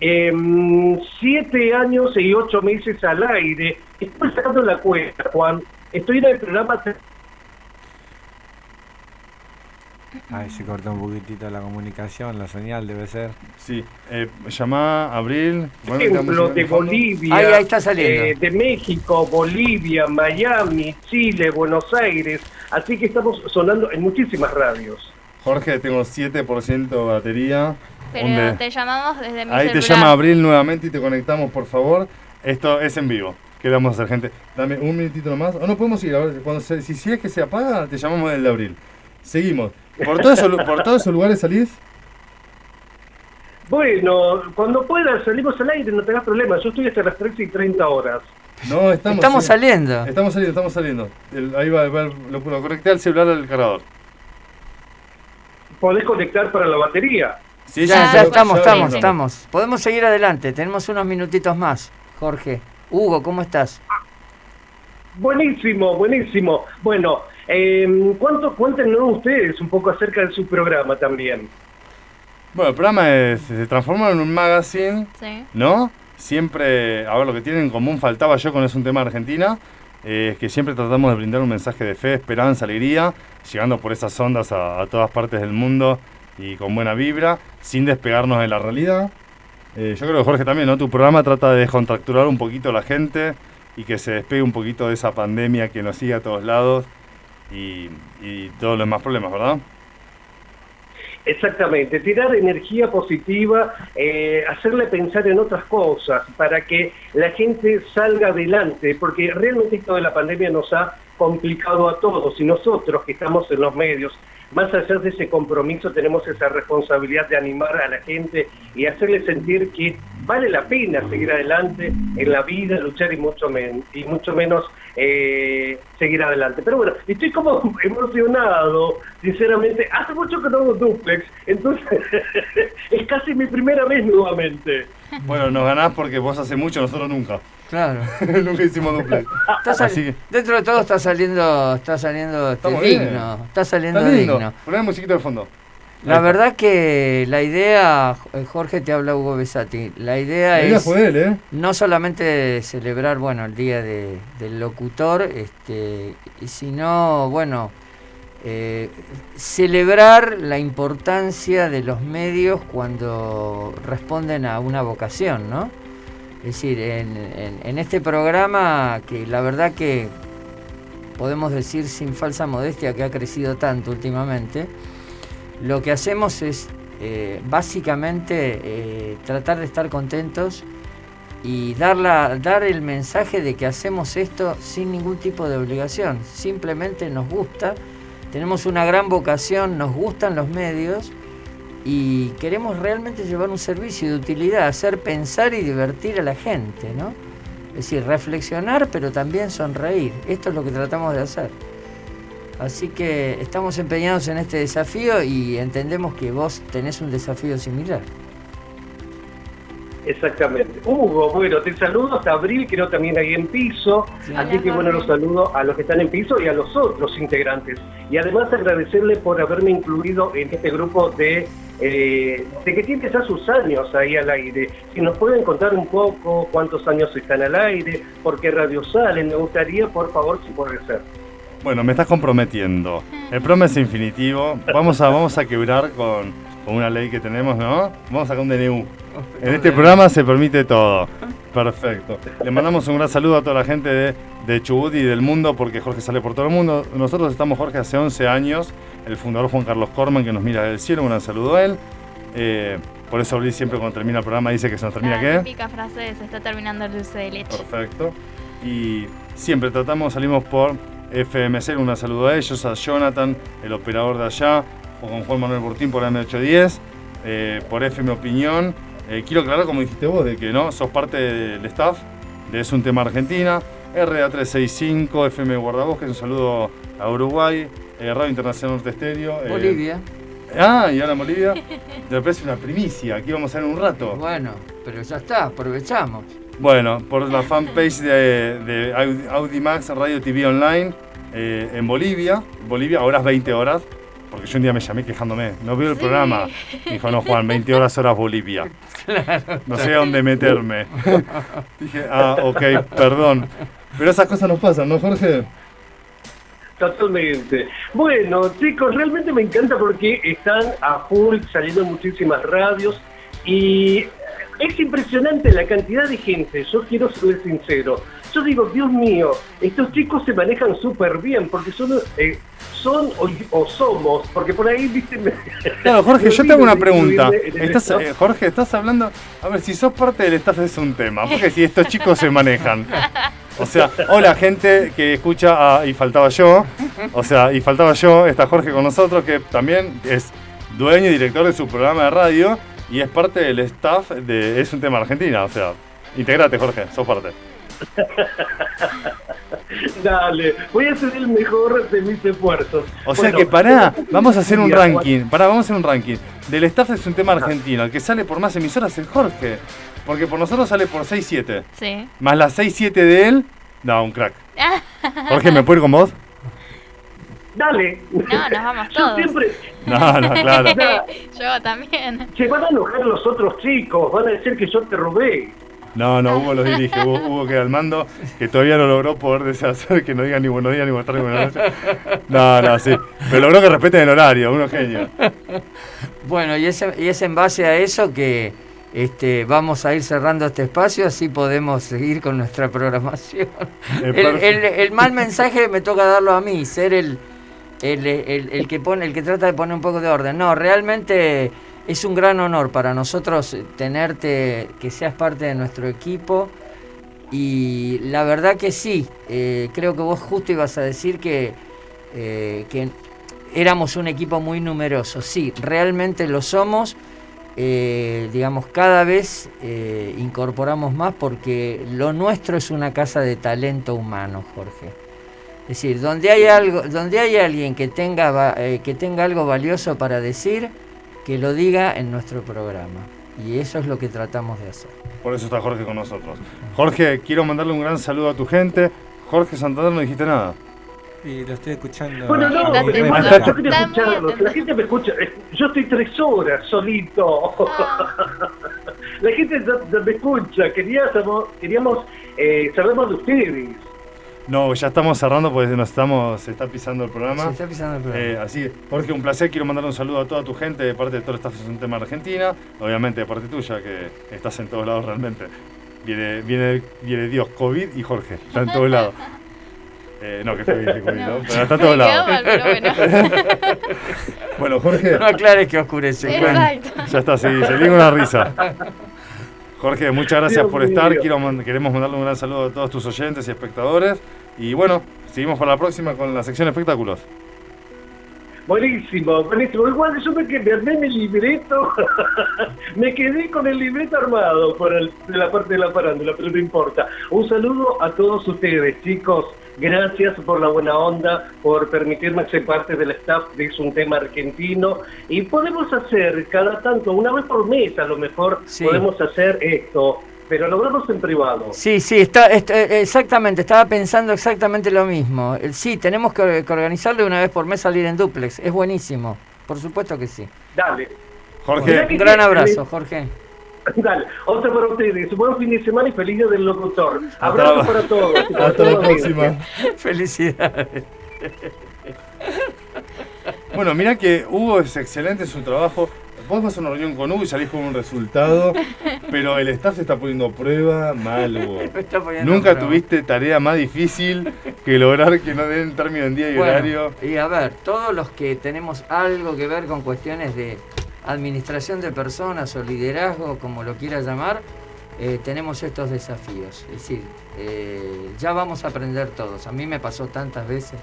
Em, siete años y ocho meses al aire. Estoy sacando la cuenta, Juan. Estoy en el programa Ahí se cortó un poquitito la comunicación, la señal debe ser. Sí, eh, llamá Abril. Bueno, ejemplo de. Bolivia, Ahí, ahí está saliendo. eh, de México, Bolivia, Miami, Chile, Buenos Aires. Así que estamos sonando en muchísimas radios. Jorge, tengo 7% de batería. Pero ¿Dónde? te llamamos desde mi Ahí te llama Abril nuevamente y te conectamos, por favor. Esto es en vivo. ¿Qué vamos a hacer, gente? Dame un minutito nomás. O no podemos ir. A ver, cuando se- si, si es que se apaga, te llamamos del de Abril. Seguimos. ¿Por todos por todos esos lugares salís? Bueno, cuando puedas salimos al aire, no tengas problema. Yo estoy hasta las 13 y 30 horas. No, estamos, Estamos sí. saliendo. Estamos saliendo, estamos saliendo. El- ahí va, va lo, lo conecté al celular al cargador. Podés conectar para la batería. Sí, Ya, ya, ya ya- estamos, estamos, estamos. Podemos seguir adelante. Tenemos unos minutitos más. Jorge. Hugo, ¿cómo estás? Buenísimo, buenísimo. Bueno, eh, ¿cuánto, cuéntenos ustedes un poco acerca de su programa también. Bueno, el programa es- se transformó en un magazine, Sí. ¿no? Siempre, a ver, lo que tienen en común, faltaba yo con Es un tema de Argentina, eh, es que siempre tratamos de brindar un mensaje de fe, esperanza, alegría, llegando por esas ondas a, a todas partes del mundo y con buena vibra, sin despegarnos de la realidad. Eh, yo creo que Jorge también, ¿no? Tu programa trata de descontracturar un poquito a la gente y que se despegue un poquito de esa pandemia que nos sigue a todos lados y, y todos los demás problemas, ¿verdad? Exactamente, tirar energía positiva, eh, hacerle pensar en otras cosas para que la gente salga adelante, porque realmente esto de la pandemia nos ha complicado a todos y nosotros que estamos en los medios, más allá de ese compromiso tenemos esa responsabilidad de animar a la gente y hacerle sentir que vale la pena seguir adelante en la vida, luchar y mucho, men y mucho menos eh, seguir adelante. Pero bueno, estoy como emocionado, sinceramente. Hace mucho que no hago duplex, entonces es casi mi primera vez nuevamente. Bueno, nos ganás porque vos hace mucho, nosotros nunca. Claro. nunca hicimos duplex. Está sali- Así que- Dentro de todo está saliendo, está saliendo este, bien. digno, está saliendo Está digno. Poné musiquita de fondo. La verdad que la idea, eh, Jorge te habla Hugo Besati, la idea La idea es fue de él, ¿eh? no solamente celebrar, bueno, el día de- del locutor, este, y sino, bueno, eh, celebrar la importancia de los medios cuando responden a una vocación, ¿no? Es decir, en, este programa que la verdad que podemos decir sin falsa modestia que ha crecido tanto últimamente, lo que hacemos es eh, básicamente eh, tratar de estar contentos y dar, la- dar el mensaje de que hacemos esto sin ningún tipo de obligación. Simplemente nos gusta, tenemos una gran vocación, nos gustan los medios y queremos realmente llevar un servicio de utilidad, hacer pensar y divertir a la gente, ¿no? Es decir, reflexionar pero también sonreír. Esto es lo que tratamos de hacer. Así que estamos empeñados en este desafío y entendemos que vos tenés un desafío similar. Exactamente. Hugo, bueno, te saludo hasta abril, creo también ahí en piso. Así que bueno, los saludo a los que están en piso y a los otros integrantes. Y además agradecerle por haberme incluido en este grupo de, eh, de que tiene ya sus años ahí al aire. Si nos pueden contar un poco cuántos años están al aire, por qué radio salen, me gustaría, por favor, si puede ser. Bueno, me estás comprometiendo. El programa es infinitivo. Vamos a, vamos a quebrar con, con una ley que tenemos, ¿no? Vamos a sacar un DNU. En este programa se permite todo. Perfecto. Le mandamos un gran saludo a toda la gente de, de Chubut y del mundo, porque Jorge sale por todo el mundo. Nosotros estamos, Jorge, hace 11 años. El fundador Juan Carlos Corman, que nos mira del cielo, un gran saludo a él. Eh, por eso Luis siempre cuando termina el programa dice que se nos termina La qué. típica frase se está terminando el dulce de leche. Perfecto. Y siempre tratamos, salimos por FMC, un saludo a ellos, a Jonathan, el operador de allá, o con Juan Manuel Burtín por M810, eh, por FM Opinión. Eh, quiero aclarar, como dijiste vos, de que no, sos parte del staff de Es un tema Argentina, RA365, FM Guardabosques, un saludo a Uruguay, eh, Radio Internacional Norte Estéreo. eh, Bolivia. Ah, y ahora Bolivia. Parece una primicia, aquí vamos a ver un rato. Bueno, pero ya está, aprovechamos. Bueno, por la fanpage de, de Audi- Audimax Radio TV Online en Bolivia. Bolivia, horas 20 horas. Porque yo un día me llamé quejándome. No veo el Sí. programa. Me dijo, no, Juan, 20 horas horas Bolivia. No sé a dónde meterme. Dije, ah, ok, perdón. Pero esas cosas nos pasan, ¿no, Jorge? Totalmente. Bueno, chicos, realmente me encanta porque están a full saliendo en muchísimas radios y es impresionante la cantidad de gente. Yo quiero ser sincero. Yo digo, Dios mío, estos chicos se manejan súper bien porque son, eh, son o, o somos, porque por ahí, viste. me- Claro, Jorge, yo te hago una pregunta. Estás, eh, Jorge, estás hablando. A ver, si sos parte del staff es un tema. Porque si estos chicos se manejan. O sea, hola gente que escucha a Y Faltaba Yo. O sea, Y Faltaba Yo, está Jorge con nosotros, que también es dueño y director de su programa de radio y es parte del staff de Es un tema Argentina. O sea, integrate, Jorge, sos parte. Dale, voy a hacer el mejor de mis esfuerzos. O sea Bueno, que pará, vamos a hacer un ranking. Pará, vamos a hacer un ranking. Del staff es un tema argentino. El que sale por más emisoras es Jorge. Porque por nosotros sale por 6-7. Sí. Más las 6-7 de él. No, un crack. Jorge, ¿me puedo ir con vos? Dale. No, nos vamos Yo todos. siempre. No, no, claro. Yo también. Se van a enojar los otros chicos, van a decir que yo te robé. No, no, Hugo los dirige. Hugo, Hugo queda al mando. Que todavía no logró poder deshacer que no diga ni buenos días, ni buenas tardes, ni buenas noches. No, no, sí. Pero logró que respeten el horario. Uno genio. Bueno, y es, y es en base a eso que este, vamos a ir cerrando este espacio, así podemos seguir con nuestra programación. El, perfecto. el- el mal mensaje me toca darlo a mí, ser el, el, el- el que pone, el que trata de poner un poco de orden. No, realmente es un gran honor para nosotros tenerte, que seas parte de nuestro equipo. Y la verdad que sí, eh, creo que vos justo ibas a decir que, eh, que éramos un equipo muy numeroso. Sí, realmente lo somos. Eh, digamos, cada vez incorporamos más porque lo nuestro es una casa de talento humano, Jorge. Es decir, donde hay algo, donde hay alguien que tenga, eh, que tenga algo valioso para decir, que lo diga en nuestro programa. Y eso es lo que tratamos de hacer. Por eso está Jorge con nosotros. Jorge, quiero mandarle un gran saludo a tu gente. Jorge Santander, no dijiste nada. Y lo estoy escuchando. Bueno, no, escucharlo, atento. La gente me escucha. eh, Yo estoy tres horas solito. La gente no, no me escucha. Queríamos, queríamos eh, saber más de ustedes. No, ya estamos cerrando porque nos estamos, se está pisando el programa. Se está pisando el programa. Eh, así Jorge, un placer. Quiero mandarle un saludo a toda tu gente de parte de todo el staff de un tema Argentina. Obviamente de parte tuya, que estás en todos lados realmente. Viene, viene, viene Dios, COVID y Jorge. Está en todos lados. Eh, no, que fue dije COVID, ¿no? No. Pero está en todos lados. mal, pero bueno. bueno, Jorge. No aclares que oscurece. Exacto. Ya está, sí, se diga una risa. Jorge, muchas gracias Dios por estar. Quiero, queremos mandarle un gran saludo a todos tus oyentes y espectadores. Y bueno, seguimos para la próxima con la sección espectáculos. Buenísimo, buenísimo. Igual yo me, que- me armé mi libreto. me quedé con el libreto armado por el, la parte de la farándula, pero no importa. Un saludo a todos ustedes, chicos. Gracias por la buena onda, por permitirme ser parte del staff de Es un tema argentino. Y podemos hacer cada tanto, una vez por mes a lo mejor, Sí. podemos hacer esto. Pero lo hablamos en privado. Sí, sí, está, est- eh, exactamente, estaba pensando exactamente lo mismo. Eh, Sí, tenemos que, que organizarlo una vez por mes salir en duplex. Es buenísimo, por supuesto que sí. Dale. Jorge, Un gran abrazo, Jorge. Dale, otra para ustedes. Buen fin de semana y feliz día del locutor. Abrazo para todos. hasta la próxima. Felicidades. Bueno, mira que Hugo es excelente en su trabajo. Vos vas a una reunión con Hugo y salís con un resultado, pero el staff se está poniendo a prueba mal, Hugo. Nunca tuviste tarea más difícil que lograr que no den término en día y Bueno, horario. y a ver, todos los que tenemos algo que ver con cuestiones de administración de personas o liderazgo, como lo quieras llamar, eh, tenemos estos desafíos. Es decir, eh, ya vamos a aprender todos. A mí me pasó tantas veces.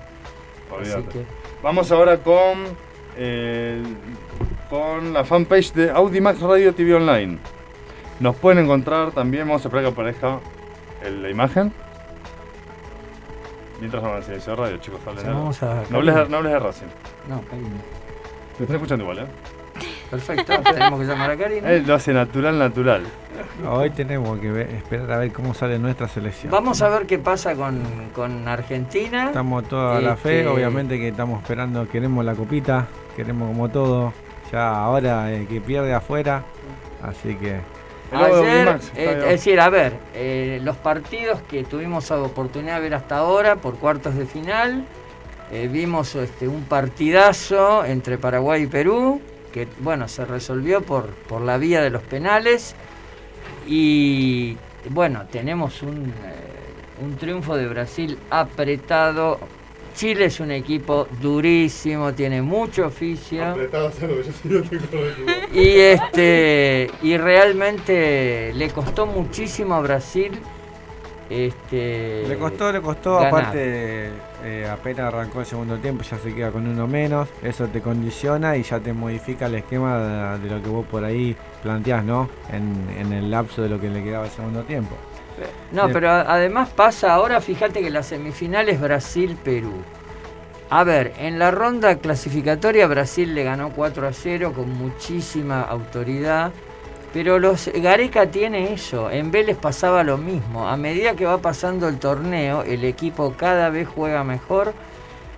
Así que, Vamos ahora con, eh, con la fanpage de Audimax Radio TV Online. Nos pueden encontrar también, vamos a esperar que aparezca el- la imagen. Mientras vamos al silencio de radio, chicos, a- no, hables, de- no hables de Racing. no, cariño. Lo están escuchando igual, ¿eh? Perfecto, tenemos que llamar a Karina. Él lo hace natural, natural. Hoy tenemos que ver- esperar a ver cómo sale nuestra selección. Vamos a ver qué pasa con, con Argentina. Estamos toda la fe, Este, obviamente que estamos esperando, queremos la copita, queremos como todo. Ya ahora el que pierde afuera, así que Ayer, eh, es decir, a ver, eh, los partidos que tuvimos la oportunidad de ver hasta ahora por cuartos de final, eh, vimos este, un partidazo entre Paraguay y Perú, que bueno, se resolvió por, por la vía de los penales y bueno, tenemos un, eh, un triunfo de Brasil apretado. Chile es un equipo durísimo, tiene mucho oficio. Apretado. Y este y realmente le costó muchísimo a Brasil. Este le costó, le costó, ganar. aparte eh, apenas arrancó el segundo tiempo, ya se queda con uno menos, eso te condiciona y ya te modifica el esquema de, de lo que vos por ahí planteás, ¿no? En, en el lapso de lo que le quedaba el segundo tiempo. No, Eh, pero además pasa ahora, fíjate que la semifinal es Brasil-Perú. A ver, en la ronda clasificatoria Brasil le ganó 4 a 0 con muchísima autoridad. Pero los Gareca tiene eso, en Vélez pasaba lo mismo. A medida que va pasando el torneo, el equipo cada vez juega mejor.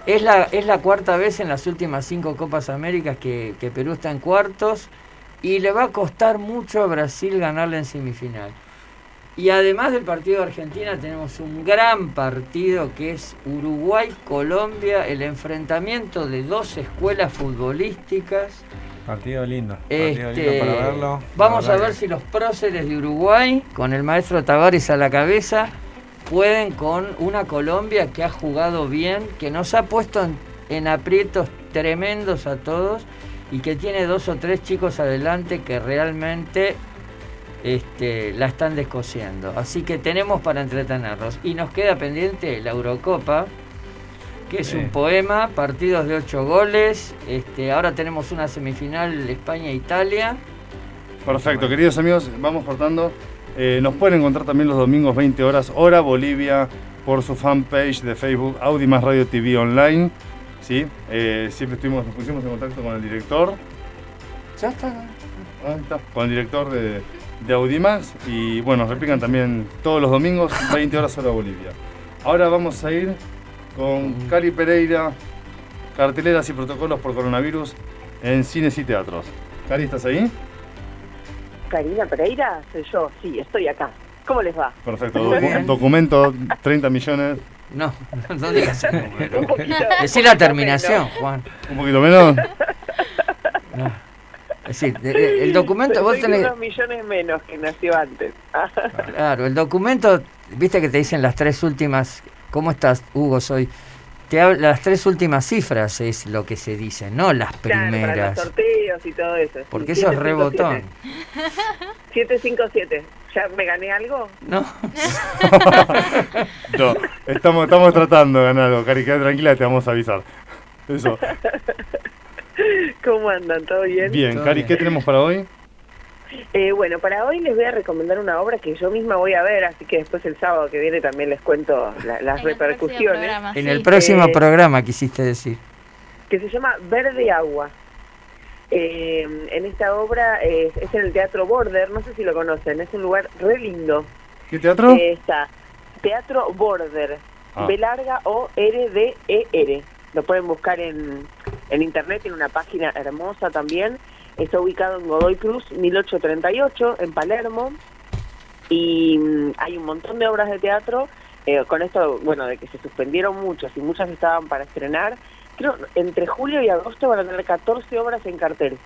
Es la, es la cuarta vez en las últimas cinco Copas Américas que, que Perú está en cuartos y le va a costar mucho a Brasil ganarle en semifinal. Y además del partido de Argentina tenemos un gran partido que es Uruguay-Colombia, el enfrentamiento de dos escuelas futbolísticas. Partido lindo, partido Este, lindo para verlo. Vamos a ver que- si los próceres de Uruguay, con el maestro Tavares a la cabeza, pueden con una Colombia que ha jugado bien, que nos ha puesto en en aprietos tremendos a todos y que tiene dos o tres chicos adelante que realmente este, la están descosiendo. Así que tenemos para entretenernos. Y nos queda pendiente la Eurocopa, que es un poema, partidos de ocho goles. Este, ahora tenemos una semifinal España-Italia. Perfecto, queridos amigos, vamos cortando. Eh, nos pueden encontrar también los domingos 20 horas, hora Bolivia, por su fanpage de Facebook, Audi más Radio TV Online. ¿sí? Eh, siempre estuvimos, nos pusimos en contacto con el director. Ya está. Ah, está, Con el director de, de Audimax. Y bueno, replican también todos los domingos, 20 horas hora Bolivia. Ahora vamos a ir con Cari Pereira, carteleras y protocolos por coronavirus en cines y teatros. Cari, ¿estás ahí? Karina Pereira, soy yo, sí, estoy acá. ¿Cómo les va? Perfecto. Docu- documento 30 millones. No, no digas el número. Un poquito- Decí un la terminación, menos. Juan. Un poquito menos. Es decir, de- de- el documento, vos tenés... unos millones menos que nació antes. Claro, el documento, viste que te dicen las tres últimas, ¿cómo estás, Hugo? Soy. Te habla- las tres últimas cifras es lo que se dice, no las Claro, para los primeras. sorteos y todo eso. porque eso es rebotón. 757. ¿Ya me gané algo? No. No, estamos, estamos tratando de ganar algo. Cari, queda tranquila, te vamos a avisar. Eso. ¿Cómo andan? ¿Todo bien? Bien, Cari, ¿qué tenemos para hoy? Eh, bueno, para hoy les voy a recomendar una obra que yo misma voy a ver, así que después el sábado que viene también les cuento la- las repercusiones. En el próximo Eh, programa quisiste decir. que se llama Verde Agua. Eh, en esta obra eh, es en el Teatro Border, no sé si lo conocen, es un lugar re lindo. ¿Qué teatro? Eh, está Teatro Border, Ah. B larga O R D E R. Lo pueden buscar en, en internet, tiene una página hermosa también. Está ubicado en Godoy Cruz 1838 en Palermo y mm, hay un montón de obras de teatro. eh, con esto, bueno, de que se suspendieron muchas y muchas estaban para estrenar. Creo entre julio y agosto van a tener 14 obras en cartel.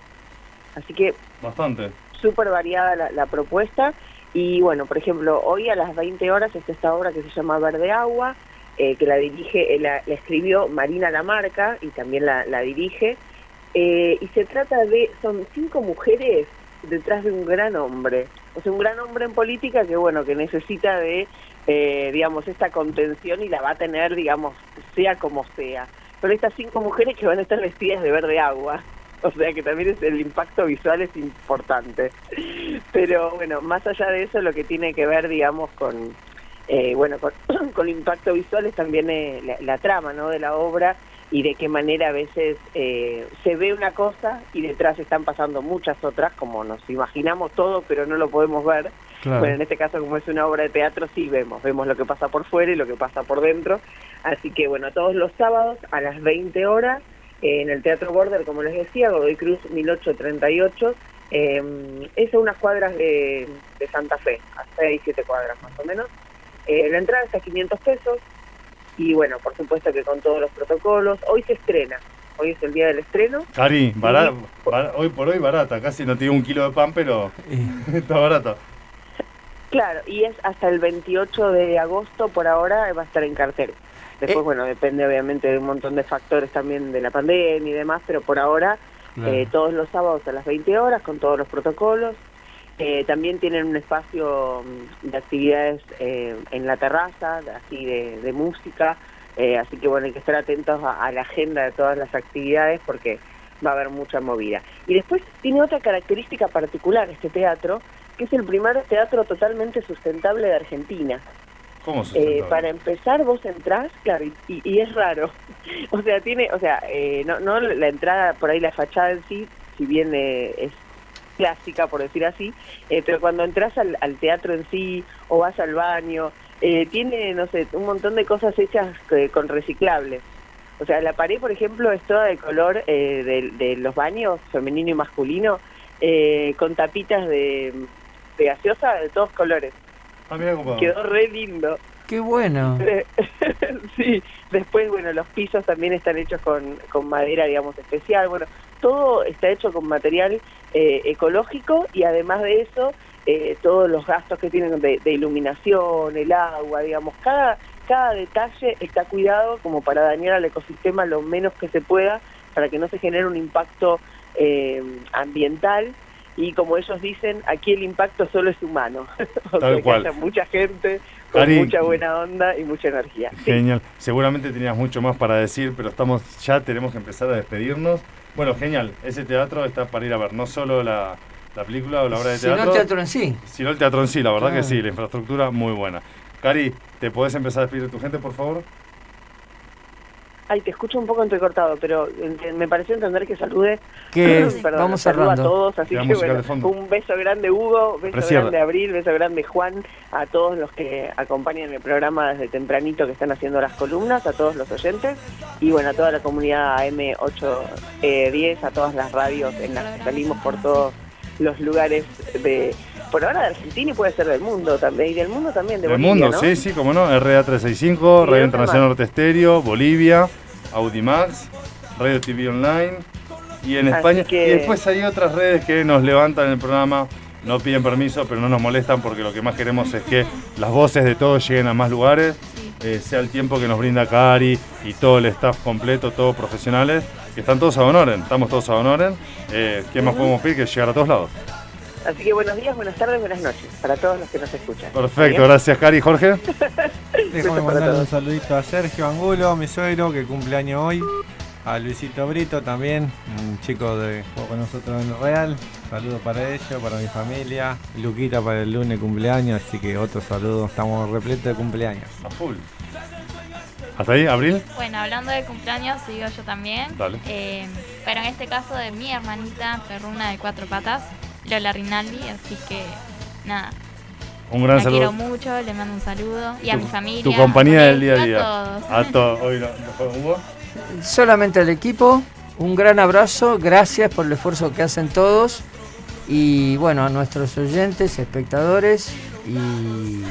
Así que Bastante. súper variada la, la propuesta. Y bueno, por ejemplo, hoy a las 20 horas está esta obra que se llama Verde Agua, eh, que la dirige, eh, la, la escribió Marina Lamarca y también la, la dirige. Eh, y se trata de, son cinco mujeres detrás de un gran hombre. O sea, un gran hombre en política que, bueno, que necesita de, eh, digamos, esta contención y la va a tener, digamos, sea como sea. Pero estas cinco mujeres que van a estar vestidas de verde agua. O sea que también es, el impacto visual es importante. Pero bueno, más allá de eso, lo que tiene que ver, digamos, con, eh, bueno, con, con impacto visual es también eh, la, la trama, ¿no? De la obra y de qué manera a veces eh, se ve una cosa y detrás están pasando muchas otras, como nos imaginamos todo, pero no lo podemos ver. Claro. Bueno, en este caso, como es una obra de teatro, sí vemos, vemos lo que pasa por fuera y lo que pasa por dentro. Así que bueno, todos los sábados a las 20 horas eh, en el Teatro Border, como les decía, Godoy Cruz 1838, eh, es a unas cuadras de, de Santa Fe, a 6, 7 cuadras más o menos. Eh, la entrada está a 500 pesos y bueno, por supuesto que con todos los protocolos. Hoy se estrena, hoy es el día del estreno. Cari, hoy por hoy barata. Casi no tiene un kilo de pan, pero está barata. Claro, y es hasta el 28 de agosto por ahora va a estar en cartel. Después, bueno, depende obviamente de un montón de factores también de la pandemia y demás, pero por ahora Claro. eh, todos los sábados a las 20 horas con todos los protocolos. Eh, también tienen un espacio mm, de actividades eh, en la terraza, así de, de música, eh, así que bueno, hay que estar atentos a, a la agenda de todas las actividades porque va a haber mucha movida. Y después tiene otra característica particular este teatro, que es el primer teatro totalmente sustentable de Argentina. ¿Cómo Eh, para empezar, vos entrás, claro, y, y- y es raro. o sea, tiene, o sea, eh, no, no la entrada, por ahí la fachada en sí, si bien eh, es clásica, por decir así, eh, pero cuando entras al, al teatro en sí o vas al baño, eh, tiene, no sé, un montón de cosas hechas eh, con reciclables. O sea, la pared, por ejemplo, es toda de color eh, de, de los baños, femenino y masculino, eh, con tapitas de, de gaseosa de todos colores. Ah, mira. Quedó re lindo. Qué bueno. sí, después, bueno, los pisos también están hechos con, con madera, digamos, especial. Bueno, todo está hecho con material eh, ecológico y además de eso, eh, todos los gastos que tienen de, de iluminación, el agua, digamos, cada, cada detalle está cuidado como para dañar al ecosistema lo menos que se pueda, para que no se genere un impacto eh, ambiental. Y como ellos dicen, aquí el impacto solo es humano. o Tal sea, cual. que haya mucha gente con mucha buena onda y mucha energía. Sí. Genial. Seguramente tenías mucho más para decir, pero estamos ya tenemos que empezar a despedirnos. Bueno, genial. Ese teatro está para ir a ver no solo la, la película o la obra de Sino el teatro, teatro en sí. sino el teatro en sí. La verdad que sí, la infraestructura muy buena. Cari, ¿te podés empezar a despedir de tu gente, por favor? Ay, te escucho un poco entrecortado, pero ent- me pareció entender que salude. Que Perdón, vamos saludo cerrando. a todos, así que bueno, un beso grande Hugo, beso Precierra. grande Abril, beso grande Juan, a todos los que acompañan el programa desde tempranito que están haciendo las columnas, a todos los oyentes y bueno, a toda la comunidad AM810, a todas las radios en las que salimos por todos los lugares de, por ahora de Argentina y puede ser del mundo también, y del mundo también, de Del Bolivia, mundo, ¿no? sí, sí, como no. RA365, Sí, Radio Internacional. Norte Estéreo, Bolivia, Audimax, Radio TV Online y en Así España. que- Y después hay otras redes que nos levantan el programa, no piden permiso, pero no nos molestan porque lo que más queremos es que las voces de todos lleguen a más lugares, eh, sea el tiempo que nos brinda Cari y todo el staff completo, todos profesionales, que están todos a honoren, estamos todos a honoren. Eh, ¿Qué más podemos pedir que llegar a todos lados? Así que buenos días, buenas tardes, buenas noches para todos los que nos escuchan. Perfecto, gracias Cari, Jorge. Déjame mandarle un saludito a Sergio Angulo, mi suegro, que cumple año hoy. A Luisito Brito también, un chico de jugó con nosotros en el Real. Saludo para ellos, para mi familia. Luquita para el lunes cumpleaños, así que otro saludo. Estamos repletos de cumpleaños. A full. ¿Hasta ahí, Abril? Bueno, hablando de cumpleaños, sigo yo también. Dale. Eh, pero en este caso de mi hermanita perruna de cuatro patas, Lola Rinaldi, así que nada. Un gran la saludo. quiero mucho, le mando un saludo. Y a mi familia. Tu compañía a del día a a día. todos. A todos. Hoy. Solamente al equipo, un gran abrazo, gracias por el esfuerzo que hacen todos y bueno, a nuestros oyentes, espectadores y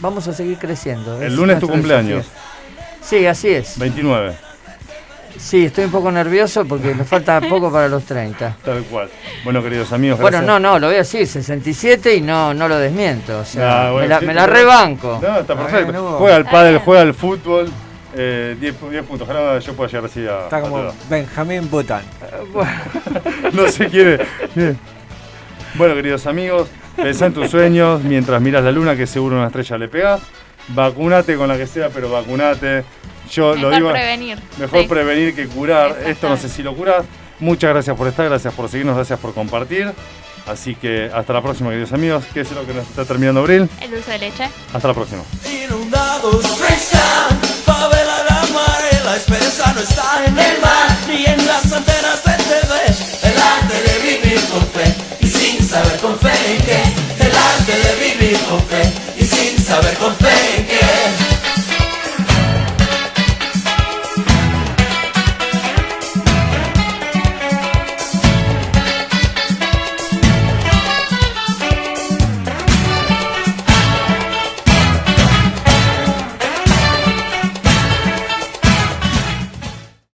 vamos a seguir creciendo. El es lunes tu cumpleaños. desafío. Sí, así es. 29. Sí, estoy un poco nervioso porque me falta poco para los 30. Tal cual. Bueno, queridos amigos, Bueno, gracias. no, no, lo voy a decir, 67 y no, no lo desmiento. O sea, Ah, bueno, me, la, sí, me la pero- rebanco. No, está perfecto. Bueno, juega al pádel, juega al fútbol. eh, 10 pu- 10 puntos. Ojalá yo pueda llegar así a. Está a como todo. Benjamín Bután. no se quiere. Bien. Bueno, queridos amigos, pensá en tus sueños mientras miras la luna, que seguro una estrella le pega. Vacunate con la que sea, pero vacunate. Yo lo Mejor digo. prevenir. Mejor Sí. prevenir que curar. Esto no sé si lo curás. Muchas gracias por estar, gracias por seguirnos, gracias por compartir. Así que hasta la próxima, queridos amigos. ¿Qué es lo que nos está terminando Abril? El dulce de leche. Hasta la próxima. Inundados, fresan, favela la mar, la esperanza no está en el mar, ni en las antenas de TV. El arte de vivir con fe, y sin saber con fe en qué. El arte de vivir con fe,